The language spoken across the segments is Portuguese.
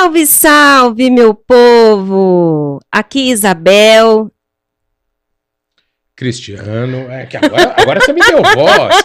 Salve, salve, meu povo! Aqui Isabel. Cristiano, é que agora, agora você me deu voz.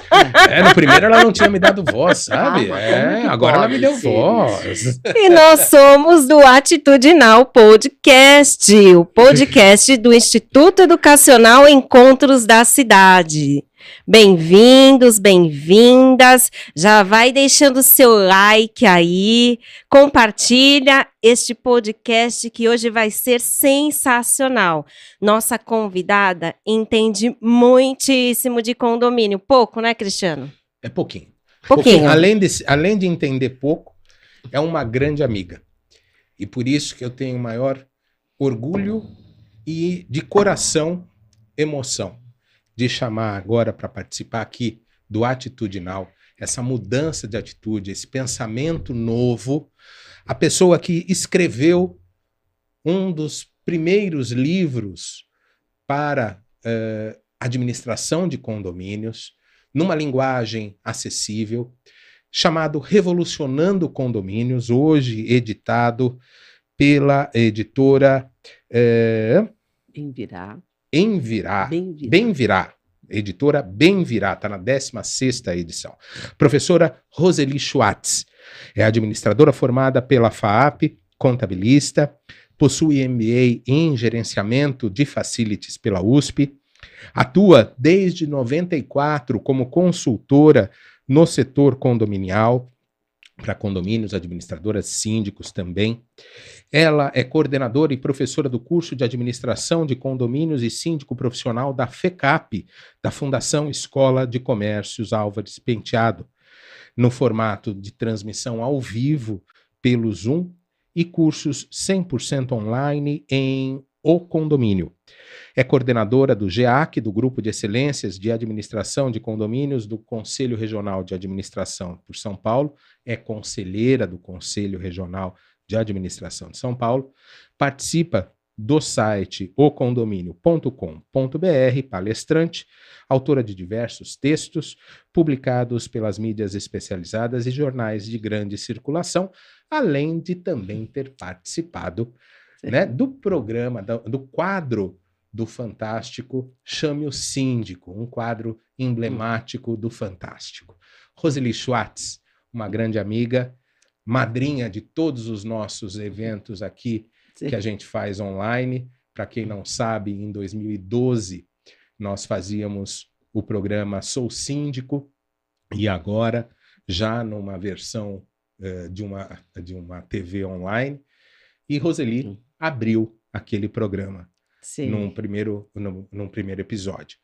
É, no primeiro ela não tinha me dado voz, sabe? Ah, é, agora ela me deu voz. E nós somos do Atitudinal Podcast, o podcast do Instituto Educacional Encontros da Cidade. Bem-vindos, bem-vindas. Já vai deixando seu like aí, compartilha este podcast que hoje vai ser sensacional. Nossa convidada entende muitíssimo de condomínio, pouco, né, Cristiano? É pouquinho. Pouquinho. Além, de, além de entender pouco, é uma grande amiga. E por isso que eu tenho maior orgulho e de coração emoção de chamar agora para participar aqui do Atitudinal, essa mudança de atitude, esse pensamento novo, a pessoa que escreveu um dos primeiros livros para eh, administração de condomínios, numa linguagem acessível, chamado Revolucionando Condomínios, hoje editado pela editora eh, Envirar. Envirá. Bem virar. Bem Virá. Editora Bem Virá, está na 16 edição. Professora Roseli Schwartz. É administradora formada pela FAAP, contabilista, possui MBA em gerenciamento de facilities pela USP, atua desde 94 como consultora no setor condominial, para condomínios, administradoras, síndicos também. Ela é coordenadora e professora do curso de administração de condomínios e síndico profissional da FECAP, da Fundação Escola de Comércios Álvares Penteado, no formato de transmissão ao vivo pelo Zoom e cursos 100% online em O Condomínio. É coordenadora do GEAC, do Grupo de Excelências de Administração de Condomínios do Conselho Regional de Administração por São Paulo, é conselheira do Conselho Regional de Administração de São Paulo, participa do site ocondomínio.com.br, palestrante, autora de diversos textos publicados pelas mídias especializadas e jornais de grande circulação, além de também ter participado né, do programa, do, do quadro do Fantástico Chame o Síndico, um quadro emblemático do Fantástico. Roseli Schwartz, uma grande amiga, madrinha de todos os nossos eventos aqui Sim. que a gente faz online. Para quem não sabe, em 2012 nós fazíamos o programa Sou Síndico e agora já numa versão eh, de, uma, de uma TV online. E Roseli Sim. abriu aquele programa Sim. num primeiro, num, num primeiro episódio.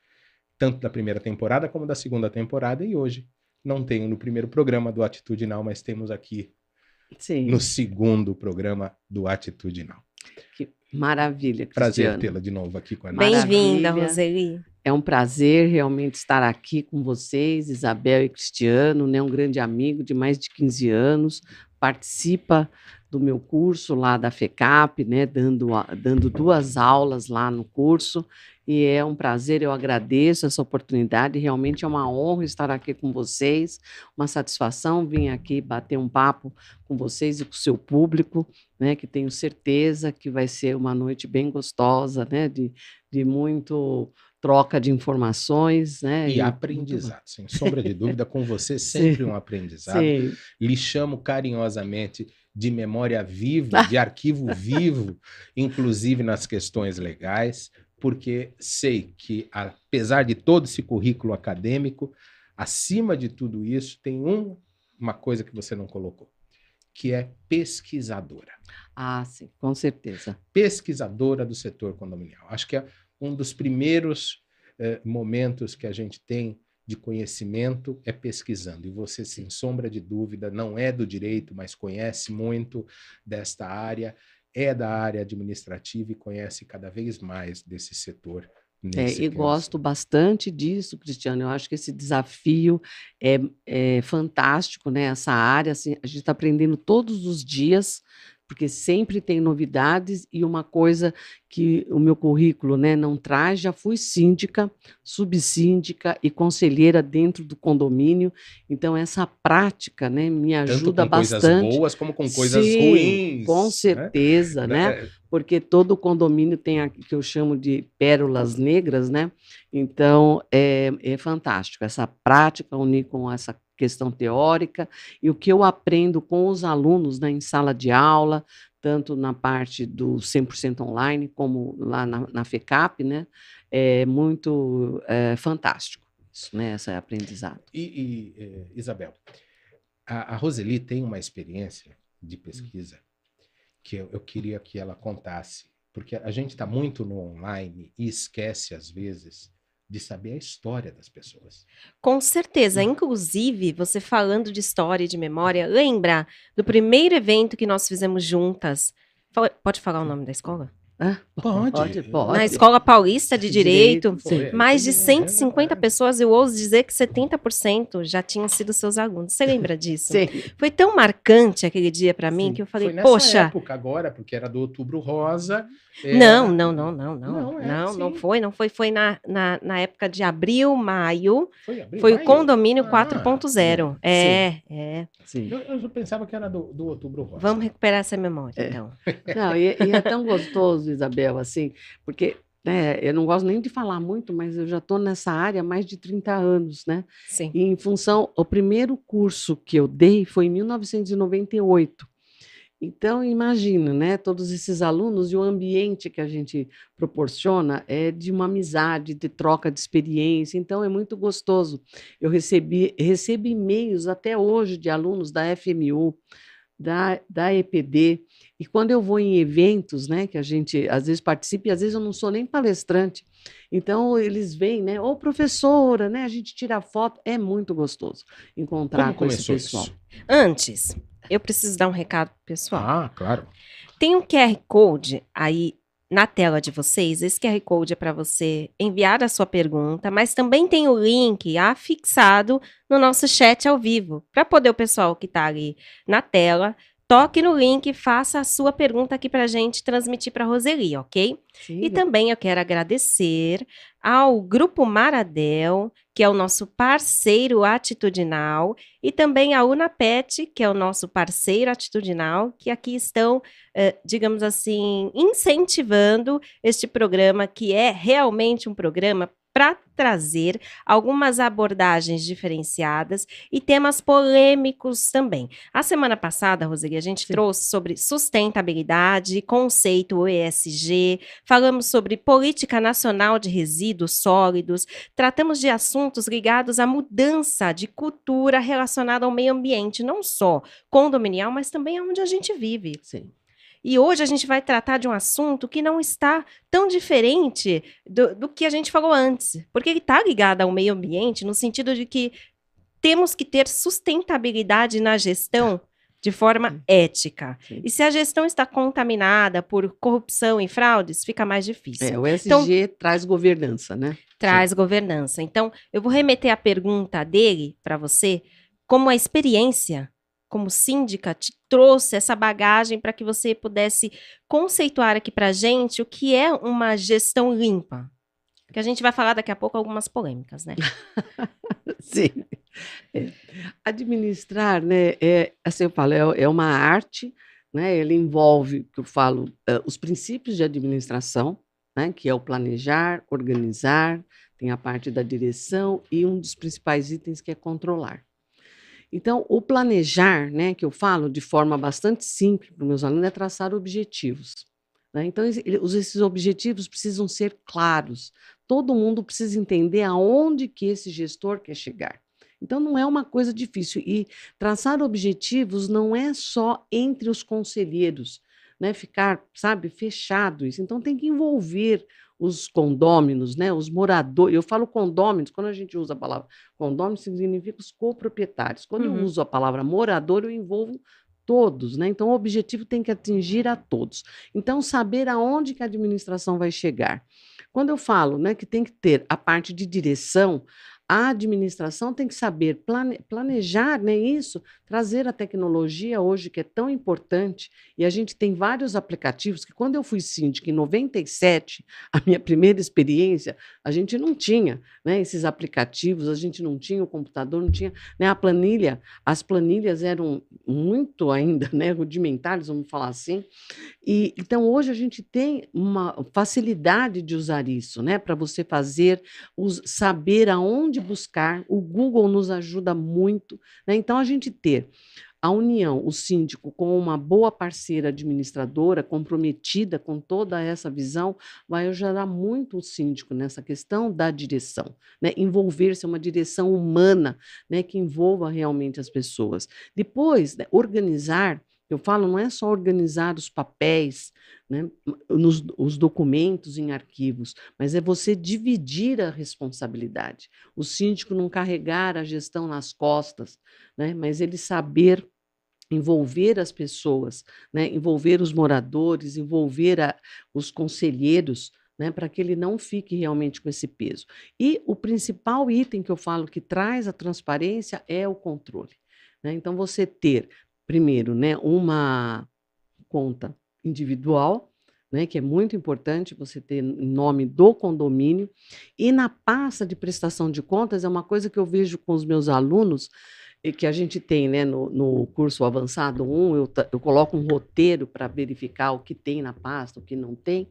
Tanto da primeira temporada como da segunda temporada. E hoje não tenho no primeiro programa do Atitudinal, mas temos aqui Sim. no segundo programa do Atitudinal. Que maravilha, Prazer Cristiano. tê-la de novo aqui com a gente. Bem-vinda. Roseli. É um prazer realmente estar aqui com vocês, Isabel e Cristiano, né? um grande amigo de mais de 15 anos, participa do meu curso lá da FECAP, né? dando, dando duas aulas lá no curso, e é um prazer, eu agradeço essa oportunidade, realmente é uma honra estar aqui com vocês, uma satisfação vir aqui bater um papo com vocês e com o seu público, né? que tenho certeza que vai ser uma noite bem gostosa, né? de, de muito troca de informações, né? E muito- aprendizado, sem sombra de dúvida, com você sempre um aprendizado. Sim, Lhe chamo carinhosamente de memória viva, de arquivo vivo, inclusive nas questões legais, porque sei que, apesar de todo esse currículo acadêmico, acima de tudo isso, tem um- uma coisa que você não colocou, que é pesquisadora. ah, sim, com certeza. pesquisadora do setor condominial. Acho que é um dos primeiros eh, momentos que a gente tem de conhecimento é pesquisando. E você, sem sombra de dúvida, não é do direito, mas conhece muito desta área, é da área administrativa e conhece cada vez mais desse setor. É, e gosto bastante disso, Cristiano. Eu acho que esse desafio é, é fantástico, né? Essa área, assim, a gente está aprendendo todos os dias, porque sempre tem novidades e uma coisa que o meu currículo né, não traz, já fui síndica, subsíndica e conselheira dentro do condomínio, então essa prática né, me ajuda Tanto com bastante. coisas boas como com coisas Sim, ruins. Com né? certeza, né? É, porque todo condomínio tem a que eu chamo de pérolas negras, né? Então é, é fantástico essa prática unir com essa questão teórica e o que eu aprendo com os alunos né, em sala de aula, tanto na parte do 100% online como lá na, na FECAP, né? É muito é, fantástico isso, né? Esse aprendizado. E, e, eh, Isabel, a, a Roseli tem uma experiência de pesquisa que eu, eu queria que ela contasse, porque a gente está muito no online e esquece, às vezes, de saber a história das pessoas. Com certeza. Inclusive, você falando de história e de memória, lembra do primeiro evento que nós fizemos juntas? Pode falar o nome da escola? Hã? Pode. Pode, pode. Na Escola Paulista de Direito. Sim. Mais de É, 150 é, pessoas, eu ouso dizer que 70% já tinham sido seus alunos. Você lembra disso? Sim. Foi tão marcante aquele dia para mim Sim. que eu falei, Foi nessa poxa, época agora, porque era do Outubro Rosa. é, Não, não, não, não, não. Não, é, Não, não foi, não foi. Foi na, na, na época de abril, maio. Foi, abril, Foi o maio? condomínio Ah, 4.0. É, é. Sim. Eu, eu pensava que era do, do Outubro Rosa. Vamos recuperar essa memória, É. então. Não, e, e é tão gostoso, Isabel, assim, porque né, eu não gosto nem de falar muito, mas eu já estou nessa área há mais de 30 anos, né? Sim. E em função, o primeiro curso que eu dei foi em 1998. Então, imagina, né? Todos esses alunos e o ambiente que a gente proporciona é de uma amizade, de troca de experiência. Então, é muito gostoso. Eu recebi, recebo e-mails até hoje de alunos da FMU, da, da EPD. E quando eu vou em eventos, né, que a gente às vezes participa, e às vezes eu não sou nem palestrante, então eles vêm, né, ô professora, né, a gente tira foto, é muito gostoso encontrar Como com esse pessoal. isso? Antes, eu preciso dar um recado pessoal. Ah, claro. Tem um QR Code aí na tela de vocês. Esse QR Code é para você enviar a sua pergunta, mas também tem o link afixado no nosso chat ao vivo, para poder o pessoal que está ali na tela toque no link e faça a sua pergunta aqui para a gente transmitir para a Roseli, ok? Sim, E também eu quero agradecer ao Grupo Maradel, que é o nosso parceiro atitudinal, e também a Unapet, que é o nosso parceiro atitudinal, que aqui estão, eh, digamos assim, incentivando este programa, que é realmente um programa para trazer algumas abordagens diferenciadas e temas polêmicos também. A semana passada, Roseli, a gente Sim. trouxe sobre sustentabilidade, conceito ESG, falamos sobre política nacional de resíduos sólidos, tratamos de assuntos ligados à mudança de cultura relacionada ao meio ambiente, não só condominial, mas também onde a gente vive. sim. E hoje a gente vai tratar de um assunto que não está tão diferente do, do que a gente falou antes, porque ele está ligado ao meio ambiente no sentido de que temos que ter sustentabilidade na gestão de forma Sim. ética. Sim. E se a gestão está contaminada por corrupção e fraudes, fica mais difícil. É, o SG traz governança, né? Traz governança. Então, eu vou remeter a pergunta dele para você, como a experiência como síndica te trouxe essa bagagem para que você pudesse conceituar aqui para gente o que é uma gestão limpa. Que a gente vai falar daqui a pouco algumas polêmicas, né? Sim. É. Administrar, né, é, assim eu falo, é, é uma arte, né, ele envolve, que eu falo, eh, os princípios de administração, né, que é o planejar, organizar, tem a parte da direção e um dos principais itens que é controlar. Então, o planejar, né, que eu falo de forma bastante simples para os meus alunos, é traçar objetivos. né? Então, esses objetivos precisam ser claros. Todo mundo precisa entender aonde que esse gestor quer chegar. Então, não é uma coisa difícil. E traçar objetivos não é só entre os conselheiros, né? Ficar, sabe, fechado isso. Então, tem que envolver os condôminos, né? Os moradores. Eu falo condôminos, quando a gente usa a palavra condômino, significa os coproprietários. Quando Uhum. eu uso a palavra morador, eu envolvo todos, né? Então, o objetivo tem que atingir a todos. Então, saber aonde que a administração vai chegar. Quando eu falo, né, que tem que ter a parte de direção, a administração tem que saber plane, planejar né, isso, trazer a tecnologia hoje que é tão importante. E a gente tem vários aplicativos que, quando eu fui síndica em 97, a minha primeira experiência, a gente não tinha né, esses aplicativos, a gente não tinha o computador, não tinha né, a planilha. As planilhas eram muito ainda né, rudimentares, vamos falar assim. E, então, hoje a gente tem uma facilidade de usar isso, né, para você fazer, os, saber aonde buscar. O Google nos ajuda muito. Né? Então, a gente ter a união, o síndico, com uma boa parceira administradora, comprometida com toda essa visão, vai ajudar muito o síndico nessa questão da direção, né? envolver-se uma direção humana, né? que envolva realmente as pessoas. Depois, né? organizar eu falo, não é só organizar os papéis, né, nos, os documentos em arquivos, mas é você dividir a responsabilidade. O síndico não carregar a gestão nas costas, né, mas ele saber envolver as pessoas, né, envolver os moradores, envolver a, os conselheiros, né, para que ele não fique realmente com esse peso. E o principal item que eu falo que traz a transparência é o controle. Né? Então, você ter primeiro, né, uma conta individual, né, que é muito importante você ter nome do condomínio, e na pasta de prestação de contas é uma coisa que eu vejo com os meus alunos, que a gente tem né, no, no curso avançado 1, eu, eu coloco um roteiro para verificar o que tem na pasta, o que não tem,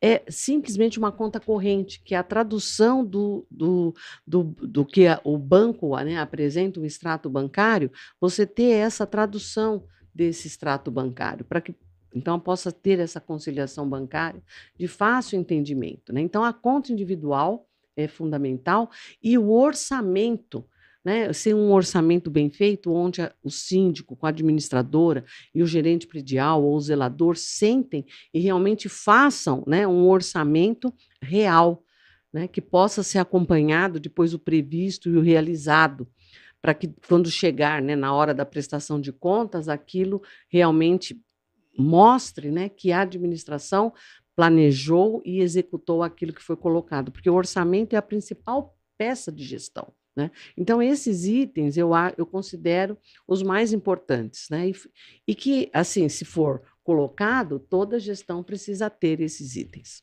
é simplesmente uma conta corrente, que é a tradução do, do, do, do que a, o banco né, apresenta, o extrato bancário, você ter essa tradução desse extrato bancário, para que então possa ter essa conciliação bancária de fácil entendimento. Né? Então, a conta individual é fundamental e o orçamento né, ser um orçamento bem feito, onde a, o síndico, com a administradora e o gerente predial ou o zelador sentem e realmente façam né, um orçamento real, né, que possa ser acompanhado depois o previsto e o realizado, para que quando chegar né, na hora da prestação de contas, aquilo realmente mostre né, que a administração planejou e executou aquilo que foi colocado, porque o orçamento é a principal peça de gestão. Né? Então, esses itens eu, eu considero os mais importantes, né? E, e, que, assim, se for colocado, toda gestão precisa ter esses itens.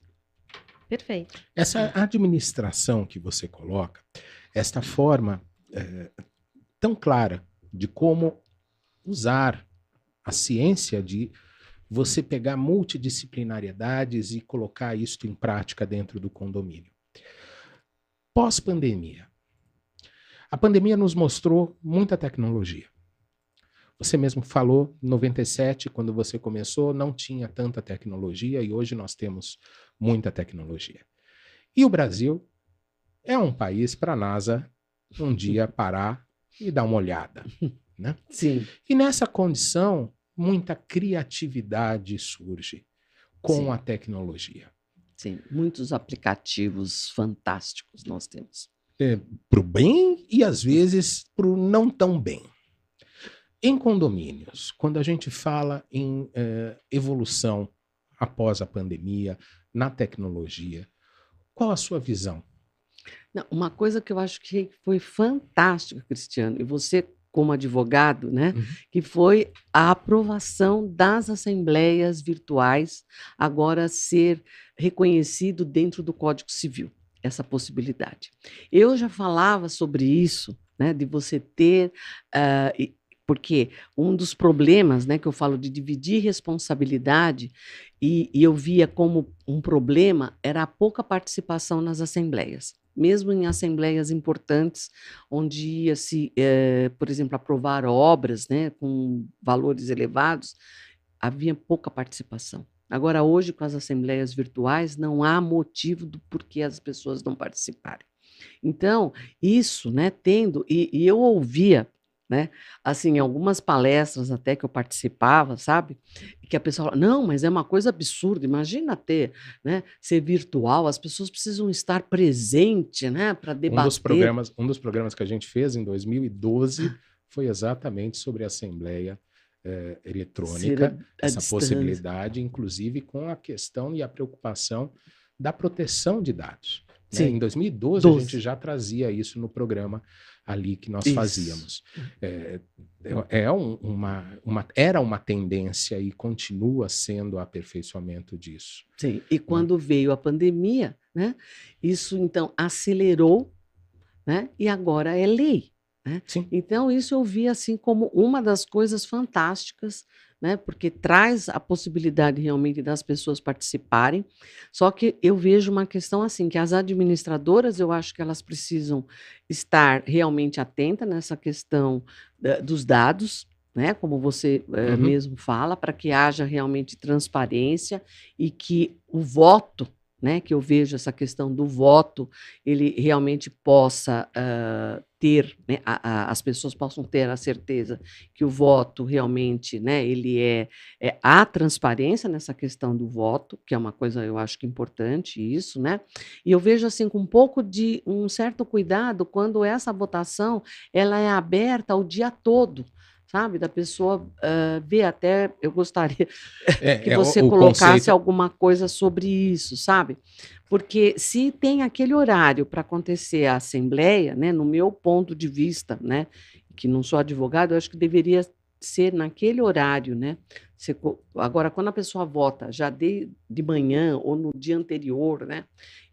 Perfeito. Essa administração que você coloca, esta forma é, tão clara de como usar a ciência de você pegar multidisciplinariedades e colocar isso em prática dentro do condomínio. Pós-pandemia, a pandemia nos mostrou muita tecnologia. Você mesmo falou, em 97, quando você começou, não tinha tanta tecnologia e hoje nós temos muita tecnologia. E o Brasil é um país para a NASA um dia parar e dar uma olhada. Né? Sim. E nessa condição, muita criatividade surge com Sim. a tecnologia. Sim, muitos aplicativos fantásticos nós temos é, para o bem e às vezes para o não tão bem. Em condomínios, quando a gente fala em é, evolução após a pandemia, na tecnologia, qual a sua visão? Não, uma coisa que eu acho que foi fantástica, Cristiano, e você como advogado, né, uhum. que foi a aprovação das assembleias virtuais agora ser reconhecido dentro do Código Civil essa possibilidade. Eu já falava sobre isso, né, de você ter, uh, porque um dos problemas, né, que eu falo de dividir responsabilidade, e, e eu via como um problema era a pouca participação nas assembleias mesmo em assembleias importantes, onde ia-se, eh, por exemplo, aprovar obras né, com valores elevados, havia pouca participação. Agora, hoje, com as assembleias virtuais, não há motivo do porquê as pessoas não participarem. Então, isso, né, tendo, e, e eu ouvia, né, assim, algumas palestras até que eu participava, sabe, que a pessoa fala, não, mas é uma coisa absurda, imagina ter, né, ser virtual, as pessoas precisam estar presente, né, para debater. Um dos, programas, um dos programas que a gente fez em 2012 foi exatamente sobre a Assembleia é, eletrônica, essa distância. possibilidade, inclusive com a questão e a preocupação da proteção de dados. Né? Em 2012 Doze. a gente já trazia isso no programa ali que nós Isso. fazíamos. É, é um- uma, uma, era uma tendência e continua sendo o aperfeiçoamento disso. Sim, e quando veio a pandemia, né, isso então acelerou, né, e agora é lei. Né? Então, isso eu vi assim como uma das coisas fantásticas, né, porque traz a possibilidade realmente das pessoas participarem. Só que eu vejo uma questão assim, que as administradoras, eu acho que elas precisam estar realmente atentas nessa questão da- dos dados, né, como você eh, Uhum. mesmo fala, para que haja realmente transparência e que o voto, né, que eu vejo essa questão do voto, ele realmente possa ah, ter, né, a- a- as pessoas possam ter a certeza que o voto realmente, né, ele é, é há transparência nessa questão do voto, que é uma coisa eu acho que importante isso, né? E eu vejo assim com um pouco de um certo cuidado quando essa votação ela é aberta o dia todo. Sabe, da pessoa ah, ver até, eu gostaria É, que é o- você o colocasse conceito- alguma coisa sobre isso, sabe? Porque se tem aquele horário para acontecer a assembleia, né, no meu ponto de vista, né, que não sou advogado, eu acho que deveria ser naquele horário, né? Você agora, quando a pessoa vota já de, de manhã ou no dia anterior, né?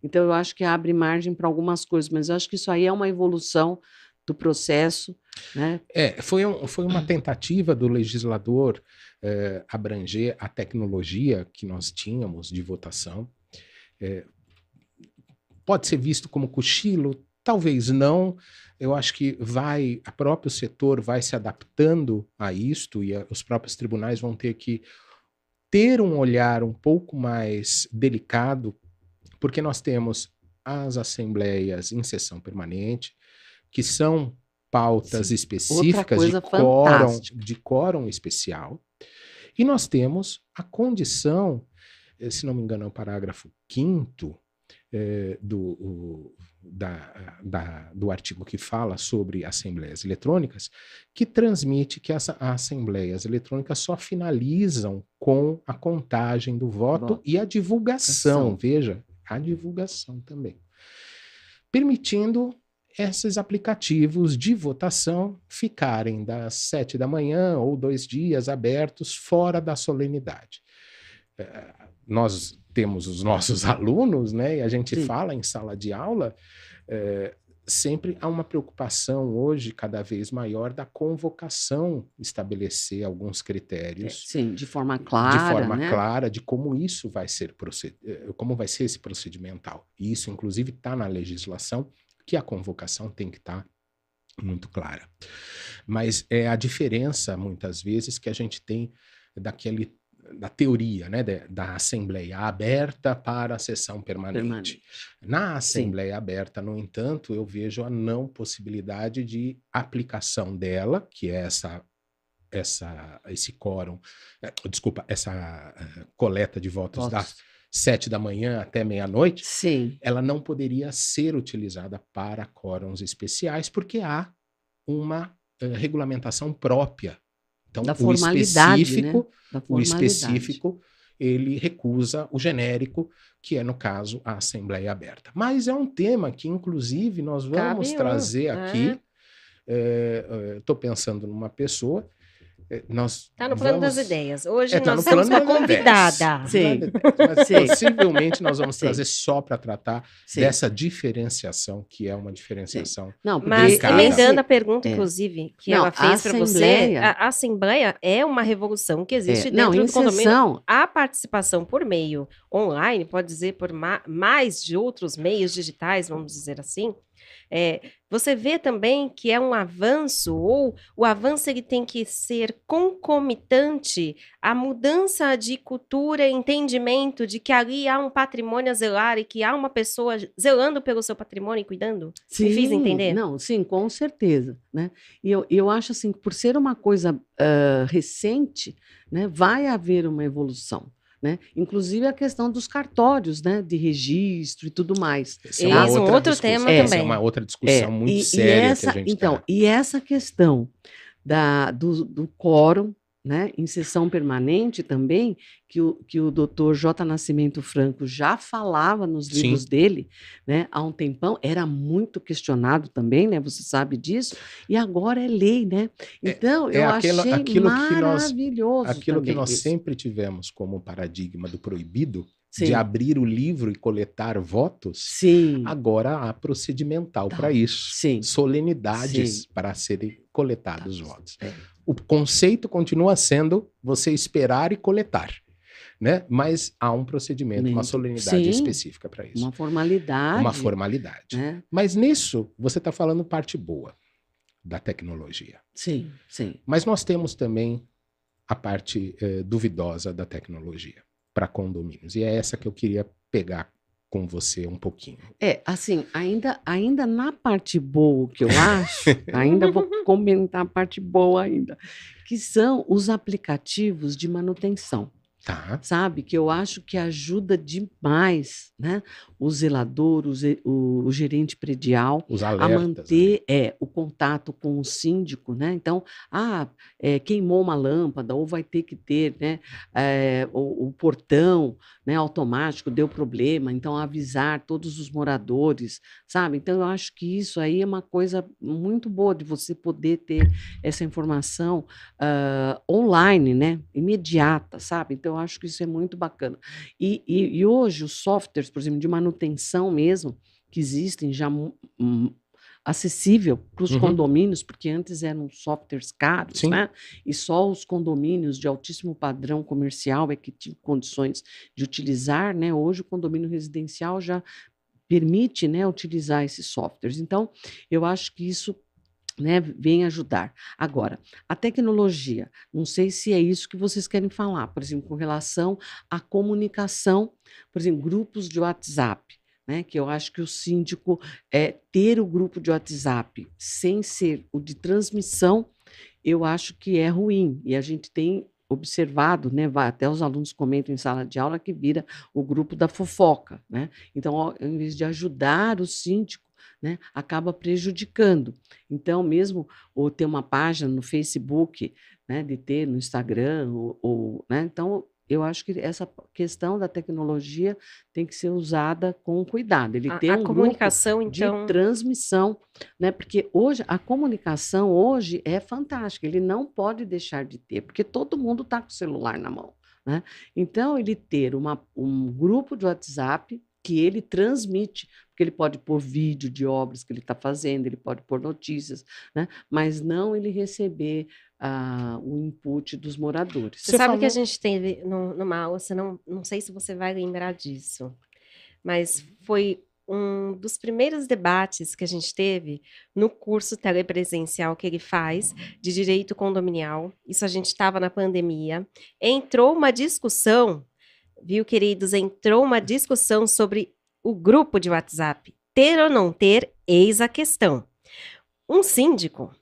Então, eu acho que abre margem para algumas coisas, mas eu acho que isso aí é uma evolução do processo, né? É, foi, um- foi uma tentativa do legislador eh, abranger a tecnologia que nós tínhamos de votação. Eh, pode ser visto como cochilo? Talvez não. Eu acho que vai, a próprio setor vai se adaptando a isto e a- os próprios tribunais vão ter que ter um olhar um pouco mais delicado, porque nós temos as assembleias em sessão permanente, que são pautas Sim. específicas de quórum, de quórum especial, e nós temos a condição, eh, se não me engano, é o parágrafo 5 do, o- da- da- do artigo que fala sobre assembleias eletrônicas, que transmite que as assembleias eletrônicas só finalizam com a contagem do voto e a divulgação, Divulgação. veja, a divulgação também. Permitindo esses aplicativos de votação ficarem das sete da manhã ou dois dias abertos fora da solenidade. Eh, nós temos os nossos alunos, né? E a gente Sim. fala em sala de aula. eh, sempre há uma preocupação hoje cada vez maior da convocação estabelecer alguns critérios Sim, de forma clara, de forma né? clara de como isso vai ser eh, como vai ser esse procedimental. E isso, inclusive, está na legislação que a convocação tem que estar muito clara. Mas é a diferença, muitas vezes, que a gente tem daquele da teoria, né, da, da assembleia aberta para a sessão permanente. Permanente. Na assembleia aberta, no entanto, eu vejo a não possibilidade de aplicação dela, que é essa essa esse quórum, eh, desculpa, essa eh, coleta de votos Votos. Sete da manhã até meia-noite, Sim, ela não poderia ser utilizada para quórums especiais, porque há uma eh, regulamentação própria. Então, Da o formalidade, específico, da o específico, ele recusa o genérico, que é, no caso, a Assembleia Aberta. Mas é um tema que, inclusive, nós vamos Cabe trazer é. aqui. Estou pensando numa pessoa. Eh, nós Tá no plano vamos- das ideias. Hoje É, tá nós temos uma convidada. Sim. Mas Sim. possivelmente nós vamos Sim. trazer só para tratar Sim. dessa diferenciação, que é uma diferenciação. Não, porque Mas emendando a pergunta, É. inclusive, que Não, ela fez para você, a, a Assembleia é uma revolução que existe é, dentro não, em do condomínio. sessão, A participação por meio online, pode dizer por ma- mais de outros meios digitais, vamos dizer assim, é, você vê também que é um avanço, ou o avanço ele tem que ser concomitante à mudança de cultura e entendimento de que ali há um patrimônio a zelar e que há uma pessoa zelando pelo seu patrimônio e cuidando? Me fiz entender? Não, sim, com certeza, né? E eu, eu acho assim que por ser uma coisa ah, recente, né, vai haver uma evolução, né? Inclusive a questão dos cartórios, né, de registro e tudo mais. Essa Eis um outro discussão. tema Essa também. é uma outra discussão muito e, e séria essa, que a gente então, tá. e essa questão da, do, do quórum, né, em sessão permanente também, que o, que o doutor J. Nascimento Franco já falava nos livros Sim. dele, né, há um tempão, era muito questionado também, né, você sabe disso, e agora é lei, né? Então, é eu aquilo- achei aquilo que nós- maravilhoso Aquilo que nós isso. sempre tivemos como paradigma do proibido, Sim, de abrir o livro e coletar votos, sim, agora há procedimental Tá. para isso. sim. Solenidades para serem coletados os votos. É. O conceito continua sendo você esperar e coletar. Né? Mas há um procedimento, uma solenidade Sim. específica para isso. Uma formalidade. Uma formalidade. Né? Mas nisso, você está falando parte boa da tecnologia. Sim, sim. Mas nós temos também a parte eh, duvidosa da tecnologia para condomínios. E é essa que eu queria pegar com você um pouquinho. É, assim, ainda, ainda na parte boa que eu acho, ainda vou comentar a parte boa ainda, que são os aplicativos de manutenção, Tá? sabe? Que eu acho que ajuda demais, né? O zelador, o, ze- o- o gerente predial, Os a alertas. né? manter é, o contato com o síndico, né? Então, ah, é, queimou uma lâmpada, ou vai ter que ter né, é, o, o portão né, automático, deu problema, então avisar todos os moradores, sabe? Então, eu acho que isso aí é uma coisa muito boa de você poder ter essa informação ah, online, né? Imediata, sabe? Então, eu acho que isso é muito bacana. E, e- e hoje, os softwares, por exemplo, de manutenção mesmo, que existem já hum, acessível para os Uhum. condomínios, porque antes eram softwares caros, Sim. né? E só os condomínios de altíssimo padrão comercial é que tinham condições de utilizar, né? Hoje o condomínio residencial já permite, né, utilizar esses softwares. Então, eu acho que isso né, vem ajudar. Agora, a tecnologia, não sei se é isso que vocês querem falar, por exemplo, com relação à comunicação, por exemplo, grupos de WhatsApp, né, que eu acho que o síndico é ter o grupo de WhatsApp sem ser o de transmissão, eu acho que é ruim. E a gente tem observado, né, até os alunos comentam em sala de aula que vira o grupo da fofoca, né? Então, ao vez de ajudar o síndico, né, acaba prejudicando. Então, mesmo ou ter uma página no Facebook, né, de ter no Instagram, ou, ou, né, então eu acho que essa questão da tecnologia tem que ser usada com cuidado. Ele A, tem a um grupo comunicação, de então. transmissão, né? Porque hoje a comunicação hoje é fantástica. Ele não pode deixar de ter, porque todo mundo está com o celular na mão, né? Então ele ter uma, um grupo de WhatsApp que ele transmite, porque ele pode pôr vídeo de obras que ele está fazendo, ele pode pôr notícias, né? Mas não ele receber ah, o input dos moradores. Você, Você sabe que a falou- gente teve no, numa aula, você não, não sei se você vai lembrar disso, mas foi um dos primeiros debates que a gente teve no curso telepresencial que ele faz de direito condominial. Isso a gente estava na pandemia. Entrou uma discussão, viu, queridos? Entrou uma discussão sobre o grupo de WhatsApp. Ter ou não ter, eis a questão. Um síndico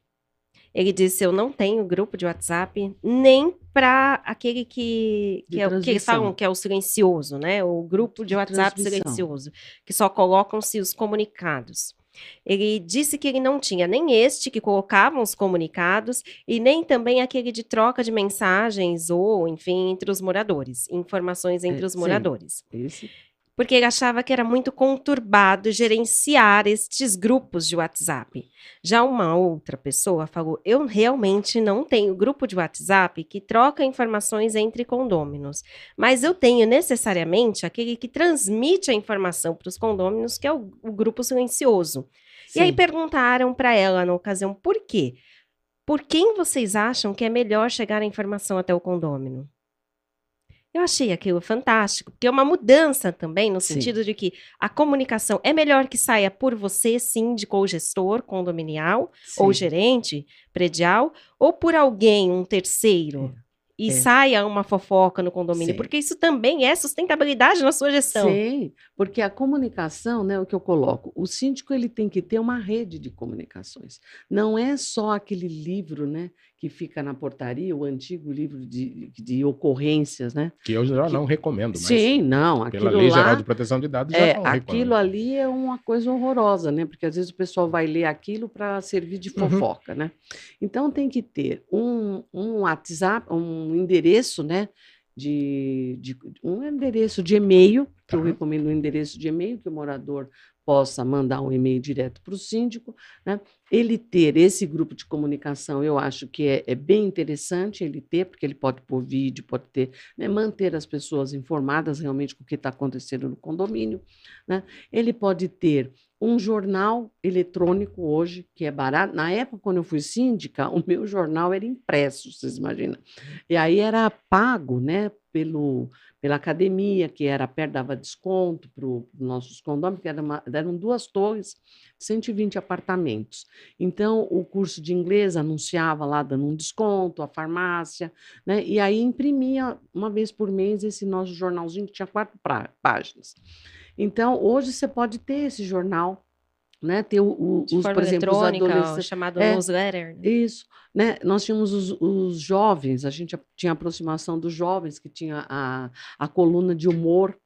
ele disse: Eu não tenho grupo de WhatsApp nem para aquele que, que, é, o que eles falam que é o silencioso, né? O grupo de, De WhatsApp silencioso, que só colocam-se os comunicados. Ele disse que ele não tinha nem este que colocavam os comunicados e nem também aquele de troca de mensagens ou, enfim, entre os moradores, informações entre É, os sim. moradores Esse porque ele achava que era muito conturbado gerenciar estes grupos de WhatsApp. Já uma outra pessoa falou: Eu realmente não tenho grupo de WhatsApp que troca informações entre condôminos, mas eu tenho necessariamente aquele que transmite a informação para os condôminos, que é o, o grupo silencioso. E aí Sim. perguntaram para ela na ocasião por quê? Por quem vocês acham que é melhor chegar a informação até o condômino? Eu achei aquilo fantástico, porque é uma mudança também, no Sim. sentido de que a comunicação é melhor que saia por você, síndico ou gestor condominial, ou Sim. gerente predial, ou por alguém, um terceiro. e É. saia uma fofoca no condomínio, Sim. porque isso também é sustentabilidade na sua gestão. Sim, porque a comunicação, né, o que eu coloco, o síndico ele tem que ter uma rede de comunicações. Não é só aquele livro, né, que fica na portaria, o antigo livro de, de ocorrências, né? Que eu já não recomendo. Sim, não, Pela Lei lá, Geral de Proteção de Dados, já é, aquilo ali é uma coisa horrorosa, né? Porque às vezes o pessoal vai ler aquilo para servir de Uhum. fofoca, né? Então tem que ter um, um WhatsApp, um endereço, né? De, de- um endereço de e-mail, que eu Tá. recomendo um endereço de e-mail que o morador possa mandar um e-mail direto para o síndico, né? Ele ter esse grupo de comunicação, eu acho que é, é bem interessante ele ter, porque ele pode pôr vídeo, pode ter, né, manter as pessoas informadas realmente com o que está acontecendo no condomínio. Né? Ele pode ter um jornal eletrônico hoje, que é barato. Na época, quando eu fui síndica, o meu jornal era impresso, vocês imaginam. E aí era pago né, pelo, pela academia, que era perto, dava desconto para os nossos condôminos, que era uma- eram duas torres, 120 apartamentos. Então, o curso de inglês anunciava lá dando um desconto, a farmácia, né? E aí imprimia uma vez por mês esse nosso jornalzinho que tinha quatro páginas. Então, hoje você pode ter esse jornal, né? Ter o, o- os, por exemplo, os adolescentes. chamado É. newsletter. né? Isso, né? Nós tínhamos os, os jovens, a gente tinha aproximação dos jovens, que tinha a, a coluna de humor,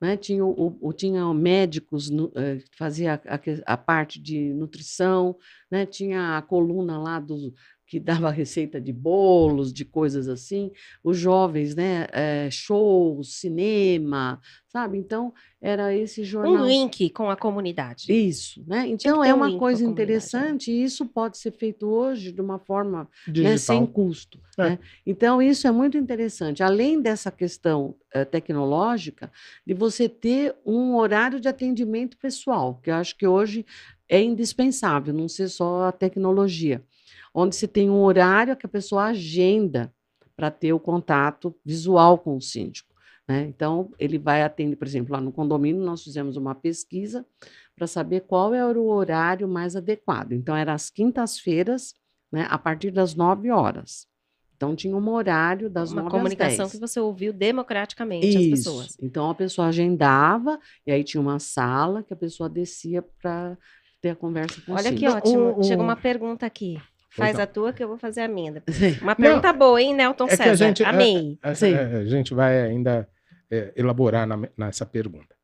né? Tinha, o, o- tinha médicos, nu- eh, que fazia a, a parte de nutrição, né? Tinha a coluna lá dos que dava receita de bolos, de coisas assim. Os jovens, né? eh, shows, cinema, sabe? Então, era esse jornal. Um link com a comunidade. Isso, né? Então é um uma coisa né? interessante e isso pode ser feito hoje de uma forma né, Digital. sem custo. É. né? Então, isso é muito interessante. Além dessa questão eh, tecnológica, de você ter um horário de atendimento pessoal, que eu acho que hoje é indispensável, não ser só a tecnologia. Onde você tem um horário que a pessoa agenda para ter o contato visual com o síndico. né? Então, ele vai atender, por exemplo, lá no condomínio, nós fizemos uma pesquisa para saber qual era o horário mais adequado. Então, era às quintas-feiras, né, a partir das 9 horas. Então, tinha um horário das uma 9 comunicação às que 10. você ouviu democraticamente as Isso. pessoas. Então, a pessoa agendava, e aí tinha uma sala que a pessoa descia para ter a conversa com o Olha que síndico. ótimo. o- Chegou o- uma pergunta aqui. Faz não. a tua que eu vou fazer a minha. Uma pergunta boa, hein, Nelton É que a César? gente- é- Amei. A, Sim. a- gente vai ainda é, elaborar na- nessa pergunta.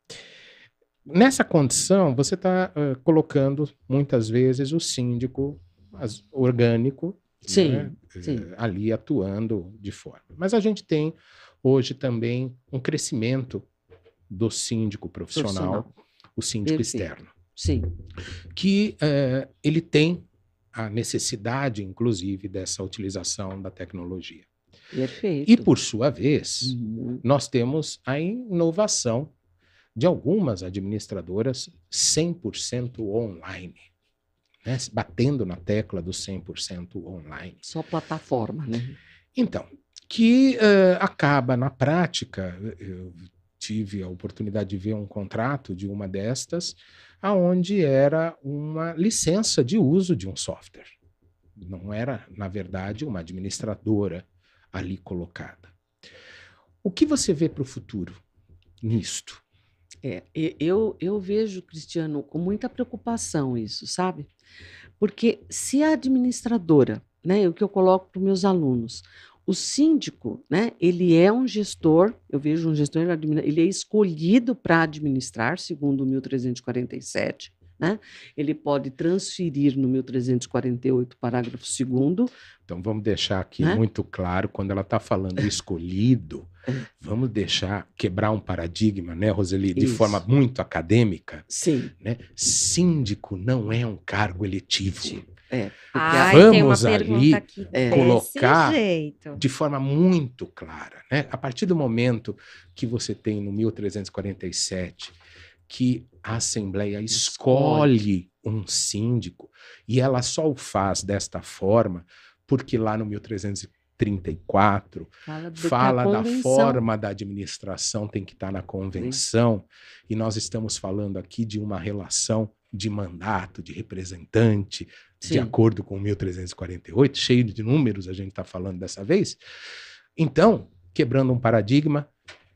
Nessa condição, você está colocando muitas vezes o síndico as- orgânico Sim, né, sim. ali atuando de forma. Mas a gente tem hoje também um crescimento do síndico profissional, Profissional. o síndico Perfeito. externo, Sim, que eh, ele tem a necessidade, inclusive, dessa utilização da tecnologia. perfeito. E, por sua vez, Uhum. nós temos a inovação de algumas administradoras 100% online, né? batendo na tecla do 100% online. Só plataforma, né? Então, que eh, acaba na prática, eu tive a oportunidade de ver um contrato de uma destas, aonde era uma licença de uso de um software. Não era, na verdade, uma administradora ali colocada. O que você vê para o futuro nisto? É, eu, eu vejo, Cristiano, com muita preocupação isso, sabe? Porque se a administradora, né, o que eu coloco para os meus alunos, o síndico, né, ele é um gestor, eu vejo um gestor, ele é escolhido para administrar, segundo o 1347, né? Ele pode transferir no 1348, parágrafo 2 Então vamos deixar aqui Né? muito claro, quando ela está falando escolhido, vamos deixar quebrar um paradigma, né, Roseli, de Isso. forma muito acadêmica. Sim, né? Síndico não é um cargo eletivo. É. Porque Ai, a- tem uma Vamos ali aqui é, desse colocar jeito. De forma muito clara. Né? A partir do momento que você tem no 1347 que a Assembleia escolhe um síndico e ela só o faz desta forma porque lá no 1334 fala, fala da forma da administração tem que estar na convenção e nós estamos falando aqui de uma relação de mandato, de representante, de Sim. acordo com 1348, cheio de números a gente está falando dessa vez. Então, quebrando um paradigma,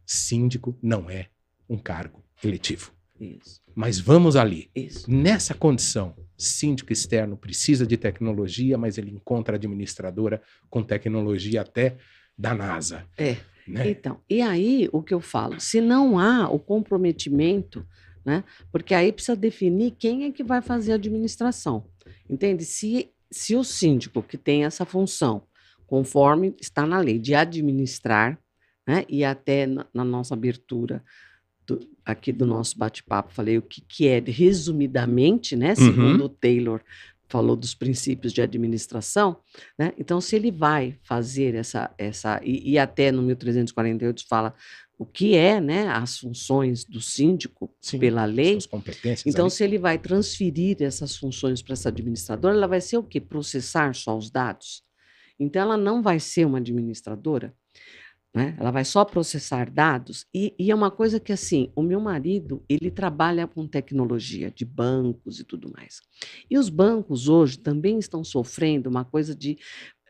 síndico não é um cargo eletivo. Isso, Mas vamos ali. isso. Nessa condição, síndico externo precisa de tecnologia, mas ele encontra administradora com tecnologia até da NASA. É. Né? Então, e aí o que eu falo, se não há o comprometimento, né? Porque aí precisa definir quem é que vai fazer a administração. Entende? Se, se o síndico que tem essa função, conforme está na lei, de administrar, né? E até na, na nossa abertura do- aqui do nosso bate-papo, falei o que, que é, resumidamente, né? Segundo o Taylor falou dos princípios de administração, né? Então, se ele vai fazer essa, essa e, e até no 1348 fala o que é, né, as funções do síndico Sim, pela lei. Suas competências. Então, ali. se ele vai transferir essas funções para essa administradora, ela vai ser o quê? Processar só os dados. Então, ela não vai ser uma administradora, né? Ela vai só processar dados. E, e é uma coisa que, assim, o meu marido, ele trabalha com tecnologia de bancos e tudo mais. E os bancos hoje também estão sofrendo uma coisa de,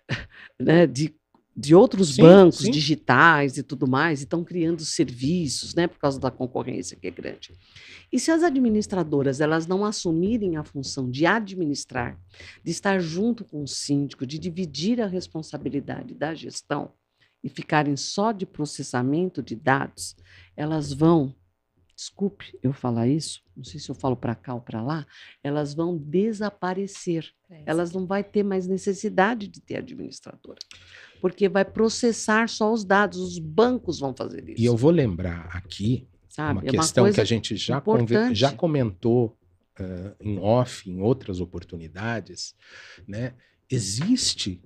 né, de, de outros Sim, bancos sim. digitais e tudo mais, e estão criando serviços, né, por causa da concorrência que é grande. E se as administradoras elas não assumirem a função de administrar, de estar junto com o síndico, de dividir a responsabilidade da gestão e ficarem só de processamento de dados, elas vão, desculpe eu falar isso, não sei se eu falo para cá ou para lá, elas vão desaparecer. Elas não vai ter mais necessidade de ter administradora, porque vai processar só os dados, os bancos vão fazer isso. E eu vou lembrar aqui sabe? uma É questão que coisa a gente já, já comentou eh, em off, em outras oportunidades, né? Existe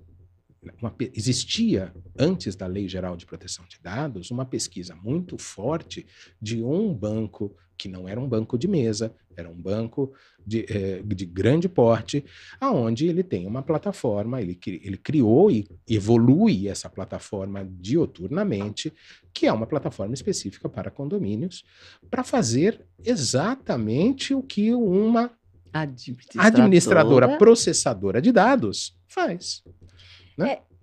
uma existia antes da Lei Geral de Proteção de Dados uma pesquisa muito forte de um banco que não era um banco de mesa, era um banco de, eh, de grande porte, aonde ele tem uma plataforma, ele, ele criou e evolui essa plataforma dioturnamente, que é uma plataforma específica para condomínios, para fazer exatamente o que uma administradora, administradora processadora de dados faz.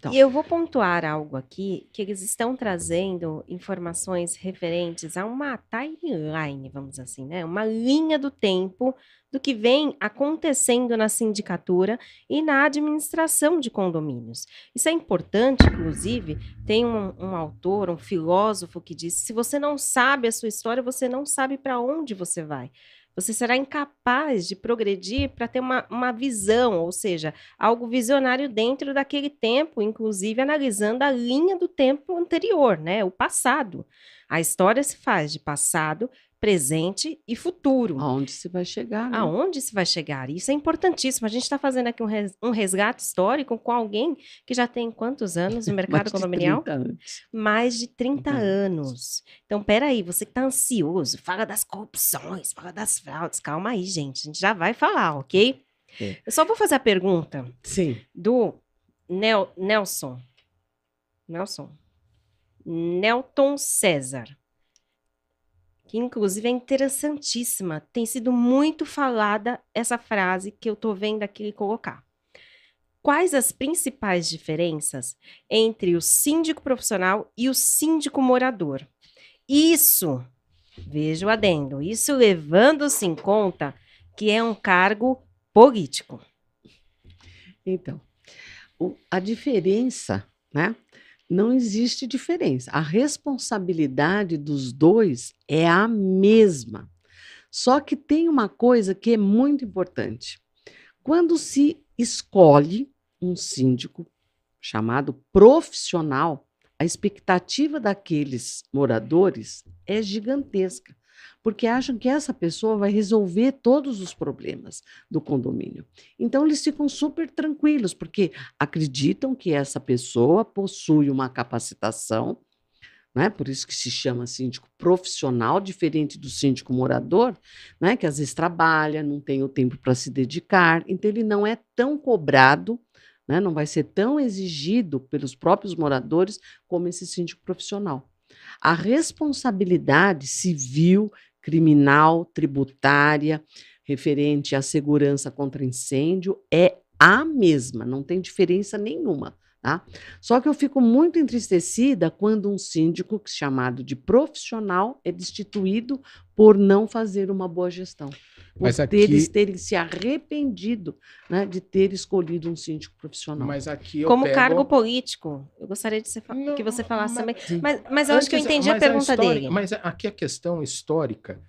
Então. E eu vou pontuar algo aqui, que eles estão trazendo informações referentes a uma timeline, vamos dizer assim, né? Uma linha do tempo do que vem acontecendo na sindicatura e na administração de condomínios. Isso é importante, inclusive, tem um, um autor, um filósofo que diz: se você não sabe a sua história, você não sabe para onde você vai. Você será incapaz de progredir para ter uma, uma visão, ou seja, algo visionário dentro daquele tempo, inclusive analisando a linha do tempo anterior, né? O passado. A história se faz de passado, presente e futuro. Aonde se vai chegar? né? Aonde se vai chegar? Isso é importantíssimo. A gente está fazendo aqui um, res- resgate histórico com alguém que já tem quantos anos no mercado condominial? 30 anos. Mais de 30 30 anos. Então, peraí, você que tá ansioso, fala das corrupções, fala das fraudes. Calma aí, gente. A gente já vai falar, ok? É. Eu só vou fazer a pergunta Sim. do Nel- Nelson. Nelson. Nelton César. Que inclusive é interessantíssima. Tem sido muito falada essa frase que eu tô vendo aqui colocar. Quais as principais diferenças entre o síndico profissional e o síndico morador? Isso, veja o adendo, isso levando-se em conta que é um cargo político. Então, o- a diferença, né? Não existe diferença. A responsabilidade dos dois é a mesma. Só que tem uma coisa que é muito importante. Quando se escolhe um síndico chamado profissional, a expectativa daqueles moradores é gigantesca, porque acham que essa pessoa vai resolver todos os problemas do condomínio. Então, eles ficam super tranquilos, porque acreditam que essa pessoa possui uma capacitação, né? por isso que se chama síndico profissional, diferente do síndico morador, né? que às vezes trabalha, não tem o tempo para se dedicar, então ele não é tão cobrado, né? não vai ser tão exigido pelos próprios moradores como esse síndico profissional. A responsabilidade civil, criminal, tributária, referente à segurança contra incêndio é a mesma, não tem diferença nenhuma. Tá? Só que eu fico muito entristecida quando um síndico chamado de profissional é destituído por não fazer uma boa gestão. Por Mas aqui- eles terem se arrependido né, de ter escolhido um síndico profissional. Mas aqui eu Como pego... cargo político. Eu gostaria de fa- Não, que você falasse mas- também. Mas, mas eu acho que eu Antes, entendi a pergunta história- dele. Mas aqui a questão histórica,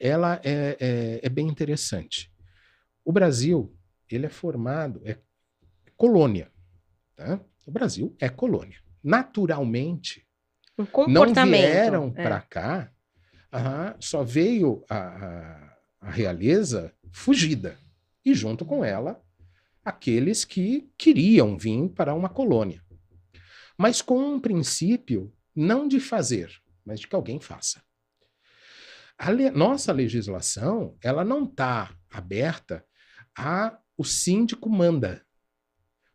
ela é, é- é bem interessante. O Brasil, ele é formado, é colônia. tá? O Brasil é colônia. Naturalmente, Um não vieram é. para cá, aham, só veio a, a- a realeza fugida. E junto com ela, aqueles que queriam vir para uma colônia. Mas com um princípio não de fazer, mas de que alguém faça. A le- nossa legislação, ela não está aberta a o síndico manda.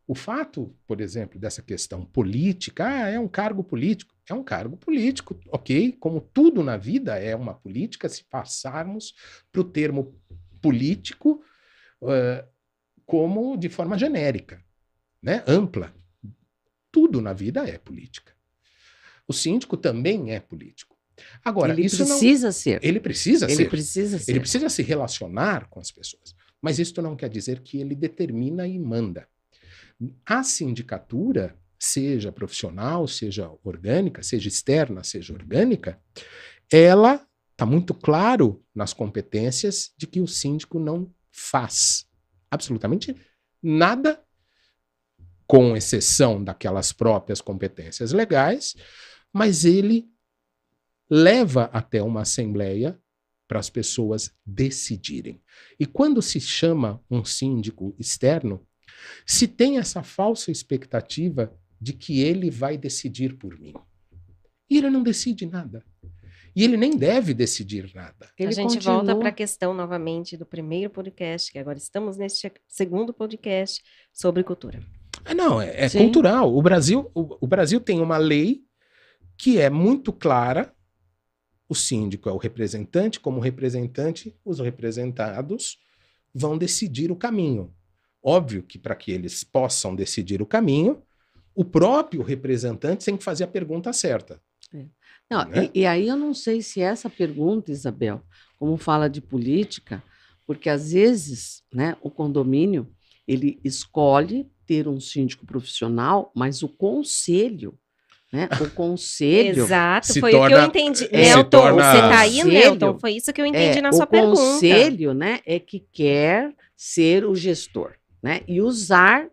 O fato, por exemplo, dessa questão política, ah, é um cargo político. É um cargo político, ok? Como tudo na vida é uma política, se passarmos para o termo político eh, como de forma genérica, né? ampla. Tudo na vida é política. O síndico também é político. Agora, ele isso não. precisa ser. Ele precisa Ele ser. precisa ser. Ele precisa se relacionar com as pessoas. Mas isso não quer dizer que ele determina e manda. A sindicatura, seja profissional, seja orgânica, seja externa, seja orgânica, ela está muito claro nas competências de que o síndico não faz absolutamente nada, com exceção daquelas próprias competências legais, mas ele leva até uma assembleia para as pessoas decidirem. E quando se chama um síndico externo, se tem essa falsa expectativa de que ele vai decidir por mim. E ele não decide nada. E ele nem deve decidir nada. Ele a gente continua- volta para a questão novamente do primeiro podcast, que agora estamos neste segundo podcast sobre cultura. Ah, não, é, é cultural. O Brasil, o, o Brasil tem uma lei que é muito clara. O síndico é o representante, como representante, os representados vão decidir o caminho. Óbvio que para que eles possam decidir o caminho, o próprio representante tem que fazer a pergunta certa. Não, né? e, e aí eu não sei se essa pergunta, Isabel, como fala de política, porque às vezes, né, o condomínio ele escolhe ter um síndico profissional, mas o conselho, né, o conselho Exato, se foi o que eu torna- entendi. se Nelton, torna- você tá aí. Nelton? Foi isso que eu entendi é, na sua o pergunta. conselho, né, é que quer ser o gestor, né, e usar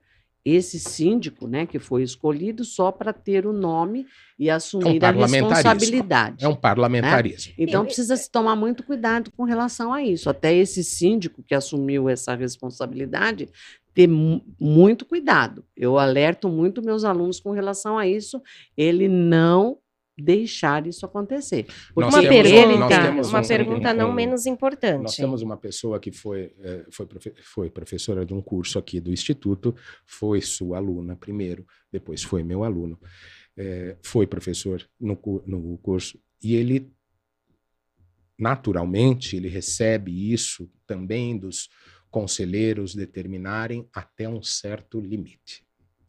esse síndico, né, que foi escolhido só para ter o nome e assumir a parlamentarismo. responsabilidade. É um parlamentarismo. Então Eu- precisa se tomar muito cuidado com relação a isso. Até esse síndico que assumiu essa responsabilidade ter mu- muito cuidado. Eu alerto muito meus alunos com relação a isso, ele não deixar isso acontecer. Nós Uma temos- pergunta, uma um- pergunta não um- menos importante. Nós temos uma pessoa que foi, eh, foi, foi professora de um curso aqui do Instituto, foi sua aluna primeiro, depois foi meu aluno, eh, foi professor no, no curso, e ele, naturalmente, ele recebe isso também dos conselheiros determinarem até um certo limite.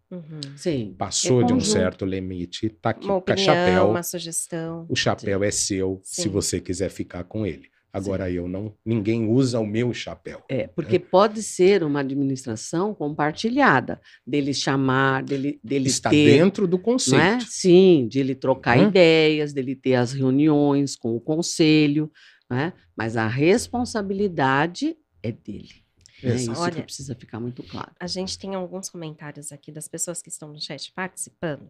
Uhum. Sim. Passou de um certo limite, tá aqui, Uma com opinião, chapéu, uma sugestão. o chapéu é seu, se Sim. você quiser ficar com ele. Agora eu não, ninguém usa o meu chapéu. É, porque pode ser uma administração compartilhada, dele chamar, dele, dele Está ter, dentro do é? conceito. Sim, de ele trocar Uhum. ideias, dele ter as reuniões com o conselho, né? Mas a responsabilidade é dele. Né? Exato. Isso Olha, que precisa ficar muito claro. A gente tem alguns comentários aqui das pessoas que estão no chat participando.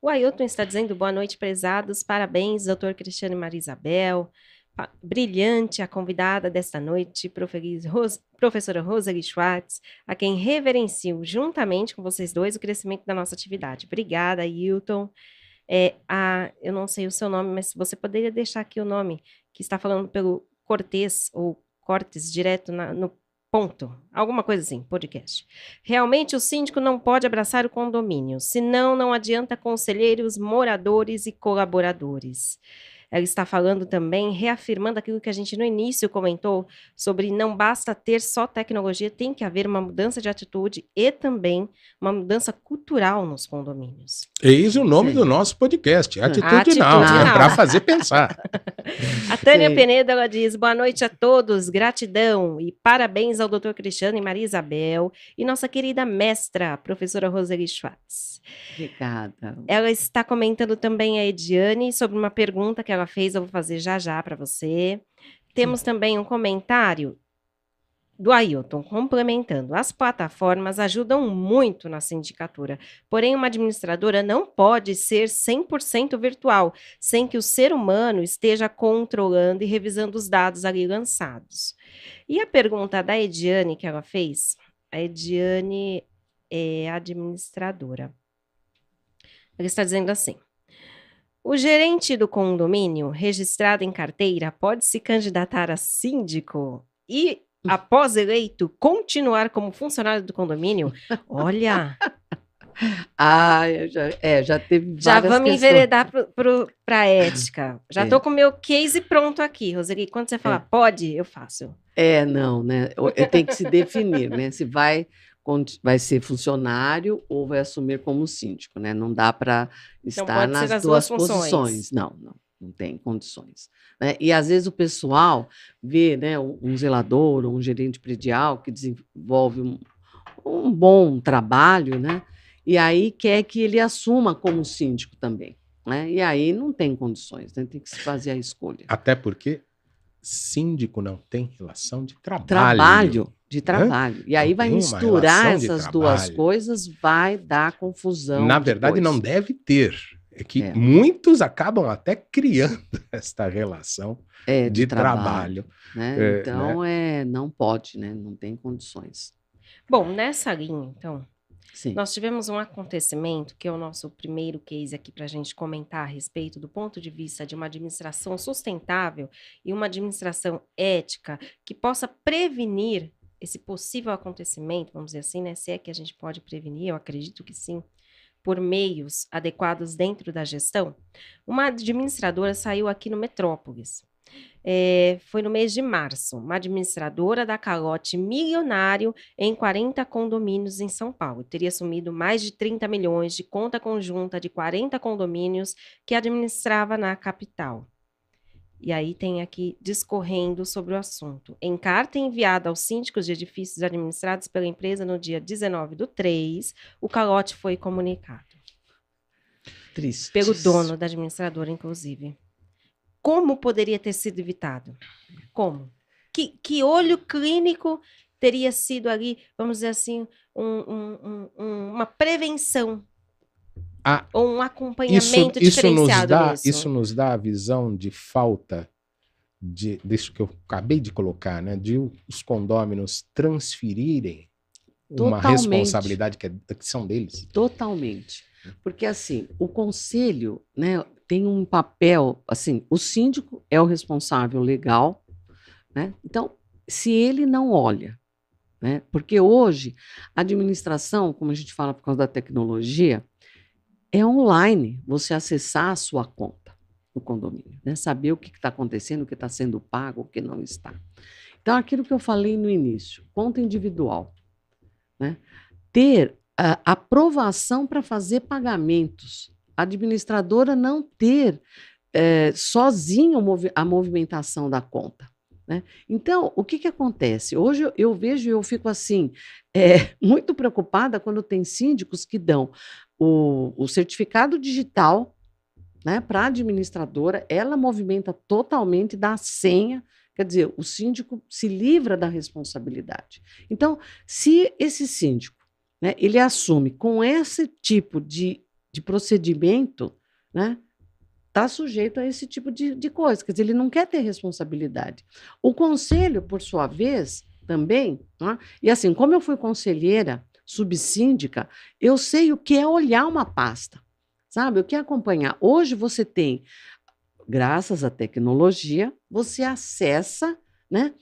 O Ailton está dizendo boa noite, prezados. Parabéns, doutor Cristiano e Maria Isabel. Brilhante a convidada desta noite, professora Roseli Schwartz, a quem reverencio juntamente com vocês dois o crescimento da nossa atividade. Obrigada, Ailton. É, a, eu não sei o seu nome, mas você poderia deixar aqui o nome que está falando pelo Cortez ou Cortes, direto na- no ponto. Alguma coisa assim, podcast. Realmente o síndico não pode abraçar o condomínio, senão não adianta conselheiros, moradores e colaboradores. Ela está falando também, reafirmando aquilo que a gente no início comentou sobre não basta ter só tecnologia, tem que haver uma mudança de atitude e também uma mudança cultural nos condomínios. Eis o nome Sim. do nosso podcast, Atitudinal, Atitudinal. para fazer pensar. A Tânia Sim. Penedo, ela diz, boa noite a todos, gratidão e parabéns ao doutor Cristiano e Maria Isabel e nossa querida mestra, professora Roseli Schwartz. Obrigada. Ela está comentando também a Ediane sobre uma pergunta que ela fez, eu vou fazer já já para você. Temos também um comentário do Ailton, complementando. As plataformas ajudam muito na sindicatura, porém uma administradora não pode ser 100% virtual, sem que o ser humano esteja controlando e revisando os dados ali lançados. E a pergunta da Ediane que ela fez, a Ediane é administradora. Ele está dizendo assim: o gerente do condomínio registrado em carteira pode se candidatar a síndico e, após eleito, continuar como funcionário do condomínio? Olha, Ah, eu já, é, já teve já vamos questões. enveredar para a ética. Já É. estou com o meu case pronto aqui, Roseli. Quando você falar pode, eu faço. É, não, né? É, Tem que se definir, né? Se vai, vai ser funcionário ou vai assumir como síndico, né? Não dá para estar pode ser nas as duas, duas posições. Não, não, não tem condições. né? E às vezes o pessoal vê, né, um um zelador ou um gerente predial que desenvolve um, um bom trabalho, né? E aí quer que ele assuma como síndico também. Né? E aí não tem condições, né? tem que se fazer a escolha. Até porque síndico não tem relação de trabalho. trabalho de trabalho. E aí Não vai misturar de essas duas trabalho. coisas, vai dar confusão. Na verdade, depois. não deve ter. É que É. muitos acabam até criando esta relação é, de, trabalho. né? é, então é, não pode, né? Não tem condições. Bom, nessa linha, então, Sim. Nós tivemos um acontecimento, que é o nosso primeiro case aqui para a gente comentar a respeito do ponto de vista de uma administração sustentável e uma administração ética que possa prevenir esse possível acontecimento, vamos dizer assim, né? Se é que a gente pode prevenir, eu acredito que sim, por meios adequados dentro da gestão. Uma administradora saiu aqui no Metrópolis. É, foi no mês de março, uma administradora da calote milionário em 40 condomínios em São Paulo. Teria assumido mais de 30 milhões de conta conjunta de 40 condomínios que administrava na capital. E aí tem aqui discorrendo sobre o assunto. Em carta enviada aos síndicos de edifícios administrados pela empresa no dia 19 do 3, o calote foi comunicado. Triste. Pelo dono da administradora, inclusive. Como poderia ter sido evitado? Como? Que, que olho clínico teria sido ali, vamos dizer assim, um- um- um- um- uma prevenção Ah, ou um Isso, acompanhamento isso, nos diferenciado dá, nisso? isso nos dá a visão de falta de, disso que eu acabei de colocar, né? De os condôminos transferirem uma Totalmente. responsabilidade que, é, que são deles. Totalmente. Porque, assim, o conselho né, tem um papel, assim, o síndico é o responsável legal, né? Então, se ele não olha, né? Porque hoje, a administração, como a gente fala por causa da tecnologia, é online, você acessar a sua conta no condomínio, né? Saber o que está acontecendo, o que está sendo pago, o que não está. Então, aquilo que eu falei no início, conta individual, né? Ter a aprovação para fazer pagamentos. Administradora não ter movi- a movimentação da conta. né? Então, o que, que acontece? Hoje eu, eu vejo e eu fico assim, eh, muito preocupada quando tem síndicos que dão o, o certificado digital né, para a administradora, ela movimenta totalmente da senha, quer dizer, o síndico se livra da responsabilidade. Então, se esse síndico né, ele assume com esse tipo de, de procedimento, né, está sujeito a esse tipo de, de coisa. Quer dizer, ele não quer ter responsabilidade. O conselho, por sua vez, também, né, e assim, como eu fui conselheira subsíndica, eu sei o que é olhar uma pasta, sabe? O que é acompanhar. Hoje você tem, graças à tecnologia, você acessa, né?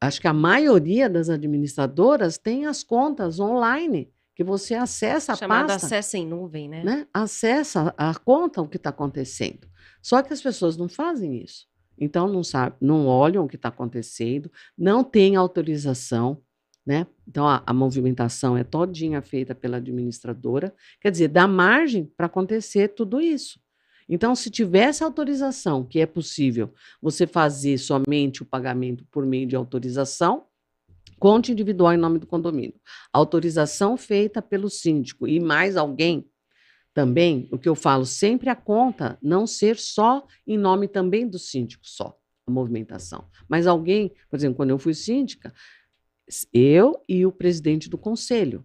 Acho que a maioria das administradoras tem as contas online que você acessa a Chamado pasta, acesso em nuvem, né? né? acessa a conta o que está acontecendo. Só que as pessoas não fazem isso. Então não sabe, não olham o que está acontecendo, não tem autorização, né? Então a, a movimentação é todinha feita pela administradora, quer dizer, dá margem para acontecer tudo isso. Então, se tivesse autorização, que é possível você fazer somente o pagamento por meio de autorização, conta individual em nome do condomínio. Autorização feita pelo síndico e mais alguém também, o que eu falo, sempre a conta não ser só em nome também do síndico só, a movimentação. Mas alguém, por exemplo, quando eu fui síndica, eu e o presidente do conselho.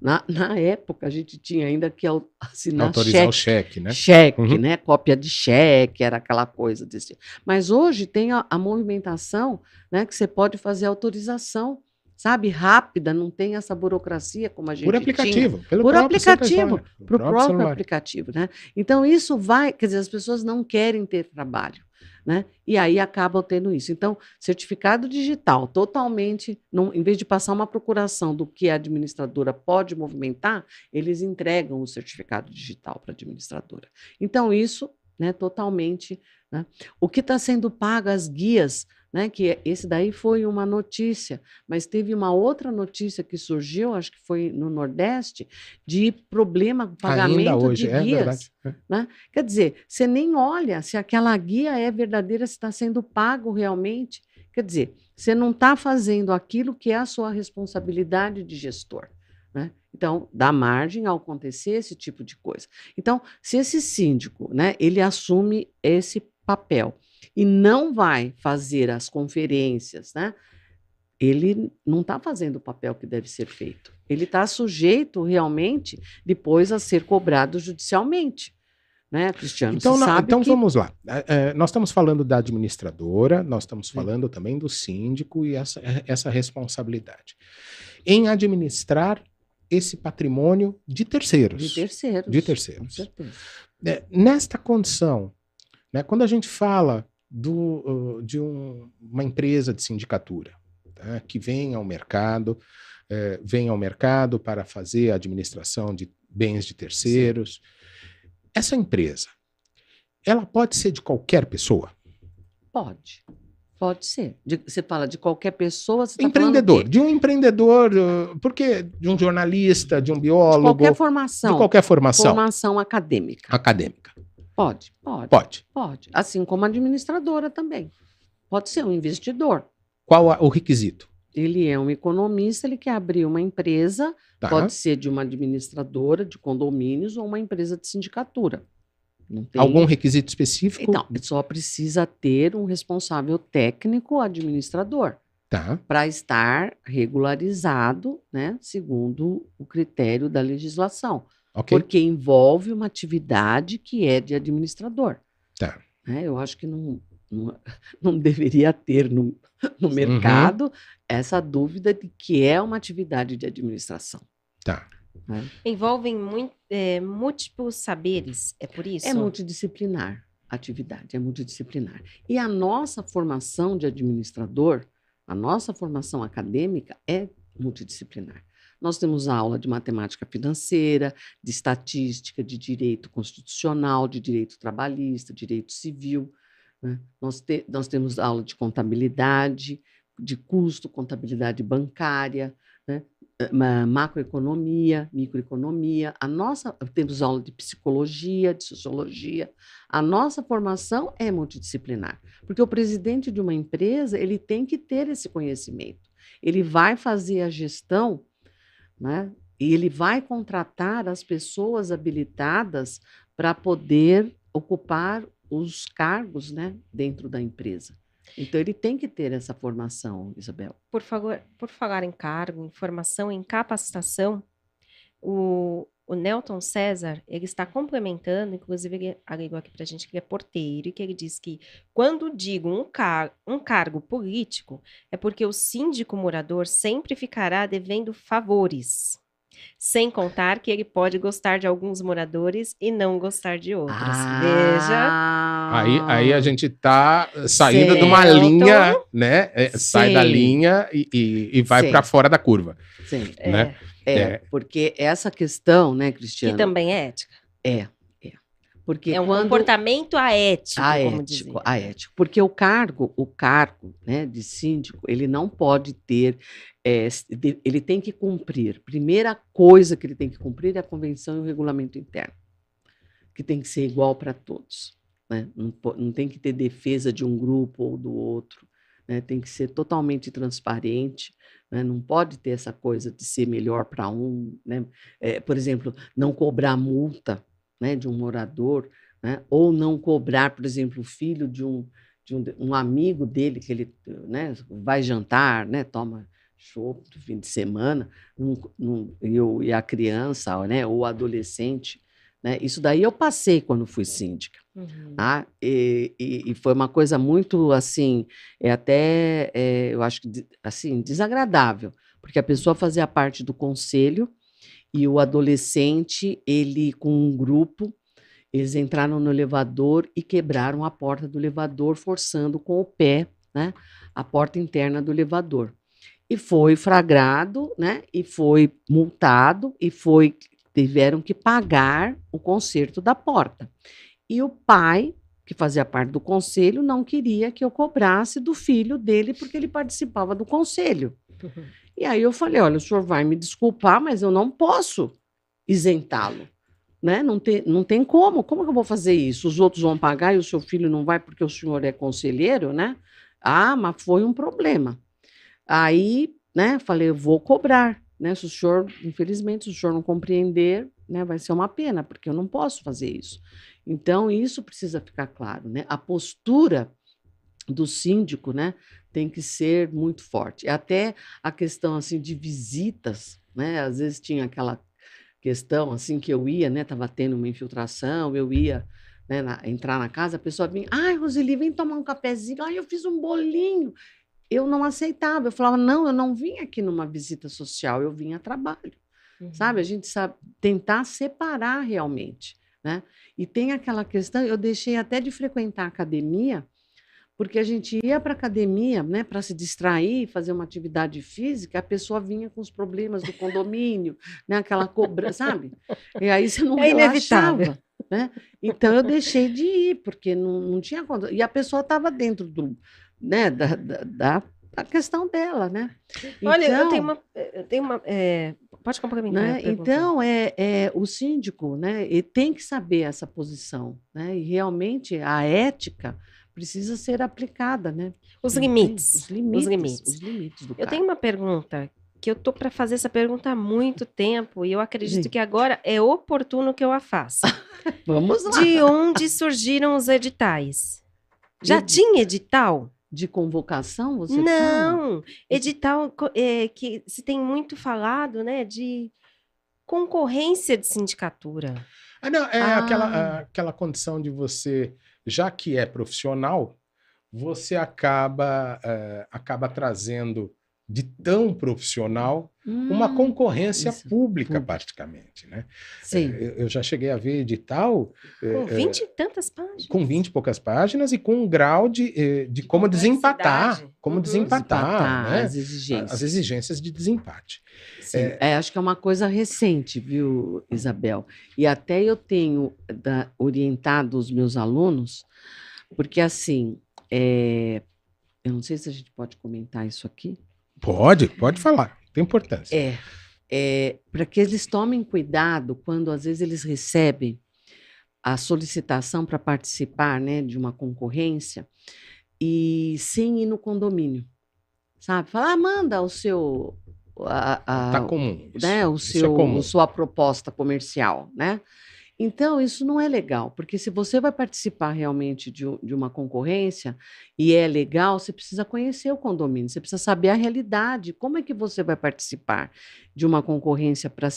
Na, na época, a gente tinha ainda que assinar Autorizar o cheque. cheque, né? Cheque, Uhum. né? Cópia de cheque, era aquela coisa desse. Mas hoje tem a, a movimentação, né? Que você pode fazer autorização, sabe? Rápida, não tem essa burocracia como a gente Por tinha aplicativo. Pelo Por próprio aplicativo, para o próprio próprio celular. aplicativo, né? Então isso vai, quer dizer, as pessoas não querem ter trabalho, né? E aí acabam tendo isso. Então, certificado digital, totalmente, não, em vez de passar uma procuração do que a administradora pode movimentar, eles entregam o certificado digital para a administradora. Então isso, né? Totalmente, né? O que está sendo pago as guias né, que esse daí foi uma notícia, mas teve uma outra notícia que surgiu, acho que foi no Nordeste, de problema com pagamento hoje, de é guias. verdade. Quer dizer, você nem olha se aquela guia é verdadeira, se está sendo pago realmente. Quer dizer, você não está fazendo aquilo que é a sua responsabilidade de gestor. Né? Então, dá margem ao acontecer esse tipo de coisa. Então, se esse síndico, né, ele assume esse papel e não vai fazer as conferências, né, ele não está fazendo o papel que deve ser feito. Ele está sujeito realmente depois a ser cobrado judicialmente. Né, Cristiano? Então, sabe então que- vamos lá. É, é, nós estamos falando da administradora, nós estamos Sim. falando também do síndico e essa, essa responsabilidade. Em administrar esse patrimônio de terceiros. De terceiros. De terceiros. É, nesta condição, né, quando a gente fala do, de um- uma empresa de sindicatura tá, que vem ao mercado, eh, vem ao mercado para fazer a administração de bens de terceiros, essa empresa, ela pode ser de qualquer pessoa? Pode. Pode ser. De- você fala de qualquer pessoa. Você tá empreendedor, de- de um empreendedor, porque de um jornalista, de um de biólogo, qualquer formação. de qualquer formação Formação acadêmica. acadêmica. Pode, pode, Pode. pode. Assim como administradora também. Pode ser um investidor. Qual a- o requisito? Ele é um economista, ele quer abrir uma empresa, Tá? pode ser de uma administradora de condomínios ou uma empresa de sindicatura. Tem... Algum requisito específico? Então, só precisa ter um responsável técnico administrador Tá. para estar regularizado, né, segundo o critério da legislação, Ok. porque envolve uma atividade que é de administrador. Tá. né? Eu acho que não, não, não deveria ter no, no Uhum. mercado essa dúvida de que é uma atividade de administração. Tá. né? Envolvem mui- é, múltiplos saberes, é por isso? É multidisciplinar a atividade, é multidisciplinar. E a nossa formação de administrador, a nossa formação acadêmica é multidisciplinar. Nós temos aula de matemática financeira, de estatística, de direito constitucional, de direito trabalhista, direito civil. né? Nós, te- nós temos aula de contabilidade, de custo, contabilidade bancária, né? ma- macroeconomia, microeconomia. A nossa temos aula de psicologia, de sociologia. A nossa formação é multidisciplinar, porque o presidente de uma empresa ele tem que ter esse conhecimento. Ele vai fazer a gestão, né? E ele vai contratar as pessoas habilitadas para poder ocupar os cargos, né, dentro da empresa. Então ele tem que ter essa formação, Isabel. Por, favor, por falar em cargo, em formação, em capacitação, o, o Nelton César, ele está complementando, inclusive ele alegou aqui para a gente que ele é porteiro, e que ele diz que quando digo um, car um cargo político, é porque o síndico morador sempre ficará devendo favores. Sem contar que ele pode gostar de alguns moradores e não gostar de outros. Veja. Ah, Aí, aí a gente tá saindo de uma Certo. linha, né? É, sai da linha e, e, e vai para fora da curva, Sim, né? é, É. porque essa questão, né, Que Cristiano? também é ética. É, é. Porque É um quando comportamento aético, aético, aético, porque o cargo, o cargo, né, de síndico, ele não pode ter, é, ele tem que cumprir. Primeira coisa que ele tem que cumprir é a convenção e o regulamento interno, que tem que ser igual para todos, né? Não, não tem que ter defesa de um grupo ou do outro, né? Tem que ser totalmente transparente, né? Não pode ter essa coisa de ser melhor para um, né? É, por exemplo, não cobrar multa, né, de um morador né? ou não cobrar, por exemplo, o filho de um, de um, um amigo dele que ele né, vai jantar, né, toma chopp no fim de semana, num- num- e, a criança né, ou adolescente. Né, isso daí eu passei quando fui síndica. Uhum. Tá? E, e- e foi uma coisa muito assim, é até, é, eu acho que assim, desagradável, porque a pessoa fazia parte do conselho e o adolescente, ele com um grupo, eles entraram no elevador e quebraram a porta do elevador, forçando com o pé, né, a porta interna do elevador. E foi flagrado, né, e foi multado e foi tiveram que pagar o conserto da porta. E o pai, que fazia parte do conselho, não queria que eu cobrasse do filho dele porque ele participava do conselho. E aí eu falei: olha, o senhor vai me desculpar, mas eu não posso isentá-lo. Né? Não, tem, não tem como. Como que eu vou fazer isso? Os outros vão pagar e o seu filho não vai porque o senhor é conselheiro, né? Ah, mas foi um problema. Aí, né, falei, eu vou cobrar, né? Se o senhor, infelizmente, se o senhor não compreender, né, vai ser uma pena, porque eu não posso fazer isso. Então, isso precisa ficar claro, né? A postura do síndico, né, tem que ser muito forte. Até a questão assim de visitas, né? Às vezes tinha aquela questão assim que eu ia, né, tendo uma infiltração, eu ia né, na- entrar na casa, a pessoa vinha, ai, Roseli, vem tomar um cafezinho, ai, eu fiz um bolinho. Eu não aceitava, eu falava, não, eu não vim aqui numa visita social, eu vim a trabalho Uhum. sabe? A gente sabe tentar separar realmente, né? E tem aquela questão, eu deixei até de frequentar a academia, porque a gente ia para a academia, né, para se distrair, fazer uma atividade física, a pessoa vinha com os problemas do condomínio, né, aquela cobrança, sabe? E aí você não É inevitável. relaxava, né? Então eu deixei de ir, porque não, não tinha conta. E a pessoa estava dentro do, né, da, da, da- da questão dela, né? Olha, eu Então- tenho uma. Eu tenho uma é, Pode complementar. né? a. Então, é, é, o síndico né, ele tem que saber essa posição. Né? E realmente a ética precisa ser aplicada. Né? os limites. Os limites. Os limites. os limites Eu tenho uma pergunta que eu tô para fazer essa pergunta há muito tempo e eu acredito Sim. que agora é oportuno que eu a faça. Vamos lá. De onde surgiram os editais? Já tinha edital? De convocação, você fala? Não, edital co- é, que se tem muito falado, né, de concorrência de sindicatura. Ah, não, é Ah. aquela, aquela condição de você, já que é profissional, você acaba, eh, acaba trazendo de tão profissional uma Hum, concorrência isso, pública, pública. praticamente. Né? Sim. Eu, eu já cheguei a ver edital eh, Com eh, 20 e tantas páginas. com 20 e poucas páginas e com um grau de, eh, de, como desempatar. Como Uhum. desempatar, Desempatar né? as exigências. As exigências de desempate. Sim, é, acho que é uma coisa recente, viu, Isabel? E até eu tenho da- orientado os meus alunos, porque assim, é, eu não sei se a gente pode comentar isso aqui. Pode, pode falar, tem importância. É, é para que eles tomem cuidado quando às vezes eles recebem a solicitação para participar né, de uma concorrência e sem ir no condomínio. Sabe? Falar, ah, manda o seu. A, a- Tá comum. Isso, né, o isso é seu, comum. sua proposta comercial, né? Então, isso não é legal, porque se você vai participar realmente de, de uma concorrência e é legal, você precisa conhecer o condomínio, você precisa saber a realidade, como é que você vai participar de uma concorrência para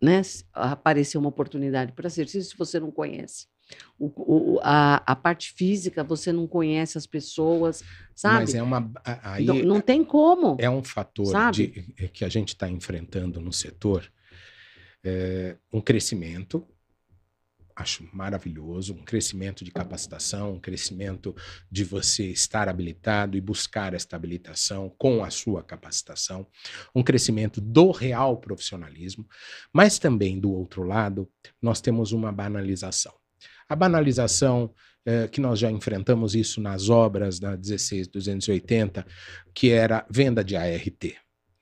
né, aparecer uma oportunidade para exercício se você não conhece. O- o- a, a parte física, você não conhece as pessoas, sabe? Mas é uma. Aí não, não tem como. é um fator de- que a gente está enfrentando no setor, é, um crescimento acho maravilhoso, um crescimento de capacitação, um crescimento de você estar habilitado e buscar esta habilitação com a sua capacitação, um crescimento do real profissionalismo, mas também do outro lado, nós temos uma banalização. A banalização eh, que nós já enfrentamos isso nas obras da 16280, que era venda de ART.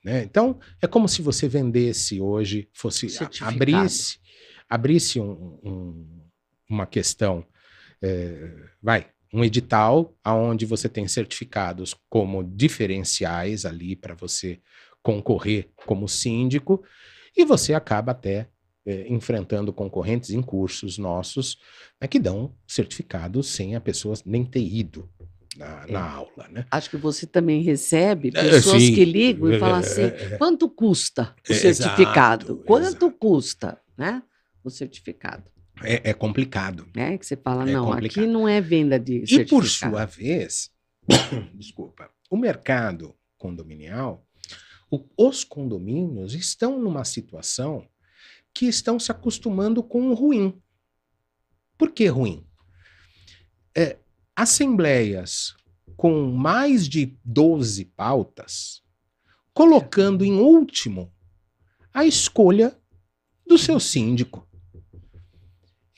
Né? Então, é como se você vendesse hoje, fosse abrisse abrisse um, um, uma questão, é, vai, um edital onde você tem certificados como diferenciais ali para você concorrer como síndico e você acaba até é, enfrentando concorrentes em cursos nossos né, que dão certificados sem a pessoa nem ter ido na, na é. aula. Né? Acho que você também recebe é, pessoas é, que ligam e falam assim: quanto custa o certificado? Exato, quanto exato. custa? Né? O certificado. É, é complicado. É que você fala, é não, complicado. aqui não é venda de certificado. E por sua vez, desculpa, o mercado condominial, o, os condomínios estão numa situação que estão se acostumando com o ruim. Por que ruim? É, assembleias com mais de 12 pautas, colocando em último a escolha do seu síndico.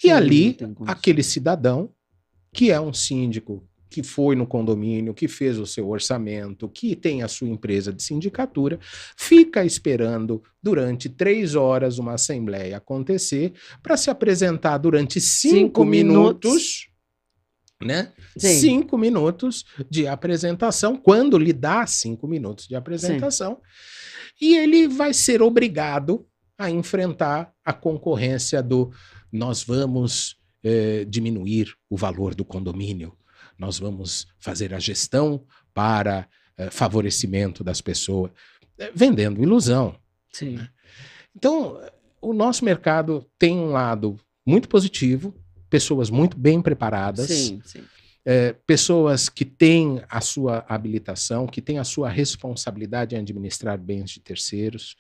E ali, aquele cidadão, que é um síndico que foi no condomínio, que fez o seu orçamento, que tem a sua empresa de sindicatura, fica esperando durante três horas uma assembleia acontecer para se apresentar durante cinco, cinco minutos, minutos né? Sim. Cinco minutos de apresentação, quando lhe dá cinco minutos de apresentação, Sim. e ele vai ser obrigado a enfrentar a concorrência do nós vamos eh, diminuir o valor do condomínio, nós vamos fazer a gestão para eh, favorecimento das pessoas, eh, vendendo ilusão. Sim. Né? Então, o nosso mercado tem um lado muito positivo, pessoas muito bem preparadas. Sim, sim. É, pessoas que têm a sua habilitação, que têm a sua responsabilidade em administrar bens de terceiros.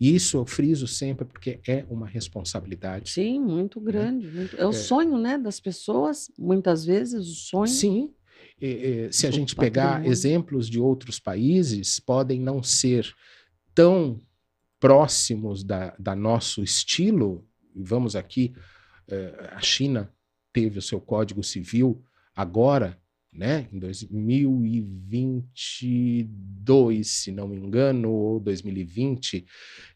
E isso eu friso sempre porque é uma responsabilidade. Sim, muito né? grande. Né? Muito... É o é. sonho né, das pessoas, muitas vezes, o sonho. Sim. Se a gente pegar exemplos de outros países, podem não ser tão próximos da, da nosso estilo. Vamos aqui, eh, a China teve o seu código civil agora né, em 2022, se não me engano, ou 2020,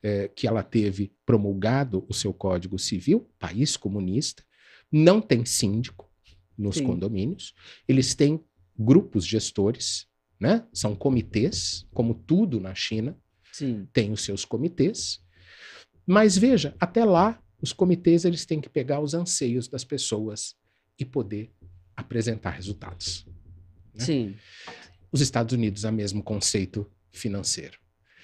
é, que ela teve promulgado o seu Código Civil, país comunista, não tem síndico nos Sim. condomínios, eles têm grupos gestores, né, são comitês, como tudo na China, Sim. tem os seus comitês, mas veja, até lá, os comitês eles têm que pegar os anseios das pessoas e poder apresentar resultados. Né? Sim. Os Estados Unidos, é o mesmo conceito financeiro.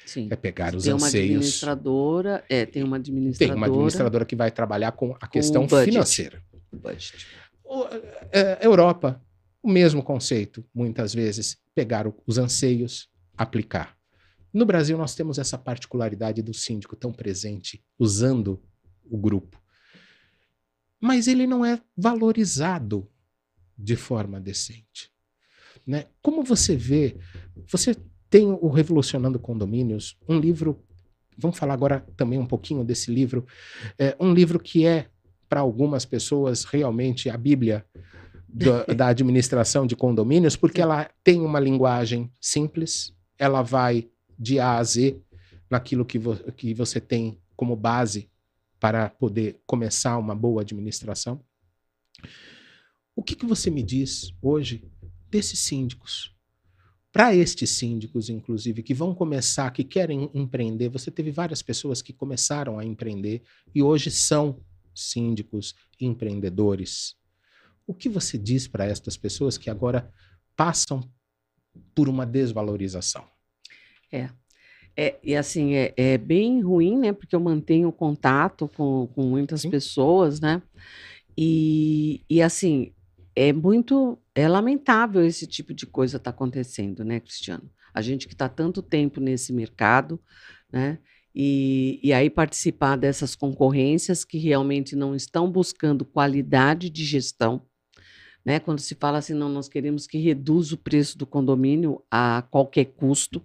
Sim. É pegar os tem anseios. Tem uma administradora, é, tem uma administradora. Tem uma administradora que vai trabalhar com a com questão financeira. Budget. O, é, Europa, o mesmo conceito, muitas vezes, pegar os anseios, aplicar. No Brasil, nós temos essa particularidade do síndico tão presente, usando o grupo. Mas ele não é valorizado de forma decente. Né? Como você vê, você tem o Revolucionando Condomínios, um livro, vamos falar agora também um pouquinho desse livro, é um livro que é, para algumas pessoas, realmente a Bíblia da, da administração de condomínios, porque ela tem uma linguagem simples, ela vai de A a Z naquilo que, vo que você tem como base para poder começar uma boa administração. O que, que você me diz hoje desses síndicos? Para estes síndicos, inclusive, que vão começar, que querem empreender, você teve várias pessoas que começaram a empreender e hoje são síndicos, empreendedores. O que você diz para estas pessoas que agora passam por uma desvalorização? É. É, e assim, é, é bem ruim, né? Porque eu mantenho contato com, com muitas Sim. pessoas, né? E, e assim, é muito é lamentável esse tipo de coisa estar tá acontecendo, né, Cristiano? A gente que está tanto tempo nesse mercado, né? E, e aí participar dessas concorrências que realmente não estão buscando qualidade de gestão, né? Quando se fala assim, não, nós queremos que reduza o preço do condomínio a qualquer custo.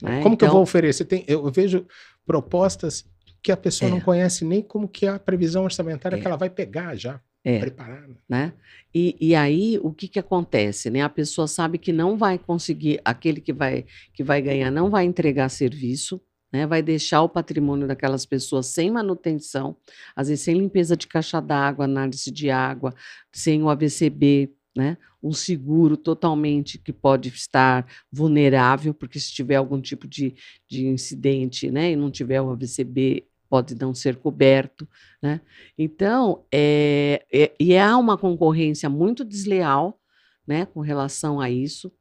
né? Como que eu Então, vou oferecer? Tem, eu vejo propostas que a pessoa É. não conhece nem como que é a previsão orçamentária É. que ela vai pegar já, É. preparada. né? E, e aí o que que acontece, né? A pessoa sabe que não vai conseguir, aquele que vai que vai ganhar não vai entregar serviço, né? Vai deixar o patrimônio daquelas pessoas sem manutenção, às vezes sem limpeza de caixa d'água, análise de água, sem o AVCB, né? Um seguro totalmente que pode estar vulnerável, porque se tiver algum tipo de, de incidente, né? E não tiver o AVCB, pode não ser coberto, né? Então, é, é- e há uma concorrência muito desleal, né, com relação a isso.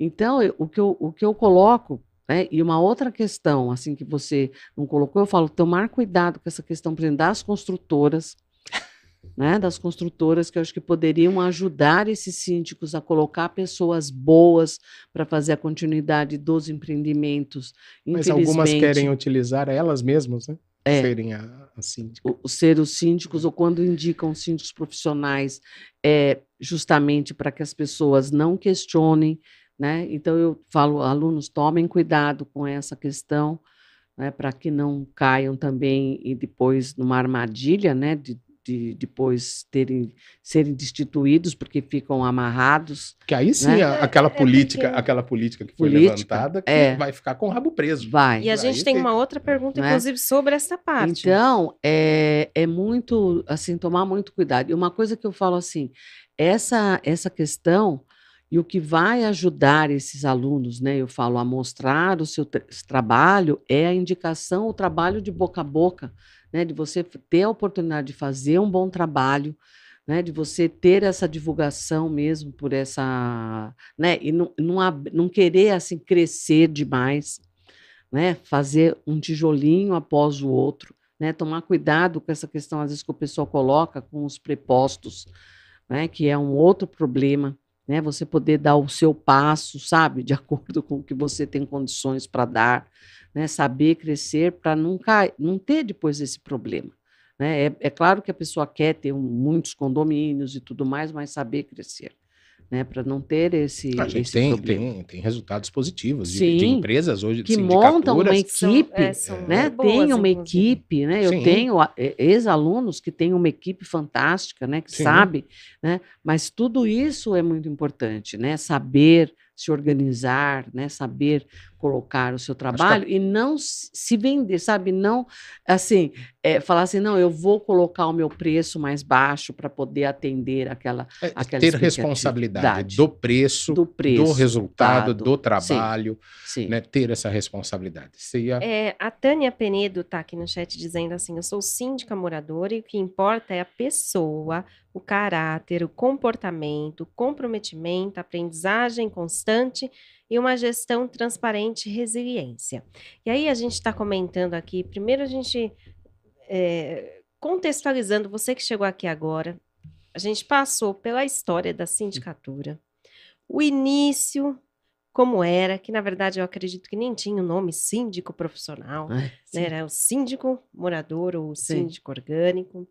Então, eu- o, que eu, o que eu coloco, né, e uma outra questão, assim, que você não colocou, eu falo, tomar cuidado com essa questão, por exemplo, das construtoras, né, das construtoras que eu acho que poderiam ajudar esses síndicos a colocar pessoas boas para fazer a continuidade dos empreendimentos. Mas algumas querem utilizar elas mesmas, né? É. Serem a, a síndica. o, ser os síndicos ou quando indicam síndicos profissionais é justamente para que as pessoas não questionem, né? Então eu falo, alunos tomem cuidado com essa questão, né? Para que não caiam também e depois numa armadilha, né? De, de depois terem serem destituídos porque ficam amarrados. Que aí sim, Né? a- aquela É, é política, porque- aquela política que foi Política, levantada, que é. vai ficar com o rabo preso. Vai. E a Aí gente tem tem- uma outra pergunta, Né? inclusive, sobre essa parte. Então, é, é muito, assim, tomar muito cuidado. E uma coisa que eu falo assim, essa, essa questão e o que vai ajudar esses alunos, né, eu falo, a mostrar o seu tra- trabalho é a indicação, o trabalho de boca a boca, né, de você ter a oportunidade de fazer um bom trabalho, né, de você ter essa divulgação mesmo por essa, né, e não, não, não querer, assim, crescer demais, né, fazer um tijolinho após o outro, né, tomar cuidado com essa questão, às vezes, que o pessoal coloca com os prepostos, né, que é um outro problema, né, você poder dar o seu passo, sabe, de acordo com o que você tem condições para dar, né, saber crescer para não, cai- não ter depois esse problema. Né? É, é claro que a pessoa quer ter um- muitos condomínios e tudo mais, mas saber crescer, né, para não ter esse, A gente esse tem, problema. tem, tem resultados positivos de, Sim. de empresas hoje, Que montam uma sindicaturas. São- equipe, é, são né? boas, tem uma inclusive. equipe, né? Eu Sim. tenho ex-alunos que têm uma equipe fantástica, né? Que Sim. sabe, né? Mas tudo isso é muito importante, né? Saber se organizar, né? Saber colocar o seu trabalho e não se vender, sabe? Não, assim, é, falar assim, não, eu vou colocar o meu preço mais baixo para poder atender aquela É, aquela ter responsabilidade do preço, do do, preço, resultado, dado. do trabalho, Sim. né? Ter essa responsabilidade. Ia... É, a Tânia Penedo está aqui no chat dizendo assim: eu sou síndica moradora e o que importa é a pessoa, o caráter, o comportamento, o comprometimento, a aprendizagem constante e uma gestão transparente e resiliência. E aí a gente está comentando aqui, primeiro a gente é, contextualizando, você que chegou aqui agora, a gente passou pela história da sindicatura, o início, como era, que na verdade eu acredito que nem tinha o nome síndico profissional, É, né? Era o síndico morador ou síndico orgânico.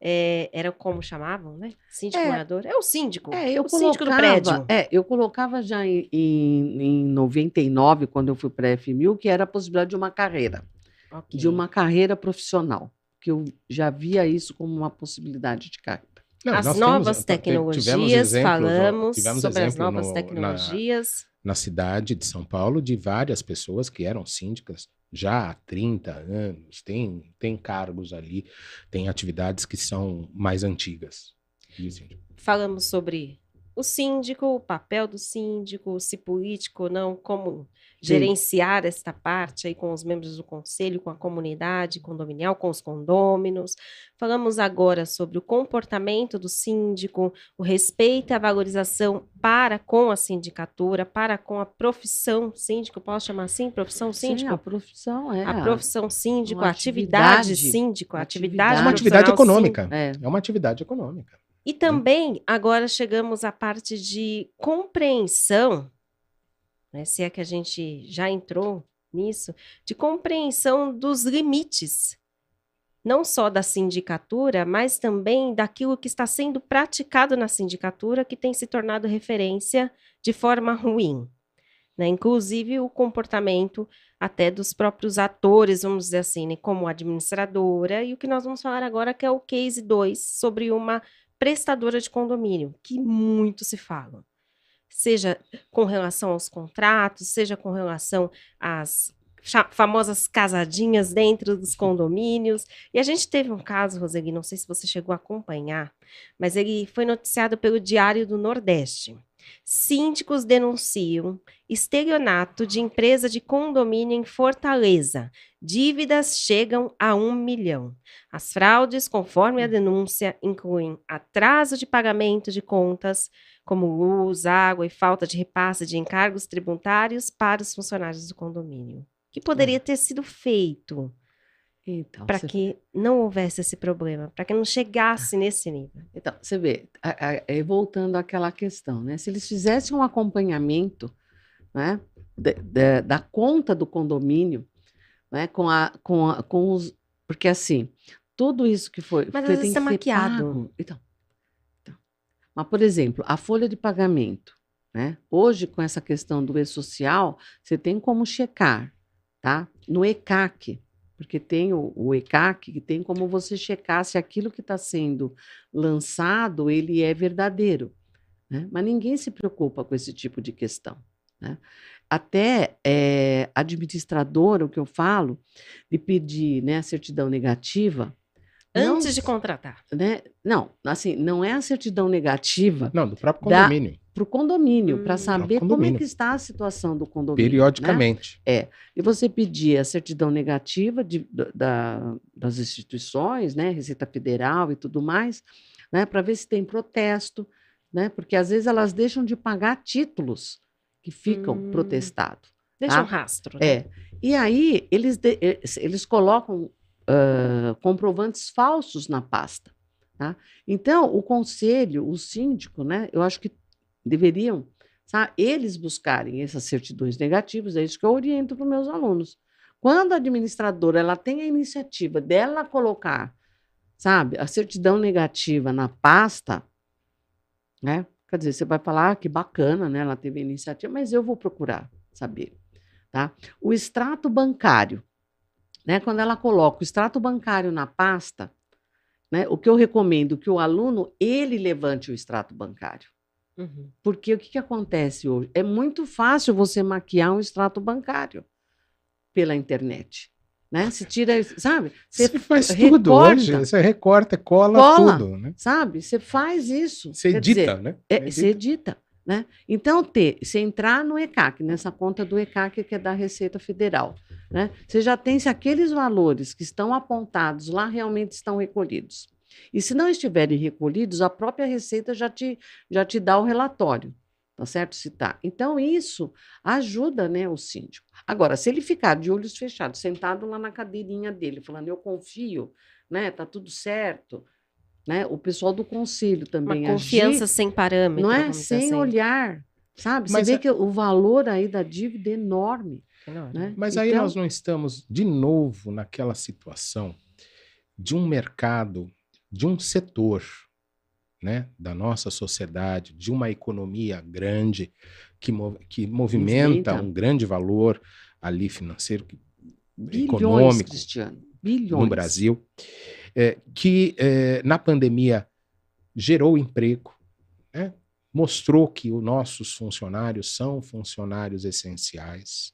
É, era como chamavam, né? Síndico É. morador. É o síndico. É, eu o síndico do colocava, prédio. É, eu colocava já em, em, em 99, quando eu fui para a FMU, que era a possibilidade de uma carreira, Ok. de uma carreira profissional, que eu já via isso como uma possibilidade de carreira. Não, As novas temos- tecnologias, exemplos, falamos sobre as novas no- tecnologias. Na, na cidade de São Paulo, de várias pessoas que eram síndicas já há 30 anos, tem, tem cargos ali, tem atividades que são mais antigas. Falamos sobre o síndico, o papel do síndico, se político ou não, como gerenciar esta parte aí com os membros do conselho, com a comunidade condominial, com os condôminos. Falamos agora sobre o comportamento do síndico, o respeito e a valorização para com a sindicatura, para com a profissão síndico, posso chamar assim? Profissão síndico? Sim, a profissão é. a profissão síndico, a atividade, atividade. síndico, a Atividade. atividade, É uma atividade econômica. É, É uma atividade econômica. E também agora chegamos à parte de compreensão, né, se é que a gente já entrou nisso, de compreensão dos limites, não só da sindicatura, mas também daquilo que está sendo praticado na sindicatura, que tem se tornado referência de forma ruim. Né? Inclusive o comportamento até dos próprios atores, vamos dizer assim, né? como administradora, e o que nós vamos falar agora que é o case 2, sobre uma prestadora de condomínio, que muito se fala. Seja com relação aos contratos, seja com relação às famosas casadinhas dentro dos condomínios. E a gente teve um caso, Roseli, não sei se você chegou a acompanhar, mas ele foi noticiado pelo Diário do Nordeste. Síndicos denunciam estelionato de empresa de condomínio em Fortaleza. Dívidas chegam a um milhão. As fraudes, conforme a denúncia, incluem atraso de pagamento de contas, como luz, água e falta de repasse de encargos tributários para os funcionários do condomínio. O que poderia ter sido feito Então, para você- que não houvesse esse problema, para que não chegasse nesse nível? Então, você vê, a- a- é, voltando àquela questão, né? Se eles fizessem um acompanhamento né, da, da- da conta do condomínio, né, com, a, com, a, com os. Porque assim, tudo isso que foi. Mas às vezes tem é ser maquiado. Então, então. Mas, por exemplo, a folha de pagamento. Né? Hoje, com essa questão do e-social, você tem como checar tá? no ECAC, porque tem o, o ECAC que tem como você checar se aquilo que está sendo lançado ele é verdadeiro. Né? Mas ninguém se preocupa com esse tipo de questão. Né? Até é, administradora, o que eu falo, de pedir né, a certidão negativa. não Antes de s- contratar. né? Não, assim, não é a certidão negativa Não, do próprio Da- condomínio, para o condomínio, Hum. para saber como é condomínio. que está a situação do condomínio. né? periodicamente. E você pedir a certidão negativa de- da- da- das instituições, né, Receita Federal e tudo mais, né, para ver se tem protesto, né, porque às vezes elas deixam de pagar títulos que ficam Hum. protestados. Deixa Tá? um rastro. né? É. E aí eles, de- eh, eles colocam ah, comprovantes falsos na pasta. Tá? Então, o conselho, o síndico, né, eu acho que deveriam sabe, eles buscarem essas certidões negativas, é isso que eu oriento para os meus alunos. Quando a administradora ela tem a iniciativa dela colocar, sabe, a certidão negativa na pasta, né? Quer dizer, você vai falar, ah, que bacana, né? Ela teve a iniciativa, mas eu vou procurar saber, tá? O extrato bancário, né? Quando ela coloca o extrato bancário na pasta, né? O que eu recomendo que o aluno ele levante o extrato bancário. Uhum. Porque o que, que acontece hoje? É muito fácil você maquiar um extrato bancário pela internet. Né? Se tira, sabe? Você Você faz tudo recorta. hoje. Você recorta, cola, Cola. tudo, né? Sabe? Você faz isso. Você edita, dizer, né? é, você edita. Né? Então, ter, se entrar no ECAC, nessa conta do ECAC que é da Receita Federal, né? você já tem se aqueles valores que estão apontados lá realmente estão recolhidos. E se não estiverem recolhidos, a própria Receita já te, já te dá o relatório, tá certo? Se tá. Então, isso ajuda né, o síndico. Agora, se ele ficar de olhos fechados, sentado lá na cadeirinha dele, falando, eu confio, né? Tá tudo certo. Né? O pessoal do conselho Uma também agir- confiança sem parâmetro. não é? Sem assim. olhar, sabe? Mas Você vê é- que o valor aí da dívida é enorme, Enorme. né? Mas aí Então, nós não estamos de novo naquela situação de um mercado, de um setor, né, da nossa sociedade, de uma economia grande que, mov- que movimenta Movimenta. um grande valor ali financeiro que- bilhões, econômico Cristiano, bilhões. no Brasil, é, que é, na pandemia gerou emprego, né? mostrou que os nossos funcionários são funcionários essenciais,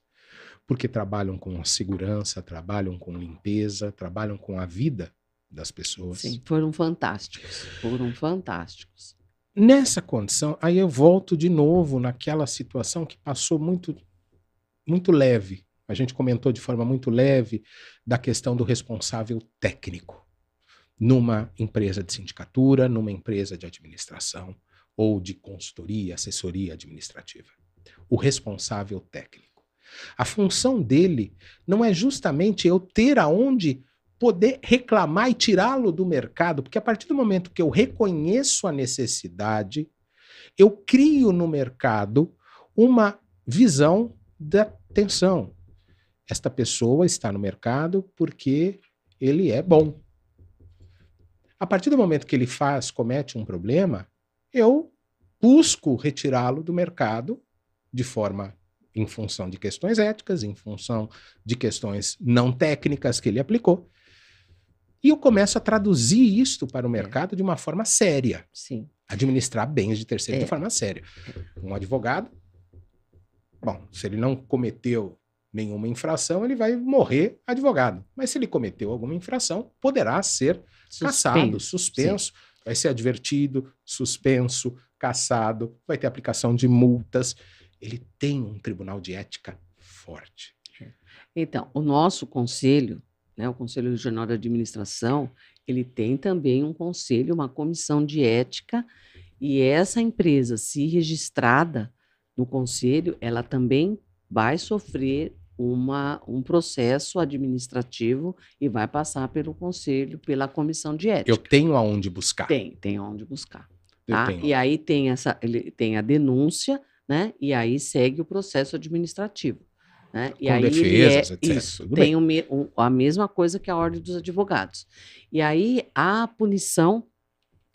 porque trabalham com segurança, trabalham com limpeza, trabalham com a vida das pessoas. Sim, foram fantásticos, foram fantásticos. Nessa condição, aí eu volto de novo naquela situação que passou muito, muito leve. A gente comentou de forma muito leve da questão do responsável técnico numa empresa de sindicatura, numa empresa de administração ou de consultoria, assessoria administrativa. O responsável técnico. A função dele não é justamente eu ter aonde poder reclamar e tirá-lo do mercado, porque a partir do momento que eu reconheço a necessidade, eu crio no mercado uma visão da atenção. esta pessoa está no mercado porque ele é bom. A partir do momento que ele faz, comete um problema, eu busco retirá-lo do mercado de forma em função de questões éticas, em função de questões não técnicas que ele aplicou. E eu começo a traduzir isto para o é. mercado é. de uma forma séria. Sim. Administrar bens de terceiro é. de forma séria. Um advogado, bom, se ele não cometeu nenhuma infração, ele vai morrer advogado. Mas se ele cometeu alguma infração, poderá ser suspenso. caçado, suspenso, Sim. vai ser advertido, suspenso, caçado, vai ter aplicação de multas. Ele tem um tribunal de ética forte. Então, o nosso conselho, né, o Conselho Regional de Administração, ele tem também um conselho, uma comissão de ética, e essa empresa, se registrada no conselho, ela também vai sofrer uma, um processo administrativo e vai passar pelo conselho, pela comissão de ética. Eu tenho aonde buscar. Tem, tem aonde buscar. Tá? E aí tem essa, ele tem a denúncia, né? E aí segue o processo administrativo. Né? E Com aí defesas, é, etc. Isso, tem um, um, a mesma coisa que a ordem dos advogados. E aí a punição,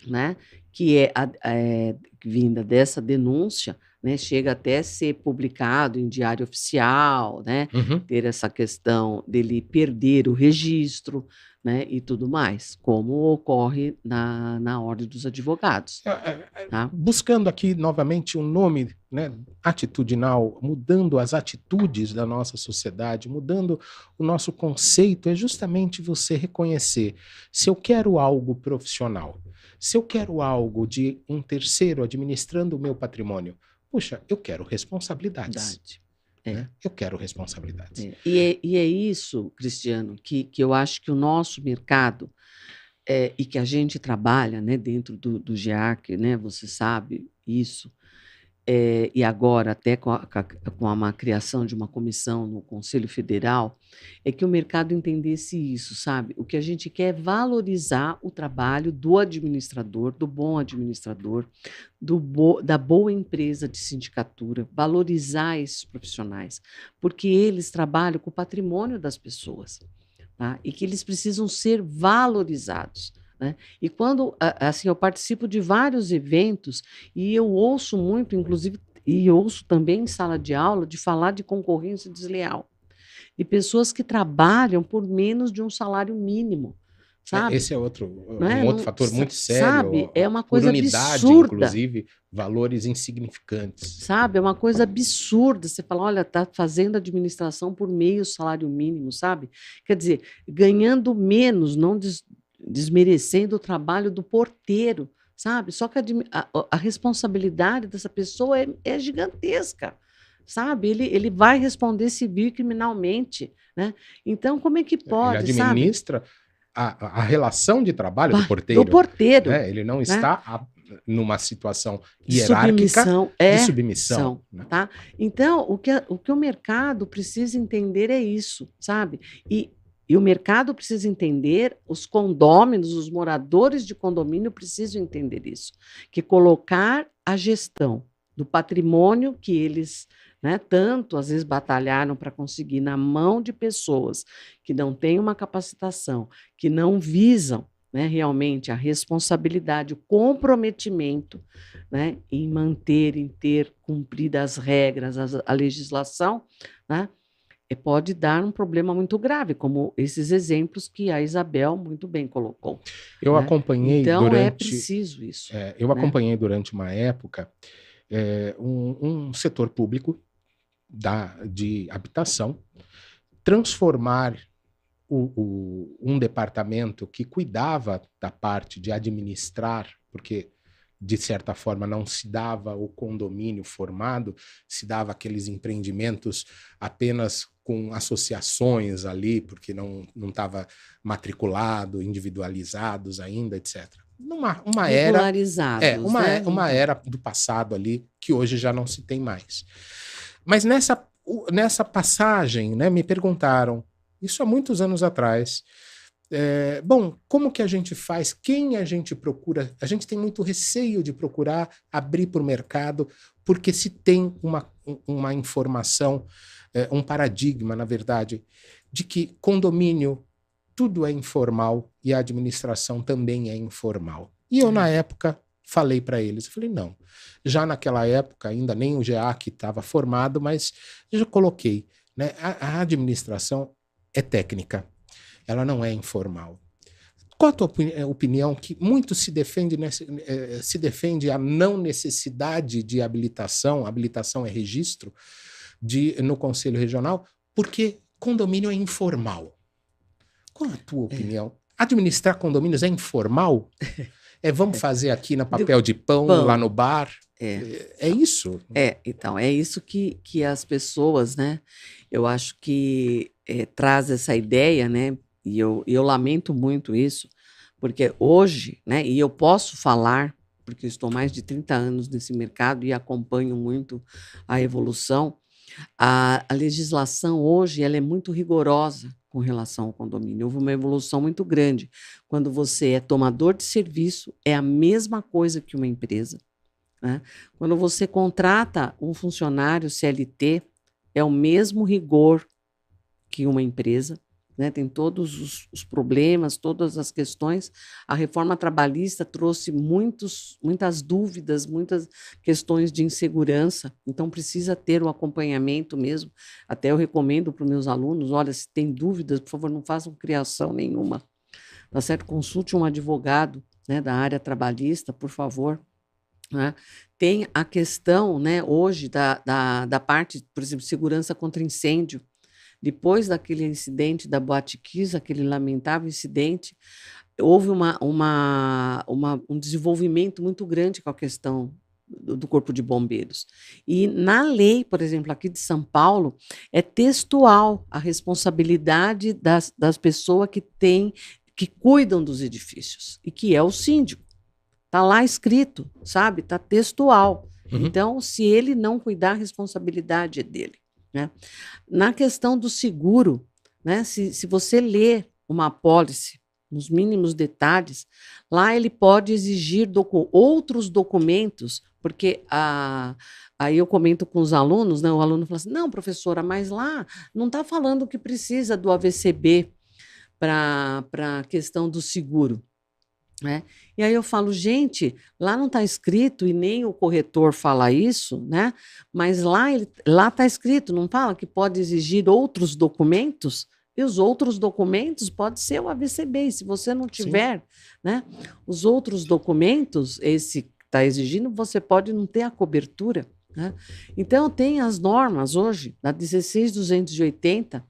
né? Que é, a, é vinda dessa denúncia, né, chega até ser publicado em diário oficial, né, uhum. ter essa questão dele perder o registro, né, e tudo mais, como ocorre na, na ordem dos advogados. É, é, é, tá? Buscando aqui novamente um nome né, atitudinal, mudando as atitudes da nossa sociedade, mudando o nosso conceito, é justamente você reconhecer se eu quero algo profissional, se eu quero algo de um terceiro administrando o meu patrimônio, puxa, eu quero responsabilidades. É. Né? Eu quero responsabilidades. É. E, é, e, é, isso, Cristiano, que, que eu acho que o nosso mercado é, e que a gente trabalha né, dentro do, do GEAC, né, você sabe isso, é, e agora até com a, com a criação de uma comissão no Conselho Federal, é que o mercado entendesse isso, sabe? O que a gente quer é valorizar o trabalho do administrador, do bom administrador, do bo, da boa empresa de sindicatura, valorizar esses profissionais, porque eles trabalham com o patrimônio das pessoas tá? e que eles precisam ser valorizados. Né? E quando assim eu participo de vários eventos e eu ouço muito, inclusive, e ouço também em sala de aula, de falar de concorrência desleal. De pessoas que trabalham por menos de um salário mínimo. É, sabe? Esse é outro, um é? outro Não, fator muito sério. Sabe? É uma coisa unidade, absurda. inclusive, valores insignificantes. Sabe? É uma coisa absurda. Você fala, olha, tá fazendo administração por meio salário mínimo, sabe? Quer dizer, ganhando menos, não des desmerecendo o trabalho do porteiro, sabe? Só que a, a, a responsabilidade dessa pessoa é, é, gigantesca, sabe? Ele, ele vai responder civil e criminalmente, né? Então, como é que pode, Ele administra a, a, relação de trabalho do porteiro. Do porteiro. Né? Ele não né? está a, numa situação hierárquica submissão, é, de submissão. Né? Tá? Então, o que, o que o mercado precisa entender é isso, sabe? E e o mercado precisa entender, os condôminos, os moradores de condomínio precisam entender isso, que colocar a gestão do patrimônio que eles né, tanto às vezes batalharam para conseguir na mão de pessoas que não têm uma capacitação, que não visam né, realmente a responsabilidade, o comprometimento né, em manter, em ter cumprido as regras, a, a legislação, né, pode dar um problema muito grave, como esses exemplos que a Isabel muito bem colocou. Eu né? acompanhei então, durante. Então é preciso isso. É, eu né? acompanhei durante uma época é, um, um, setor público da, de habitação transformar o, o, um departamento que cuidava da parte de administrar, porque de certa forma não se dava o condomínio formado, se dava aqueles empreendimentos apenas com associações ali, porque não estava matriculado, individualizados ainda, etc. Numa, uma era é uma, né? uma era do passado ali que hoje já não se tem mais. Mas nessa nessa passagem, né, me perguntaram isso há muitos anos atrás. É, bom, como que a gente faz? Quem a gente procura? A gente tem muito receio de procurar abrir para o mercado, porque se tem uma, uma informação é, um paradigma, na verdade, de que condomínio tudo é informal e a administração também é informal. E eu, na época, falei para eles, eu falei, não. Já naquela época, ainda nem o GEAC estava formado, mas eu já coloquei, né? A, a administração é técnica, ela não é informal. Qual a tua eh, opinião que muito se defende, nesse, eh, se defende a não necessidade de habilitação, habilitação é registro, de, no Conselho Regional, porque condomínio é informal. Qual a tua é. opinião? Administrar condomínios é informal? É vamos fazer aqui na papel de pão, pão. lá no bar? É. é. é isso? É, então, é isso que, que as pessoas, né? Eu acho que é, traz essa ideia, né? E eu, eu lamento muito isso, porque hoje, né? E eu posso falar, porque estou mais de 30 anos nesse mercado e acompanho muito a evolução. A, a legislação hoje ela é muito rigorosa com relação ao condomínio. Houve uma evolução muito grande. Quando você é tomador de serviço, é a mesma coisa que uma empresa. Né? Quando você contrata um funcionário CLT, é o mesmo rigor que uma empresa né, tem todos os, os, problemas, todas as questões. A reforma trabalhista trouxe muitos, muitas dúvidas, muitas questões de insegurança, então precisa ter o acompanhamento mesmo. Até eu recomendo para os meus alunos: olha, se tem dúvidas, por favor, não façam criação nenhuma. Tá certo? Consulte um advogado né, da área trabalhista, por favor. Né? Tem a questão né, hoje da, da, da parte, por exemplo, segurança contra incêndio. Depois daquele incidente da Boate Kiss, aquele lamentável incidente, houve uma, uma, uma, um desenvolvimento muito grande com a questão do, Corpo de Bombeiros. E na lei, por exemplo, aqui de São Paulo, é textual a responsabilidade das, das pessoas que têm, que cuidam dos edifícios, e que é o síndico. Está lá escrito, sabe? Está textual. Uhum. Então, se ele não cuidar, a responsabilidade é dele. Né? Na questão do seguro, né, se, se você lê uma apólice nos mínimos detalhes, lá ele pode exigir docu outros documentos, porque a, aí eu comento com os alunos, né, o aluno fala assim, não, professora, mas lá não está falando que precisa do AVCB para a questão do seguro. Né? E aí eu falo, gente, lá não está escrito e nem o corretor fala isso, né? Mas lá ele, lá está escrito, não fala que pode exigir outros documentos e os outros documentos pode ser o AVCB. E se você não tiver, Sim. né? Os outros documentos, esse que está exigindo, você pode não ter a cobertura. Né? Então tem as normas hoje da 16280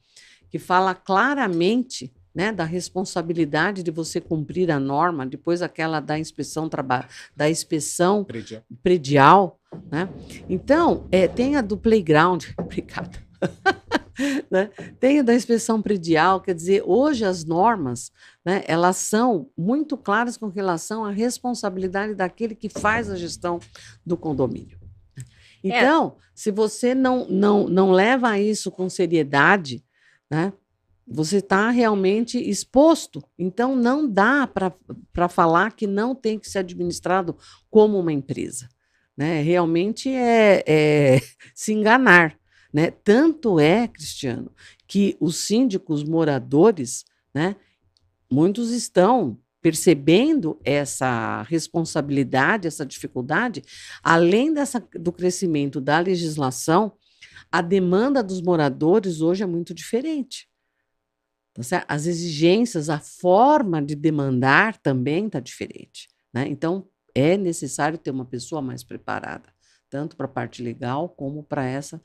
que fala claramente né, da responsabilidade de você cumprir a norma, depois aquela da inspeção da inspeção predial, predial né? Então, é, tem a do playground, obrigada. né? Tem a da inspeção predial, quer dizer, hoje as normas, né, elas são muito claras com relação à responsabilidade daquele que faz a gestão do condomínio. É. Então, é. se você não, não, não leva isso com seriedade, né, você está realmente exposto. Então, não dá para falar que não tem que ser administrado como uma empresa. Né? Realmente é, é se enganar. Né? Tanto é, Cristiano, que os síndicos moradores, né, muitos estão percebendo essa responsabilidade, essa dificuldade, além dessa, do crescimento da legislação, a demanda dos moradores hoje é muito diferente. Tá As exigências, a forma de demandar também está diferente. Né? Então, é necessário ter uma pessoa mais preparada, tanto para a parte legal como para essa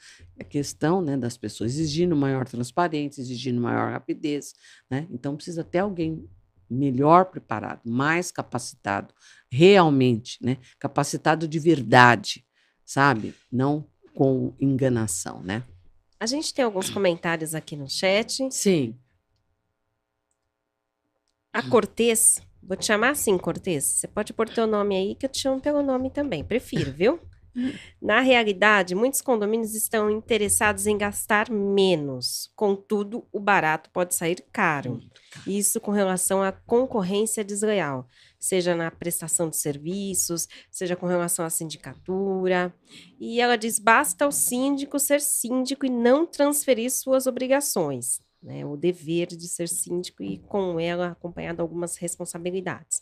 questão né, das pessoas, exigindo maior transparência, exigindo maior rapidez. Né? Então, precisa ter alguém melhor preparado, mais capacitado, realmente, né? capacitado de verdade, sabe? Não com enganação, né? A gente tem alguns comentários aqui no chat. Sim. A Cortez, vou te chamar assim, Cortez. Você pode pôr teu nome aí, que eu te chamo pelo nome também. Prefiro, viu? Na realidade, muitos condomínios estão interessados em gastar menos. Contudo, o barato pode sair caro. Isso com relação à concorrência desleal, seja na prestação de serviços, seja com relação à sindicatura. E ela diz: basta o síndico ser síndico e não transferir suas obrigações né, o dever de ser síndico e com ela acompanhado algumas responsabilidades.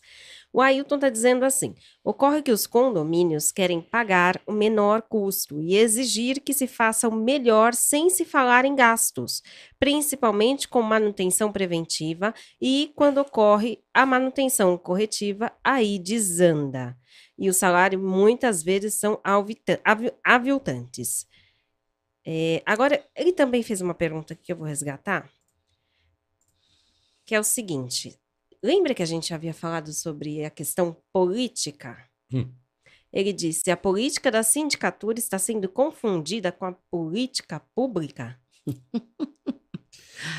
O Ailton está dizendo assim: ocorre que os condomínios querem pagar o menor custo e exigir que se faça o melhor sem se falar em gastos, principalmente com manutenção preventiva e quando ocorre a manutenção corretiva, aí desanda. E o salário muitas vezes são aviltantes. É, agora, ele também fez uma pergunta que eu vou resgatar, que é o seguinte: lembra que a gente havia falado sobre a questão política? Hum. Ele disse: a política da sindicatura está sendo confundida com a política pública.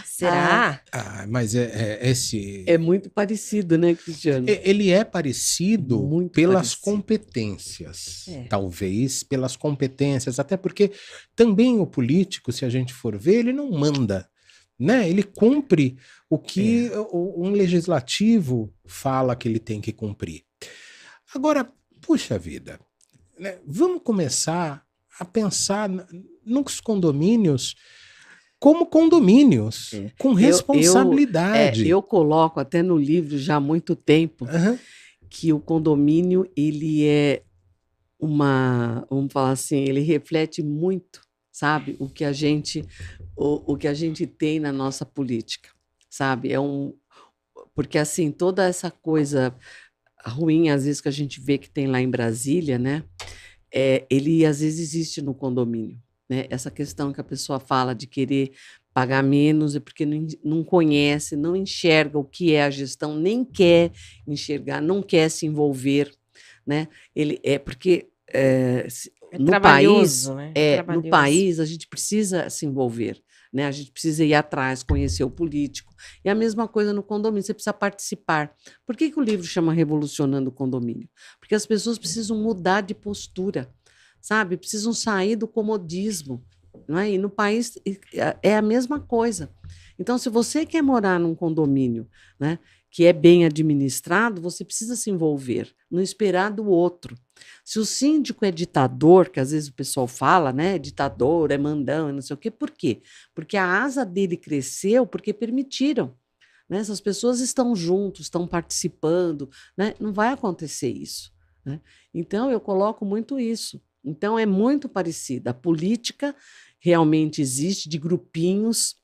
Será? Ah, ah mas é, é, esse. É muito parecido, né, Cristiano? É, ele é parecido muito pelas parecido. competências. É. Talvez pelas competências, até porque também o político, se a gente for ver, ele não manda. Né? Ele cumpre o que é. um legislativo fala que ele tem que cumprir. Agora, puxa vida, né? vamos começar a pensar nos condomínios como condomínios, é. com responsabilidade. Eu, eu, é, eu, coloco até no livro já há muito tempo uhum. que o condomínio ele é uma, vamos falar assim, ele reflete muito, sabe, o que a gente, o, o que a gente tem na nossa política, sabe? É um, porque assim toda essa coisa ruim às vezes que a gente vê que tem lá em Brasília, né? É, ele às vezes existe no condomínio. Né? Essa questão que a pessoa fala de querer pagar menos é porque não, não conhece, não enxerga o que é a gestão, nem quer enxergar, não quer se envolver, né? Ele é porque é, é no país, né? é, no país a gente precisa se envolver, né? A gente precisa ir atrás, conhecer o político. E a mesma coisa no condomínio, você precisa participar. Por que, que o livro chama Revolucionando o Condomínio? Porque as pessoas precisam mudar de postura sabe? Precisam sair do comodismo. Não é? E no país é a mesma coisa. Então, se você quer morar num condomínio né, que é bem administrado, você precisa se envolver, não esperar do outro. Se o síndico é ditador, que às vezes o pessoal fala, né? Ditador, é mandão, é não sei o quê, por quê? Porque a asa dele cresceu porque permitiram. Né? Essas pessoas estão juntos, estão participando, né? não vai acontecer isso. Né? Então, eu coloco muito isso. Então é muito parecida. A política realmente existe de grupinhos,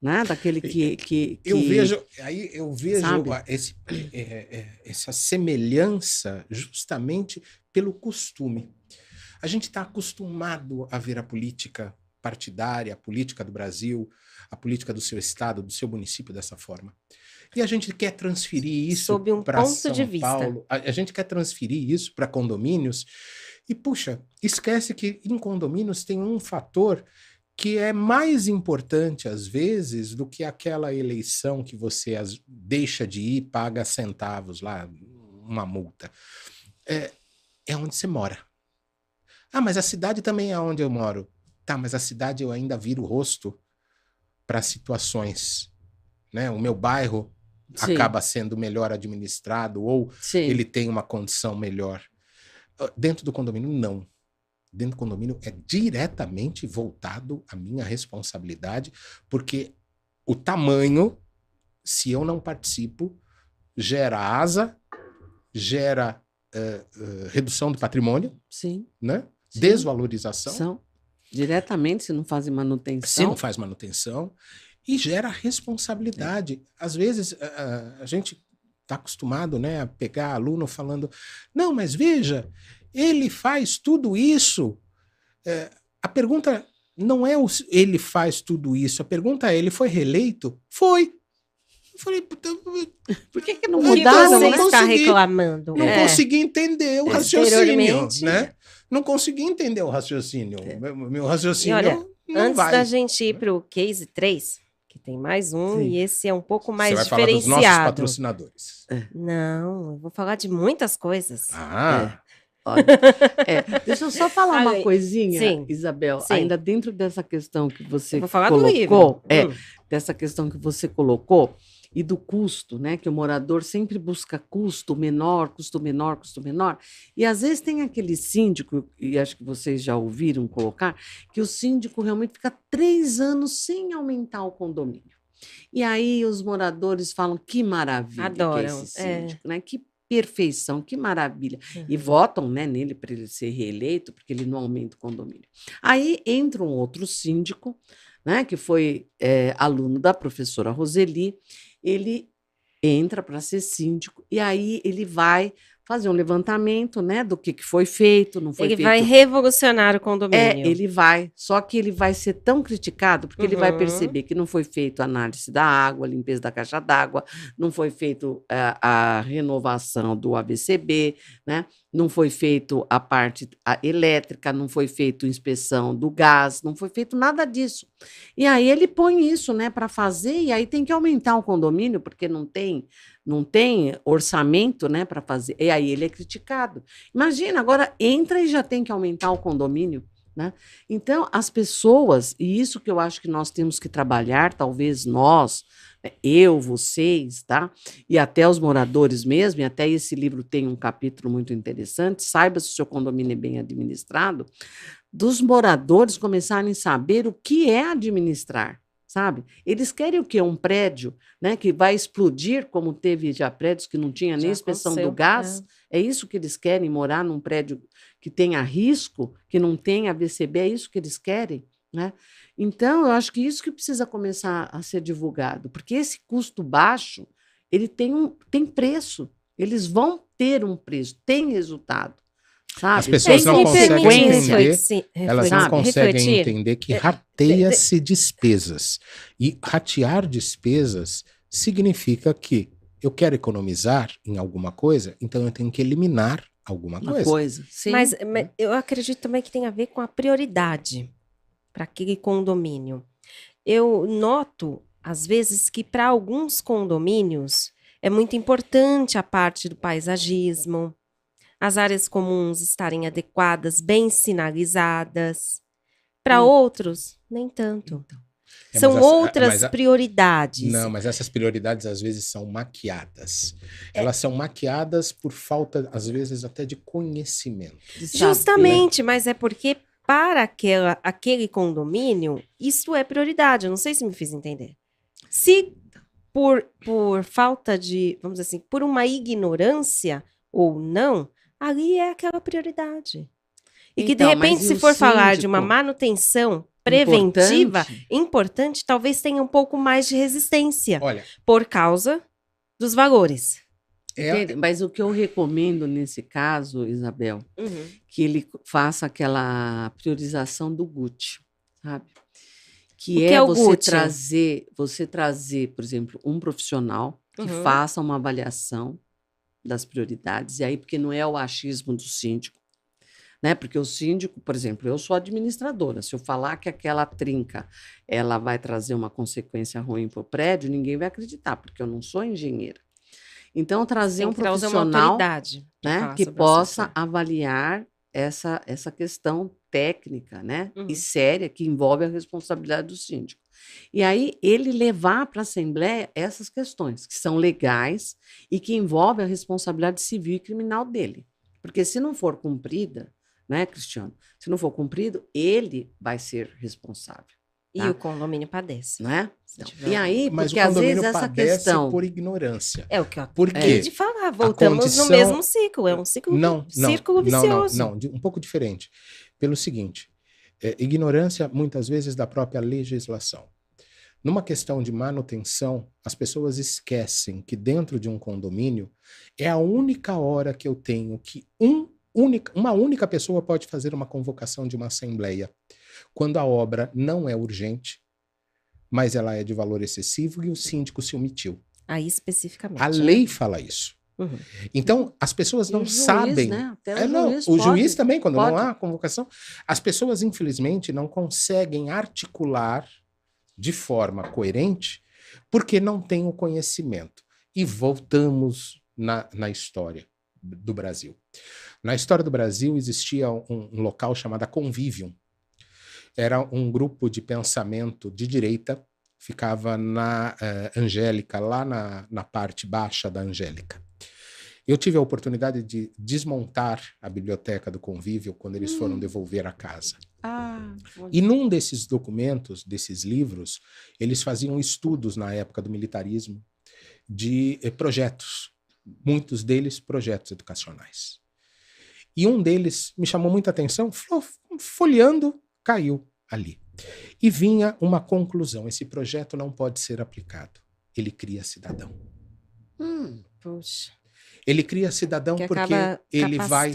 né? Daquele que, que, que eu vejo aí eu vejo esse, é, é, essa semelhança justamente pelo costume. A gente está acostumado a ver a política partidária, a política do Brasil, a política do seu estado, do seu município dessa forma. E a gente quer transferir isso um para São de Paulo. A, a gente quer transferir isso para condomínios e puxa, esquece que em condomínios tem um fator que é mais importante às vezes do que aquela eleição que você as, deixa de ir, paga centavos lá, uma multa. É, é onde você mora. Ah, mas a cidade também é onde eu moro. Tá, mas a cidade eu ainda viro o rosto para situações, né? O meu bairro Sim. acaba sendo melhor administrado ou Sim. ele tem uma condição melhor. Ah, dentro do condomínio, não. Dentro do condomínio é diretamente voltado à minha responsabilidade, porque o tamanho, se eu não participo, gera asa, gera uh, uh, redução do patrimônio, Sim. Né? Sim. desvalorização. São. Diretamente, se não faz manutenção. Se não faz manutenção. E gera responsabilidade. É. Às vezes, a, a gente está acostumado né, a pegar aluno falando: não, mas veja, ele faz tudo isso. É, a pergunta não é o, ele faz tudo isso, a pergunta é: ele foi reeleito? Foi. Eu falei, por que, que não mudaram? Você não está reclamando. Não é. consegui entender o raciocínio, né? Não consegui entender o raciocínio. É. Meu, meu raciocínio. E olha, antes vai. da gente ir para o case 3, que tem mais um, Sim. e esse é um pouco mais Você vai diferenciado. Falar dos nossos patrocinadores. É. Não, eu vou falar de muitas coisas. Ah. É. Olha, é, deixa eu só falar uma coisinha, sim, Isabel, sim. ainda dentro dessa questão que você Eu vou falar do colocou, livro. é, Hum. dessa questão que você colocou e do custo, né? Que o morador sempre busca custo menor, custo menor, custo menor. E às vezes tem aquele síndico, e acho que vocês já ouviram colocar, que o síndico realmente fica três anos sem aumentar o condomínio. E aí os moradores falam que maravilha que é Adoram, esse é. síndico, né? Que perfeição, que maravilha. E Uhum. votam né, nele para ele ser reeleito, porque ele não aumenta o condomínio. Aí entra um outro síndico, né, que foi eh, aluno da professora Roseli, ele entra para ser síndico, e aí ele vai fazer um levantamento né, do que, que foi feito, não foi Ele feito. vai revolucionar o É, condomínio. ele vai. Só que ele vai ser tão criticado porque ele vai Uhum. perceber que não foi feito a análise da água, limpeza da caixa d'água, não foi feito eh, a, renovação do AVCB, né? não foi feito a parte a elétrica, não foi feito inspeção do gás, não foi feito nada disso. E aí ele põe isso né, para fazer, e aí tem que aumentar o condomínio, porque não tem, não tem orçamento né, para fazer. E aí ele é criticado. Imagina, agora entra e já tem que aumentar o condomínio. Né? Então, as pessoas, e isso que eu acho que nós temos que trabalhar, talvez nós, né, eu, vocês, tá? E até os moradores mesmo, e até esse livro tem um capítulo muito interessante, saiba se o seu condomínio é bem administrado, dos moradores começarem a saber o que é administrar, sabe? Eles querem o quê? Um prédio, né, que vai explodir, como teve já prédios que não tinha nem Já inspeção do gás, é isso que eles querem, morar num prédio que tenha risco, que não tenha VCB, é isso que eles querem, né? Então, eu acho que isso que precisa começar a ser divulgado, porque esse custo baixo, ele tem, um, tem preço, eles vão ter um preço, tem resultado, sabe? As pessoas Tem não conseguem entender, reflexi- Elas não conseguem refletir. entender que É, rateia-se despesas. E ratear despesas significa que eu quero economizar em alguma coisa, então eu tenho que eliminar alguma Uma coisa. coisa. Sim. Mas, mas eu acredito também que tem a ver com a prioridade para aquele condomínio. Eu noto, às vezes, que para alguns condomínios é muito importante a parte do paisagismo, as áreas comuns estarem adequadas, bem sinalizadas. Para Hum. outros, nem tanto. É, São essa- outras a- prioridades. Não, mas essas prioridades às vezes são maquiadas. Elas são maquiadas por falta, às vezes, até de conhecimento. saber. Justamente, mas é porque para aquela, aquele condomínio, isso é prioridade. Eu não sei se me fiz entender. Se por, por falta de, vamos dizer assim, por uma ignorância ou não, ali é aquela prioridade. E que, de Então, repente, se for falar de uma manutenção preventiva, Importante. importante, talvez tenha um pouco mais de resistência Olha, por causa dos valores. é? Mas o que eu recomendo nesse caso, Isabel, que ele faça aquela priorização do GUT, sabe? Que O que é, é o você GUT? trazer, você trazer, por exemplo, um profissional que Uhum. faça uma avaliação das prioridades, e aí porque não é o achismo do síndico, né? Porque o síndico, por exemplo, eu sou administradora, se eu falar que aquela trinca ela vai trazer uma consequência ruim para o prédio, ninguém vai acreditar, porque eu não sou engenheira. Então, trazer um profissional né, que possa avaliar essa, essa questão técnica né, Uhum. e séria que envolve a responsabilidade do síndico. E aí ele levar para a Assembleia essas questões que são legais e que envolvem a responsabilidade civil e criminal dele. Porque se não for cumprida, né, Cristiano? Se não for cumprido, ele vai ser responsável, E Tá. o condomínio padece. né? Se Então, e aí, mas porque o às condomínio vezes essa padece questão por ignorância. É o que eu Por acabei quê? de falar. Voltamos condição- no mesmo ciclo. É um ciclo, Não, não, círculo não, não, vicioso. não, de- um pouco diferente. Pelo seguinte, é, ignorância muitas vezes da própria legislação. Numa questão de manutenção, as pessoas esquecem que dentro de um condomínio é a única hora que eu tenho que um única, uma única pessoa pode fazer uma convocação de uma assembleia. Quando a obra não é urgente, mas ela é de valor excessivo e o síndico se omitiu. Aí especificamente. A né? lei fala isso. Uhum. Então, as pessoas E não o juiz, sabem. né? Até É, não, o pode. juiz também, quando não pode. há convocação. As pessoas, infelizmente, não conseguem articular de forma coerente porque não têm o conhecimento. E voltamos na, na história. do Brasil. Na história do Brasil existia um, um local chamado Convivium. Era um grupo de pensamento de direita, ficava na uh, Angélica, lá na, na parte baixa da Angélica. Eu tive a oportunidade de desmontar a biblioteca do convívio quando eles hum. foram devolver a casa. Ah, e num desses documentos, desses livros, eles faziam estudos na época do militarismo de eh, projetos, muitos deles projetos educacionais. E um deles me chamou muita atenção, folheando, caiu ali. E vinha uma conclusão: esse projeto não pode ser aplicado. Ele cria cidadão. Hum, puxa. Ele cria cidadão que porque ele vai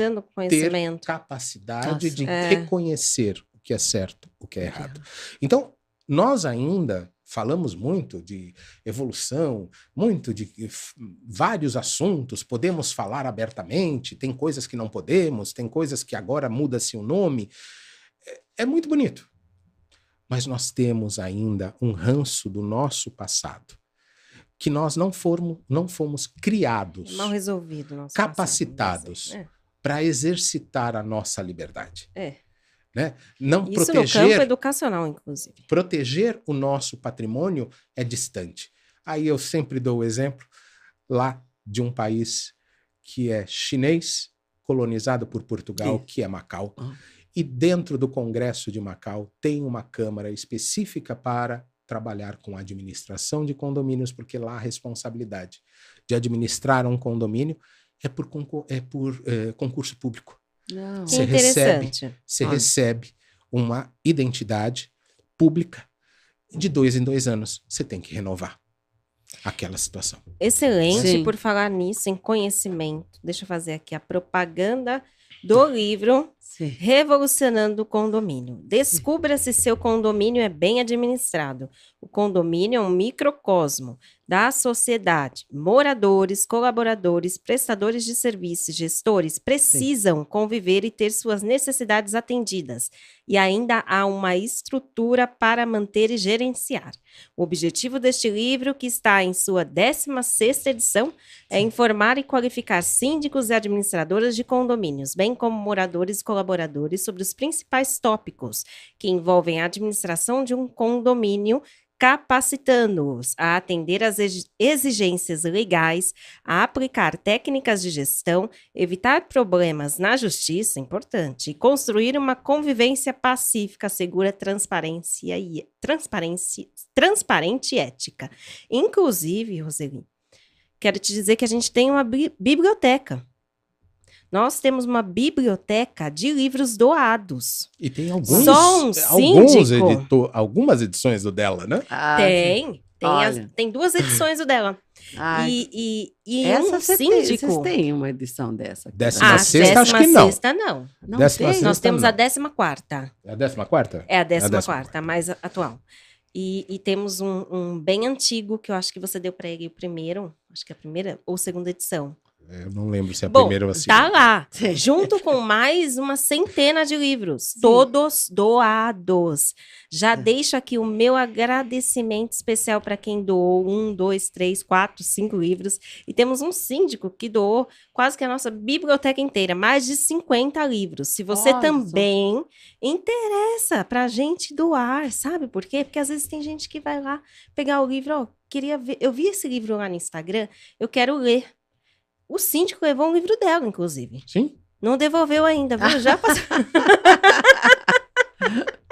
ter capacidade Nossa. de é. reconhecer o que é certo, o que é errado. Então, nós ainda falamos muito de evolução, muito de vários assuntos, podemos falar abertamente, tem coisas que não podemos, tem coisas que agora muda-se o nome. É, é muito bonito. Mas nós temos ainda um ranço do nosso passado que nós não fomos, não fomos criados, mal resolvido, capacitados é. para exercitar a nossa liberdade. É. Né? Não Isso proteger, no campo educacional, inclusive. Proteger o nosso patrimônio é distante. Aí eu sempre dou o exemplo lá de um país que é chinês, colonizado por Portugal, que é Macau. Uhum. E dentro do Congresso de Macau tem uma câmara específica para trabalhar com administração de condomínios, porque lá a responsabilidade de administrar um condomínio é por, é por é, concurso público. Não. Você recebe, você recebe uma identidade pública de dois em dois anos. Você tem que renovar aquela situação. Excelente Sim. por falar nisso, em conhecimento. Deixa eu fazer aqui a propaganda do livro Sim. Revolucionando o Condomínio. Descubra se seu condomínio é bem administrado. O condomínio é um microcosmo da sociedade. Moradores, colaboradores, prestadores de serviços, gestores precisam Sim. conviver e ter suas necessidades atendidas. E ainda há uma estrutura para manter e gerenciar. O objetivo deste livro, que está em sua 16ª edição, é informar e qualificar síndicos e administradoras de condomínios, bem como moradores e colaboradores sobre os principais tópicos que envolvem a administração de um condomínio capacitando-os a atender às exigências legais, a aplicar técnicas de gestão, evitar problemas na justiça, importante, e construir uma convivência pacífica, segura, transparência e transparência, transparente e ética. Inclusive, Roseli, quero te dizer que a gente tem uma biblioteca nós temos uma biblioteca de livros doados. E tem alguns, Só um alguns editor, algumas edições do dela, né? Ah, tem. Tem, as, tem, duas edições do dela. Ai, e, e, e essa um síndico. Vocês têm uma edição dessa? Décima ah, sexta, acho que não. Sexta, não. não décima tem. Nós temos não. a décima quarta. É a décima quarta? É a décima, é a décima quarta, quarta, mais atual. E, e, temos um, um, bem antigo, que eu acho que você deu para ele o primeiro, acho que é a primeira ou segunda edição. Eu não lembro se é a Bom, primeira ou a segunda. Tá lá, junto com mais uma centena de livros, Sim. todos doados. Já é. deixo aqui o meu agradecimento especial para quem doou um, dois, três, quatro, cinco livros. E temos um síndico que doou quase que a nossa biblioteca inteira, mais de 50 livros. Se você Nossa. também interessa para a gente doar, sabe por quê? Porque às vezes tem gente que vai lá pegar o livro, ó, queria ver, eu vi esse livro lá no Instagram, eu quero ler. O síndico levou um livro dela, inclusive. Sim. Não devolveu ainda, viu? Já passou.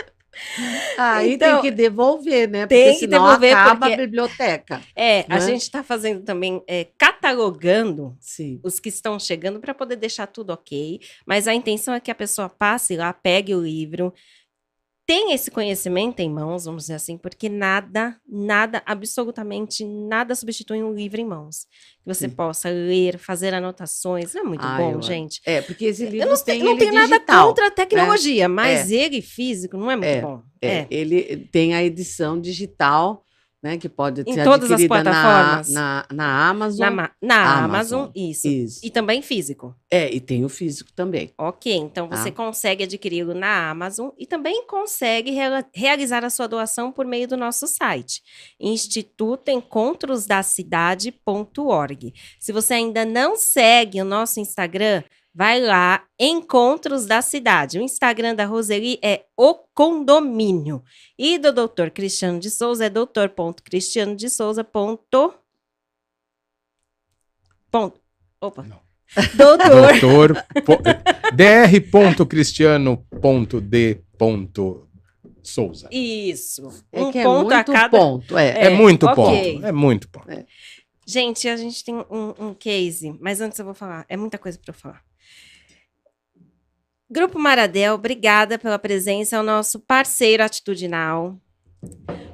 Aí então, tem que devolver, né? Porque tem que devolver acaba porque... a biblioteca. É, né? a gente está fazendo também, é, catalogando Sim. os que estão chegando para poder deixar tudo ok. Mas a intenção é que a pessoa passe lá, pegue o livro, tem esse conhecimento em mãos, vamos dizer assim, porque nada, nada, absolutamente nada substitui um livro em mãos. Que você Sim. possa ler, fazer anotações. Não é muito bom, eu, gente. É, porque esse livro não, tem não tem nada contra a né? tecnologia, né? mas é. ele físico não é muito é, bom. É. é. Ele tem a edição digital né? Que pode Em ser todas as adquirida na, plataformas? na, na Amazon. Na, na Amazon. Amazon, isso. Isso. E também físico. É, e tem o físico também. Ok, então você Tá. consegue adquiri-lo na Amazon e também consegue rea- realizar a sua doação por meio do nosso site, institutoencontrosdacidade.org. Se você ainda não segue o nosso Instagram, vai lá, Encontros da Cidade. O Instagram da Roseli é O Condomínio. E do Dr. Cristiano de Souza é doutor.cristianodesouza. Ponto... Ponto. Opa. Não. Doutor. Doutor. po- dr.cristiano.d. Isso. É um que é ponto muito a cada. ponto. É. É, muito ok. ponto. É muito ponto. Gente, a gente tem um, um case, mas antes eu vou falar. É muita coisa para eu falar. Grupo Maradel, obrigada pela presença, é o nosso parceiro atitudinal.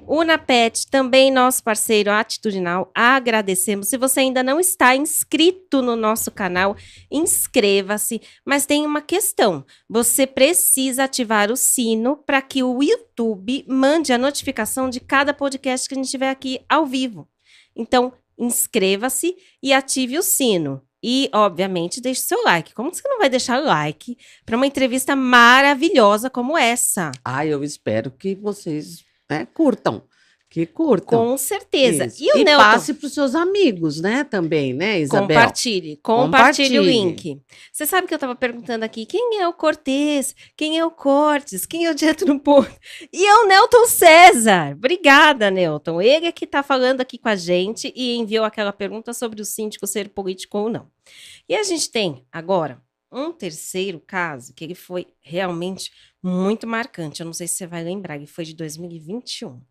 Unapet, também nosso parceiro atitudinal, agradecemos. Se você ainda não está inscrito no nosso canal, inscreva-se. Mas tem uma questão: você precisa ativar o sino para que o YouTube mande a notificação de cada podcast que a gente tiver aqui ao vivo. Então, inscreva-se e ative o sino. E, obviamente, deixe seu like. Como você não vai deixar like para uma entrevista maravilhosa como essa? Ah, eu espero que vocês né, curtam. Que curtam. Com certeza. Isso. E o e passe para os seus amigos, né? Também, né, Isabel? Compartilhe, compartilhe o Compartilhe. link. Você sabe que eu estava perguntando aqui quem é o Cortez, quem é o Cortes, quem é o Direto no Porto. E é o Nelton César. Obrigada, Nelton. Ele é que está falando aqui com a gente e enviou aquela pergunta sobre o síndico ser político ou não. E a gente tem agora um terceiro caso que ele foi realmente muito marcante. Eu não sei se você vai lembrar, ele foi de 2021.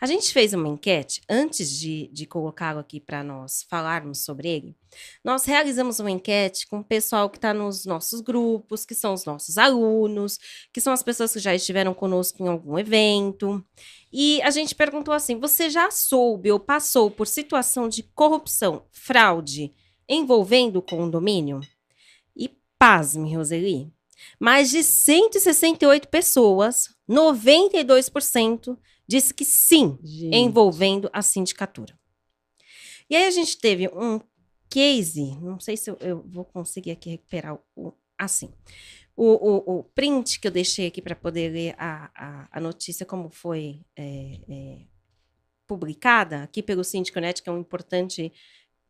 A gente fez uma enquete antes de, de colocá-lo aqui para nós falarmos sobre ele. Nós realizamos uma enquete com o pessoal que está nos nossos grupos, que são os nossos alunos, que são as pessoas que já estiveram conosco em algum evento. E a gente perguntou assim: você já soube ou passou por situação de corrupção, fraude envolvendo o condomínio? Pasme, Roseli. Mais de 168 pessoas, 92%, disse que sim, Gente, envolvendo a sindicatura. E aí a gente teve um case, não sei se eu, eu vou conseguir aqui recuperar o, assim. O, o, o print que eu deixei aqui para poder ler a, a, a notícia como foi é, é, publicada aqui pelo Síndico.net, que é um importante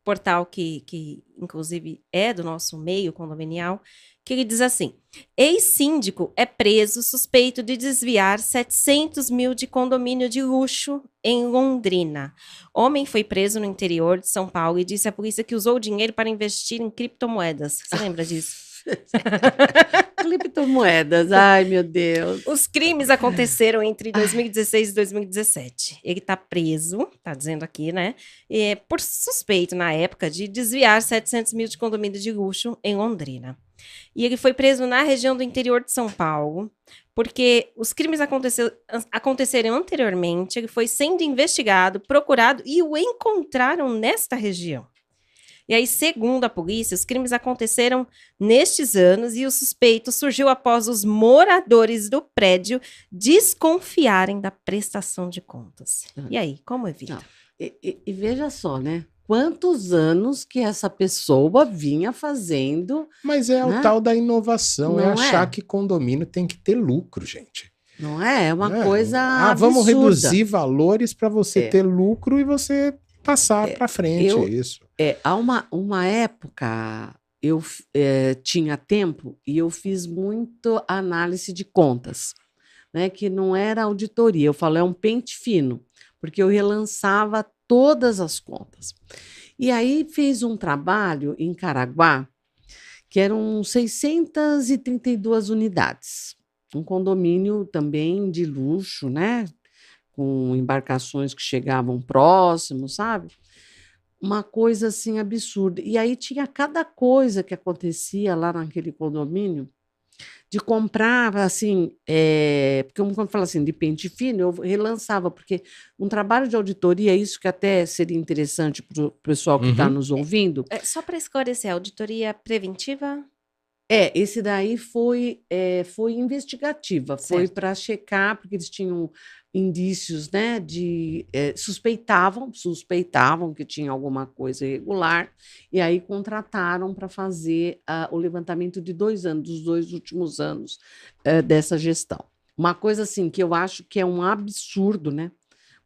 portal que, que, inclusive, é do nosso meio condominial, que ele diz assim: ex-síndico é preso suspeito de desviar 700 mil de condomínio de luxo em Londrina. Homem foi preso no interior de São Paulo e disse à polícia que usou o dinheiro para investir em criptomoedas. Você lembra disso? Criptomoedas, ai meu Deus. Os crimes aconteceram entre 2016 e 2017. Ele está preso, está dizendo aqui, né? É, por suspeito, na época, de desviar 700 mil de condomínio de luxo em Londrina. E ele foi preso na região do interior de São Paulo, porque os crimes aconteceram anteriormente, ele foi sendo investigado, procurado e o encontraram nesta região. E aí, segundo a polícia, os crimes aconteceram nestes anos e o suspeito surgiu após os moradores do prédio desconfiarem da prestação de contas. Ah. E aí, como evita? Não. E, e- e veja só, né? Quantos anos que essa pessoa vinha fazendo, Mas é o Né? tal da inovação, é Não achar é? que condomínio tem que ter lucro, gente. não é? É uma Né? coisa Ah, vamos absurda. reduzir valores para você É. ter lucro e você passar É, para frente, eu- é isso. É, há uma, uma época eu eh, tinha tempo e eu fiz muito análise de contas, né? Que não era auditoria, eu falo, é um pente fino, porque eu relançava todas as contas. E aí fiz um trabalho em Caraguá, que eram 632 unidades. Um condomínio também de luxo, né? Com embarcações que chegavam próximos, sabe? uma coisa assim absurda. E aí tinha cada coisa que acontecia lá naquele condomínio de comprar, assim, é, porque quando fala assim de pente fino, eu relançava, porque um trabalho de auditoria, isso que até seria interessante para o pessoal que está Uhum. nos ouvindo, É, só para esclarecer, auditoria preventiva? É, esse daí foi, é, foi investigativa, foi Certo. para checar, porque eles tinham indícios, né, de é, suspeitavam, suspeitavam que tinha alguma coisa irregular, e aí contrataram para fazer ah, o levantamento de dois anos, dos dois últimos anos eh, dessa gestão. Uma coisa assim que eu acho que é um absurdo, né?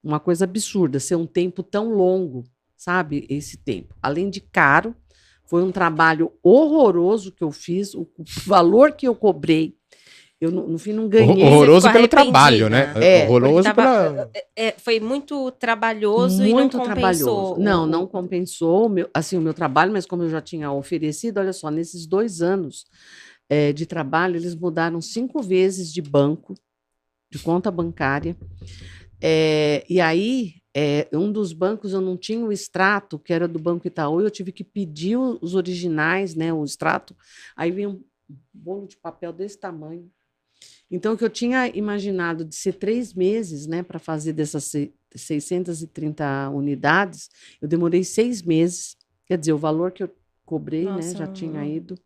Uma coisa absurda ser um tempo tão longo, sabe? Esse tempo. Além de caro, foi um trabalho horroroso que eu fiz, o valor que eu cobrei, eu no, no fim não ganhei. Horroroso ficou pelo trabalho, né? arrependida. É, Horroroso tava- pela. É, foi muito trabalhoso e não muito compensou. trabalhoso. Não, o- não compensou o meu, assim, o meu trabalho, mas como eu já tinha oferecido, olha só, nesses dois anos eh, de trabalho, eles mudaram cinco vezes de banco, de conta bancária. Eh, e aí, eh, um dos bancos eu não tinha o extrato, que era do Banco Itaú, e eu tive que pedir os originais, né, o extrato. Aí vinha um bolo de papel desse tamanho. Então, o que eu tinha imaginado de ser três meses, né, para fazer dessas se- 630 unidades, eu demorei seis meses. Quer dizer, o valor que eu cobrei, Nossa, né, já tinha ido.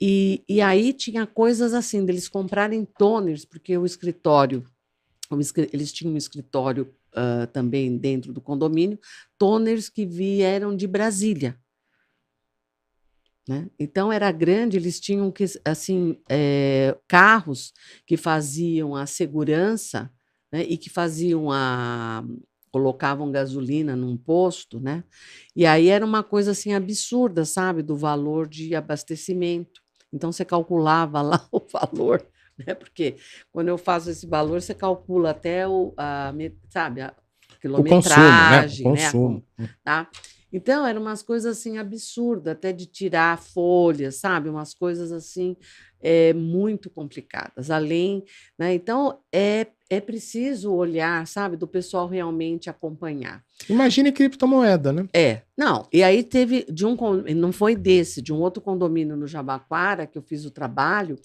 E, e aí tinha coisas assim, deles comprarem toners, porque o escritório, eles tinham um escritório ah, também dentro do condomínio, toners que vieram de Brasília. Né? Então era grande, eles tinham que assim eh, carros que faziam a segurança né, e que faziam a colocavam gasolina num posto, né? E aí era uma coisa assim absurda, sabe, do valor de abastecimento. Então você calculava lá o valor, né? Porque quando eu faço esse valor, você calcula até o, a, sabe, a O consumo, né? quilometragem, O né? consumo. tá? Então, eram umas coisas assim absurdas, até de tirar folhas, sabe? Umas coisas assim é, muito complicadas. Além, né? Então, é, é preciso olhar, sabe, do pessoal realmente acompanhar. Imagine criptomoeda, né? É, não. E aí teve de um não foi desse, de um outro condomínio no Jabaquara que eu fiz o trabalho.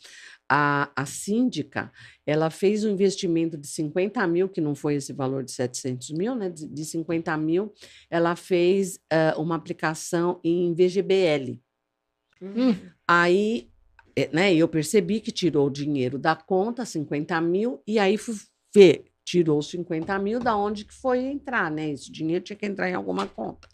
A, a síndica, ela fez um investimento de 50 mil, que não foi esse valor de 700 mil, né? De, de 50 mil, ela fez eh, uma aplicação em VGBL. Hum. Aí, eh, né, eu percebi que tirou o dinheiro da conta, 50 mil, e aí fui ver, tirou os 50 mil, da onde que foi entrar, né? Esse dinheiro tinha que entrar em alguma conta.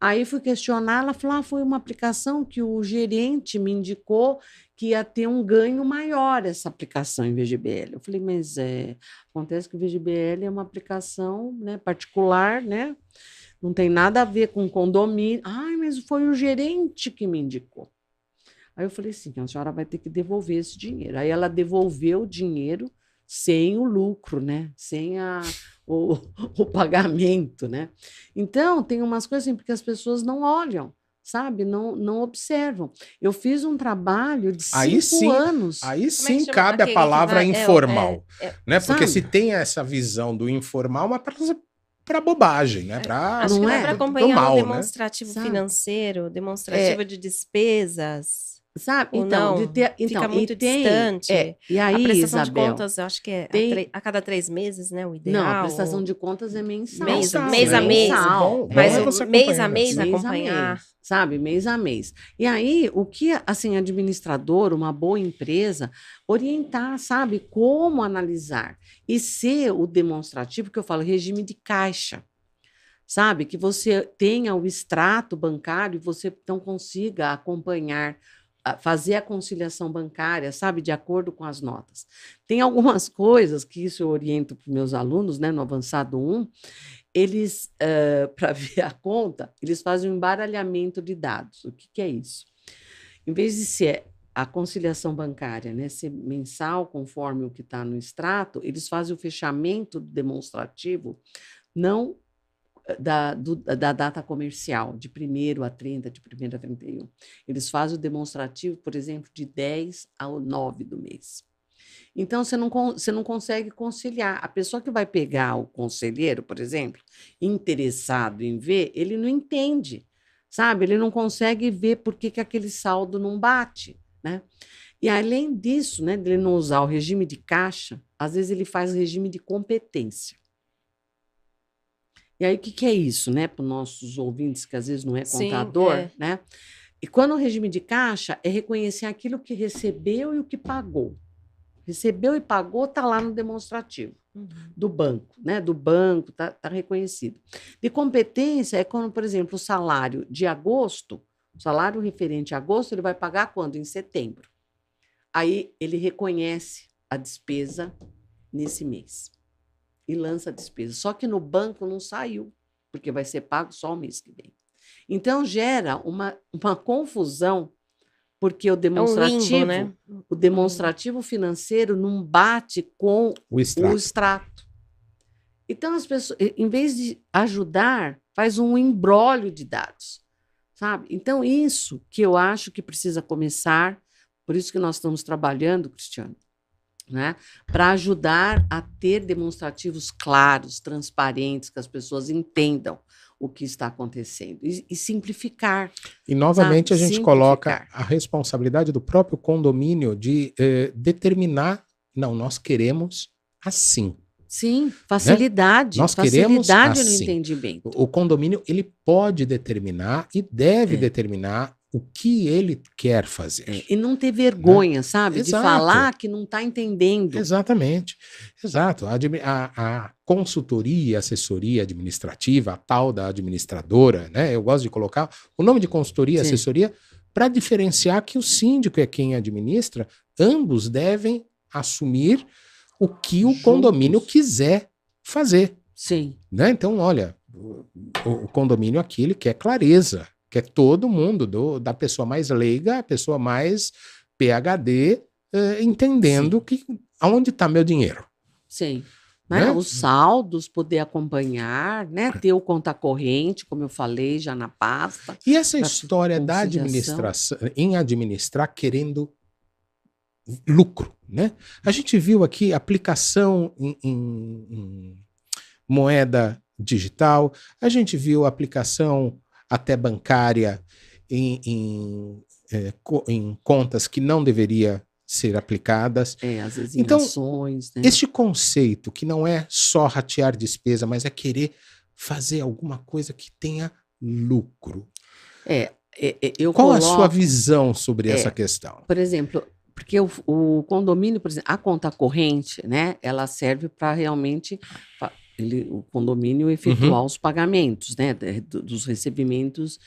Aí fui questionar, ela falou: ah, foi uma aplicação que o gerente me indicou que ia ter um ganho maior essa aplicação em VGBL. Eu falei, mas é, acontece que o VGBL é uma aplicação né, particular, né? Não tem nada a ver com condomínio. Ai, mas foi o gerente que me indicou. Aí eu falei assim, a senhora vai ter que devolver esse dinheiro. Aí ela devolveu o dinheiro sem o lucro, né? Sem a, o, o pagamento, né? Então, tem umas coisas assim, porque as pessoas não olham, sabe? Não, não observam. Eu fiz um trabalho de cinco Aí sim, anos. Aí é sim chama cabe a palavra vai- é, informal, é, é, né? Porque Sabe? se tem essa visão do informal, mas para bobagem, né? Pra, Acho não que dá é? para acompanhar mal, o né? demonstrativo Sabe? financeiro, demonstrativo de despesas. Sabe? Ou Então, não, de ter, então fica muito e tem, distante. É, e aí, a prestação Isabel, de contas, eu acho que é a, tem- tre- a cada três meses, né? O ideal. Não, a prestação de contas é mensal. Mês- mês a mês. Bom, Mas bom é mês a acompanhando, mês assim. acompanhar. mês, sabe? Mês a mês. E aí, o que, assim, administrador, uma boa empresa, orientar, sabe, como analisar e ser o demonstrativo, que eu falo, regime de caixa. Sabe? Que você tenha o extrato bancário e você então consiga acompanhar, a- fazer a conciliação bancária, sabe, de acordo com as notas. Tem algumas coisas que isso eu oriento para os meus alunos, né, no avançado 1, eles, para ver a conta, eles fazem um embaralhamento de dados. O que, que é isso? Em vez de ser a conciliação bancária, né, ser mensal, conforme o que está no extrato, eles fazem o fechamento demonstrativo não da, do- da data comercial, de 1 a 30, de 1 a 31. Eles fazem o demonstrativo, por exemplo, de 10 ao 9 do mês. Então, você não, você não consegue conciliar. A pessoa que vai pegar o conselheiro, por exemplo, interessado em ver, ele não entende, sabe? Ele não consegue ver por que, que aquele saldo não bate, né? E além disso, né, dele não usar o regime de caixa, às vezes ele faz regime de competência. E aí, o que, que é isso, né? Para os nossos ouvintes, que às vezes não é Sim, contador, é. né? E quando o regime de caixa é reconhecer aquilo que recebeu e o que pagou. Recebeu e pagou está lá no demonstrativo do banco, né? Do banco, está tá reconhecido. De competência é quando, por exemplo, o salário de agosto, o salário referente a agosto, ele vai pagar quando? Em setembro. Aí ele reconhece a despesa nesse mês e lança a despesa. Só que no banco não saiu, porque vai ser pago só o mês que vem. Então gera uma, uma confusão porque o demonstrativo, é um limbo, né? o demonstrativo financeiro não bate com o extrato. o extrato. Então as pessoas, em vez de ajudar, faz um embrólio de dados, sabe? Então isso que eu acho que precisa começar, por isso que nós estamos trabalhando, Cristiano, né? Para ajudar a ter demonstrativos claros, transparentes, que as pessoas entendam o que está acontecendo e, e simplificar. E novamente a gente coloca a responsabilidade do próprio condomínio de eh, determinar, não, nós queremos assim. Sim, facilidade. Né? Nós facilidade queremos no assim. entendimento. O condomínio ele pode determinar e deve É. determinar o que ele quer fazer. É, e não ter vergonha, sabe? De Exato. falar que não está entendendo. Exatamente. Exato. A, a- a consultoria, assessoria administrativa, a tal da administradora, né? Eu gosto de colocar o nome de consultoria, Sim. assessoria, para diferenciar que o síndico é quem administra, ambos devem assumir o que o Juntos. condomínio quiser fazer. Sim, Né? Então, olha, o, o condomínio aqui ele quer clareza, quer todo mundo, do- da pessoa mais leiga à pessoa mais PhD, eh, entendendo que aonde está meu dinheiro. sim. Né? Né? Os saldos, poder acompanhar, né? ter o conta corrente, como eu falei já na pasta. E essa história da administração, em administrar querendo lucro, né? A gente viu aqui aplicação em, em- em moeda digital, a gente viu aplicação até bancária em, em, eh, co- em contas que não deveria ser aplicadas. É, às vezes Então, né? Este conceito que não é só ratear despesa, mas é querer fazer alguma coisa que tenha lucro. É, é, é, eu Qual a coloco, sua visão sobre É. essa questão? Por exemplo, porque o, o condomínio, por exemplo, a conta corrente, né? Ela serve para realmente ele, o condomínio efetuar Uhum. os pagamentos, né? dos recebimentos,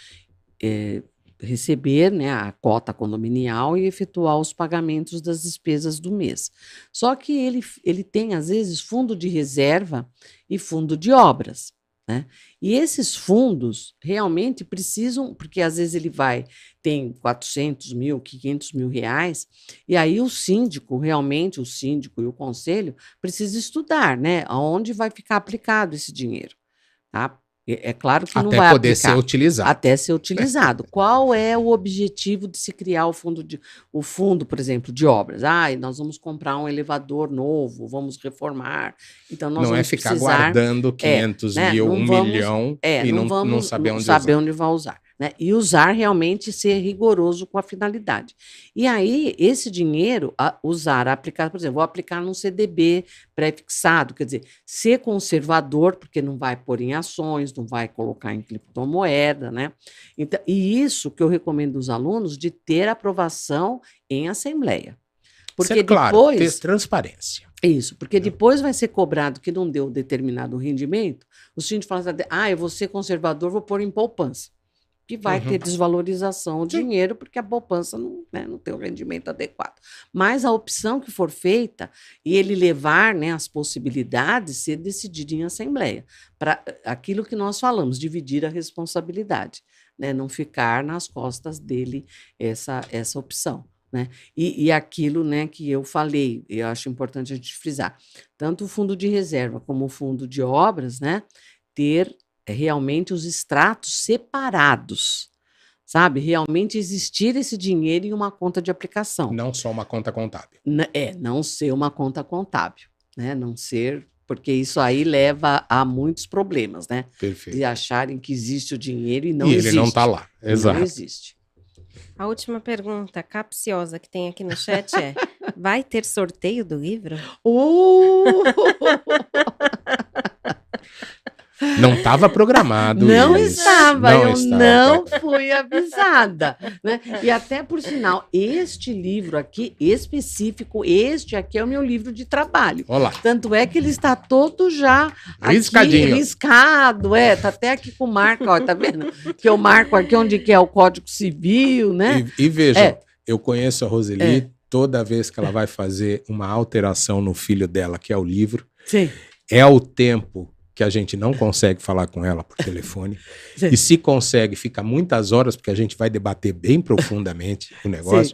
é, receber né, a cota condominial e efetuar os pagamentos das despesas do mês. Só que ele, ele tem, às vezes, fundo de reserva e fundo de obras. Né? E esses fundos realmente precisam, porque às vezes ele vai, tem 400 mil, 500 mil reais, e aí o síndico, realmente o síndico e o conselho, precisa estudar, né? Aonde vai ficar aplicado esse dinheiro, tá? É é claro que não Até vai poder aplicar ser utilizado. até ser utilizado. Qual é o objetivo de se criar o fundo de o fundo, por exemplo, de obras? Ah, nós vamos comprar um elevador novo, vamos reformar. Então nós não é vamos ficar precisar guardando 500 né, mil, não 1 vamos- milhão é, e não, não, vamos não saber não onde saber usar. onde vai usar. Né? E usar realmente ser rigoroso com a finalidade. E aí, esse dinheiro, a- usar, aplicar, por exemplo, vou aplicar num CDB pré-fixado, quer dizer, ser conservador, porque não vai pôr em ações, não vai colocar em criptomoeda, né? Então, e isso que eu recomendo aos alunos de ter aprovação em assembleia. Porque Ser claro, depois. ter transparência. Isso, porque depois vai ser cobrado que não deu determinado rendimento, o síndico fala assim, ah, eu vou ser conservador, vou pôr em poupança. Que vai Uhum. ter desvalorização do Sim. dinheiro, porque a poupança não, né, não tem o rendimento adequado. Mas a opção que for feita, e ele levar né, as possibilidades, ser decidida em assembleia. Para aquilo que nós falamos, dividir a responsabilidade, né, não ficar nas costas dele essa, essa opção. Né? E, e aquilo né, que eu falei, eu acho importante a gente frisar, tanto o fundo de reserva como o fundo de obras, né, ter eh, realmente os extratos separados, sabe? Realmente existir esse dinheiro em uma conta de aplicação. Não só uma conta contábil. N- É, não ser uma conta contábil, né? Não ser, porque isso aí leva a muitos problemas, né? Perfeito. De acharem que existe o dinheiro e não e existe. ele não está lá. Não Exato. existe. A última pergunta capciosa que tem aqui no chat é: vai ter sorteio do livro? Uh! Não estava programado. Não isso. estava, Não eu estava. não fui avisada. né? E até por sinal, este livro aqui específico, este aqui é o meu livro de trabalho. Olha lá. Tanto é que ele está todo já aqui, Riscadinho. riscado, é, tá até aqui com marca, ó, tá vendo? Que eu marco aqui onde que é o Código Civil, né? E, e veja, É. eu conheço a Roseli É. toda vez que ela vai fazer uma alteração no filho dela, que é o livro, Sim. é o tempo que a gente não consegue falar com ela por telefone. Sim. E se consegue, fica muitas horas, porque a gente vai debater bem profundamente o negócio.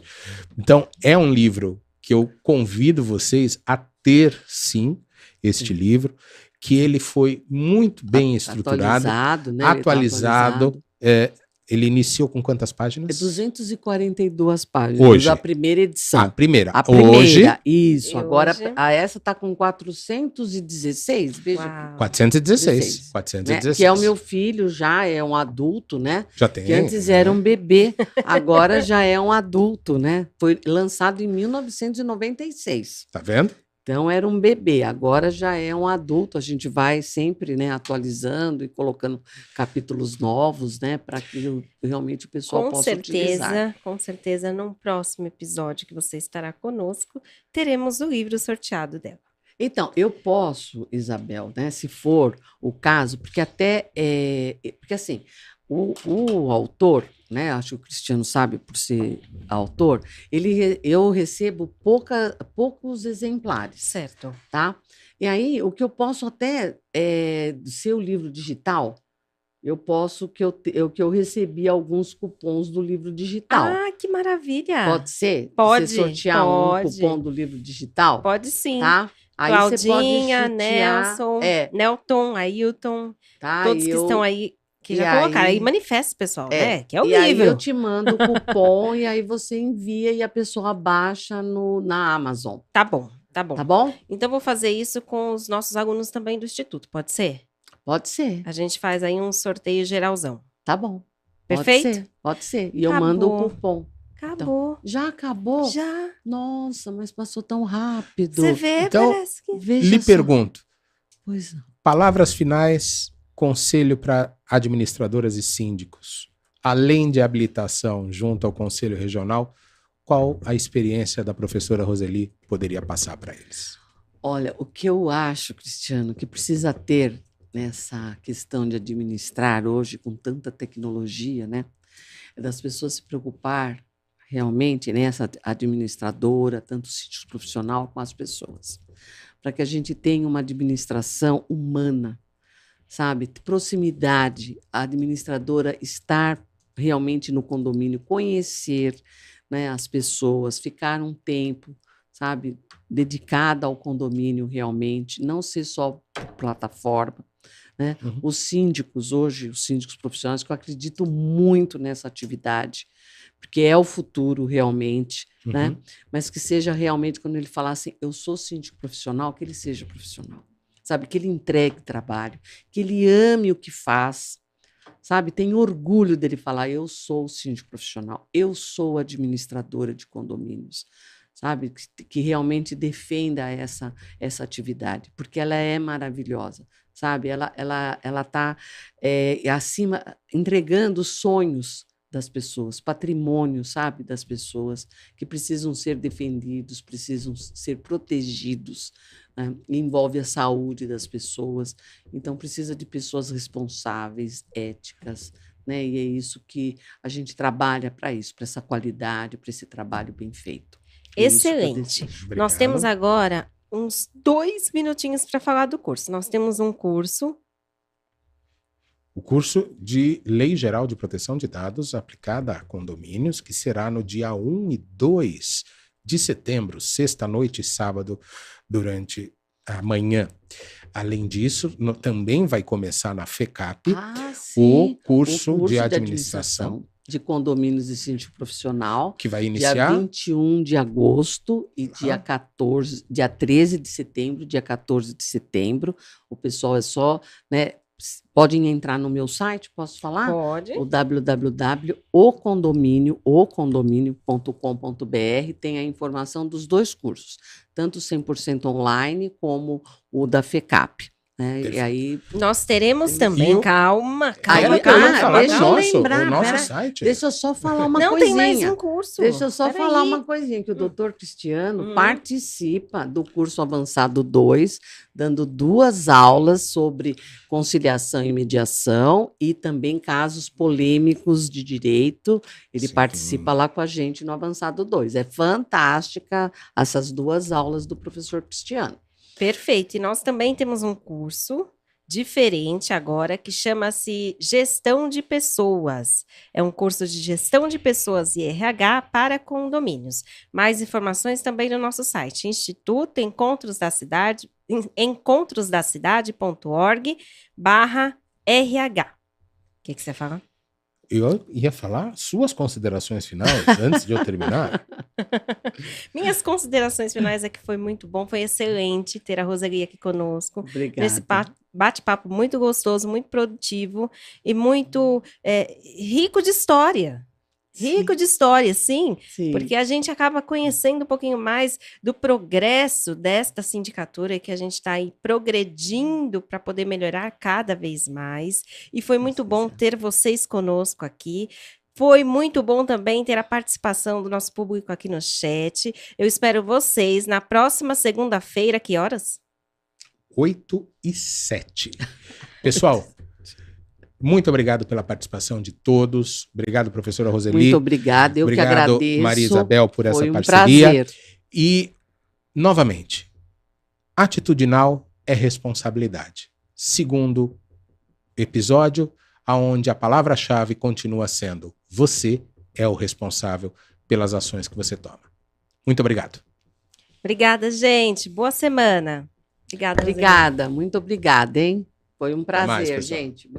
Então, é um livro que eu convido vocês a ter, sim, este livro, que ele foi muito bem estruturado. Atualizado, né? Tá atualizado. É, ele iniciou com quantas É páginas? 242 páginas. Hoje. A primeira edição. A primeira. A primeira, Hoje, isso. E Agora, hoje? a essa tá com 416, veja. Uau. 416. 16, né? 416. Que é o meu filho, já é um adulto, né? Já tem. Que antes era um bebê, agora já é um adulto, né? Foi lançado em 1996. Tá vendo? Então era um bebê, agora já é um adulto. A gente vai sempre, né, atualizando e colocando capítulos novos, né, para que realmente o pessoal Com possa utilizar. certeza, com certeza, num próximo episódio que você estará conosco, teremos o livro sorteado dela. Então, eu posso, Isabel, né, se for o caso, porque até é, porque assim, o, o autor, né, acho que o Cristiano sabe por ser autor, ele eu recebo pouca, poucos exemplares, Certo. tá? E aí, o que eu posso até é, ser o livro digital, eu posso que eu, eu que eu recebi alguns cupons do livro digital. Ah, que maravilha! Pode ser? Pode, Você sortear pode. um cupom do livro digital? Pode sim. Tá? Aí você pode Claudinha, sortear- Nelson, É, Nelton, Ailton, tá? todos E que eu- estão aí, que e já colocaram. aí- Aí manifesta, pessoal, É, né? Que é o e aí eu te mando o cupom e aí você envia e a pessoa baixa no, na Amazon, Tá bom, tá bom. tá bom? Então, vou fazer isso com os nossos alunos também do Instituto, pode ser? Pode ser, A gente faz aí um sorteio geralzão. tá bom. Perfeito? Pode ser, pode ser. E eu Acabou. mando o cupom. Acabou. Já acabou? Já. Nossa, mas passou tão rápido. Você vê, Então, parece que. Veja Lhe só. pergunto: Pois não. palavras finais, conselho para administradoras e síndicos. Além de habilitação junto ao Conselho Regional, qual a experiência da professora Roseli poderia passar para eles? Olha, o que eu acho, Cristiano, que precisa ter nessa questão de administrar hoje com tanta tecnologia, né? É das pessoas se preocupar realmente nessa administradora, tanto sítio profissional com as pessoas, para que a gente tenha uma administração humana, sabe? Proximidade, a administradora estar realmente no condomínio, conhecer né, as pessoas, ficar um tempo, sabe, dedicada ao condomínio realmente, não ser só plataforma. Né? Uhum. Os síndicos, hoje, os síndicos profissionais, que eu acredito muito nessa atividade, porque é o futuro realmente, né? Uhum. mas que seja realmente, quando ele falar assim, eu sou síndico profissional, que ele seja profissional, sabe? Que ele entregue trabalho, que ele ame o que faz, sabe? Tem orgulho dele falar, eu sou síndico profissional, eu sou administradora de condomínios, sabe? Que, que realmente defenda essa, essa atividade, porque ela é maravilhosa, sabe? Ela ela ela está acima, entregando sonhos das pessoas, patrimônio, sabe, das pessoas que precisam ser defendidos, precisam ser protegidos. Né? Envolve a saúde das pessoas, então precisa de pessoas responsáveis, éticas, né? E é isso que a gente trabalha para isso, para essa qualidade, para esse trabalho bem feito. É Excelente. Nós temos agora uns dois minutinhos para falar do curso. Nós temos um curso. O curso de Lei Geral de Proteção de Dados aplicada a condomínios, que será no dia 1 e 2 de setembro, sexta-noite e sábado, durante a manhã. Além disso, no- também vai começar na FECAP Ah, o curso, O de administração, de condomínios e síndico profissional. que vai Dia iniciar 21 de agosto e dia Ah. 14, dia 13 de setembro, dia 14 de setembro. O pessoal é só, né? Podem entrar no meu site, posso falar? Pode. O www.ocondomínio, ocondomínio.com.br tem a informação dos dois cursos, tanto 100% online como o da FECAP. Né? E aí, Nós teremos também, o- calma, Aí, calma, eu ah, falar deixa eu nosso, lembrar, o nosso pera- site. deixa eu só falar uma Não coisinha. tem mais um curso. Deixa eu só Peraí. falar uma coisinha, que o doutor Cristiano Hum. participa do curso avançado 2, dando duas aulas sobre conciliação e mediação e também casos polêmicos de direito. Ele Sim. participa lá com a gente no avançado 2. É fantástica essas duas aulas do professor Cristiano. Perfeito. E nós também temos um curso diferente agora que chama-se Gestão de Pessoas. É um curso de gestão de pessoas e RH para condomínios. Mais informações também no nosso site, Instituto Encontros da Cidade, en- encontrosdacidade.org barra RH. O que, que você fala? Eu ia falar suas considerações finais antes de eu terminar. Minhas considerações finais é que foi muito bom, foi excelente ter a Rosalia aqui conosco. Obrigada. nesse pa- bate-papo muito gostoso, muito produtivo e muito é, rico de história. Rico de história, sim, Sim. porque a gente acaba conhecendo um pouquinho mais do progresso desta sindicatura e que a gente está aí progredindo para poder melhorar cada vez mais. E foi muito bom ter vocês conosco aqui. Foi muito bom também ter a participação do nosso público aqui no chat. Eu espero vocês na próxima segunda-feira, que horas? 8 e 7. Pessoal, muito obrigado pela participação de todos. Obrigado, professora Roseli. Muito obrigada, eu obrigado, que agradeço. Maria Isabel, por essa Foi um parceria. prazer. E, novamente, atitudinal é responsabilidade. Segundo episódio, aonde a palavra-chave continua sendo você é o responsável pelas ações que você toma. Muito obrigado. Obrigada, gente. Boa semana. Obrigada. Obrigada, muito obrigada, hein? Foi um prazer, mais, gente.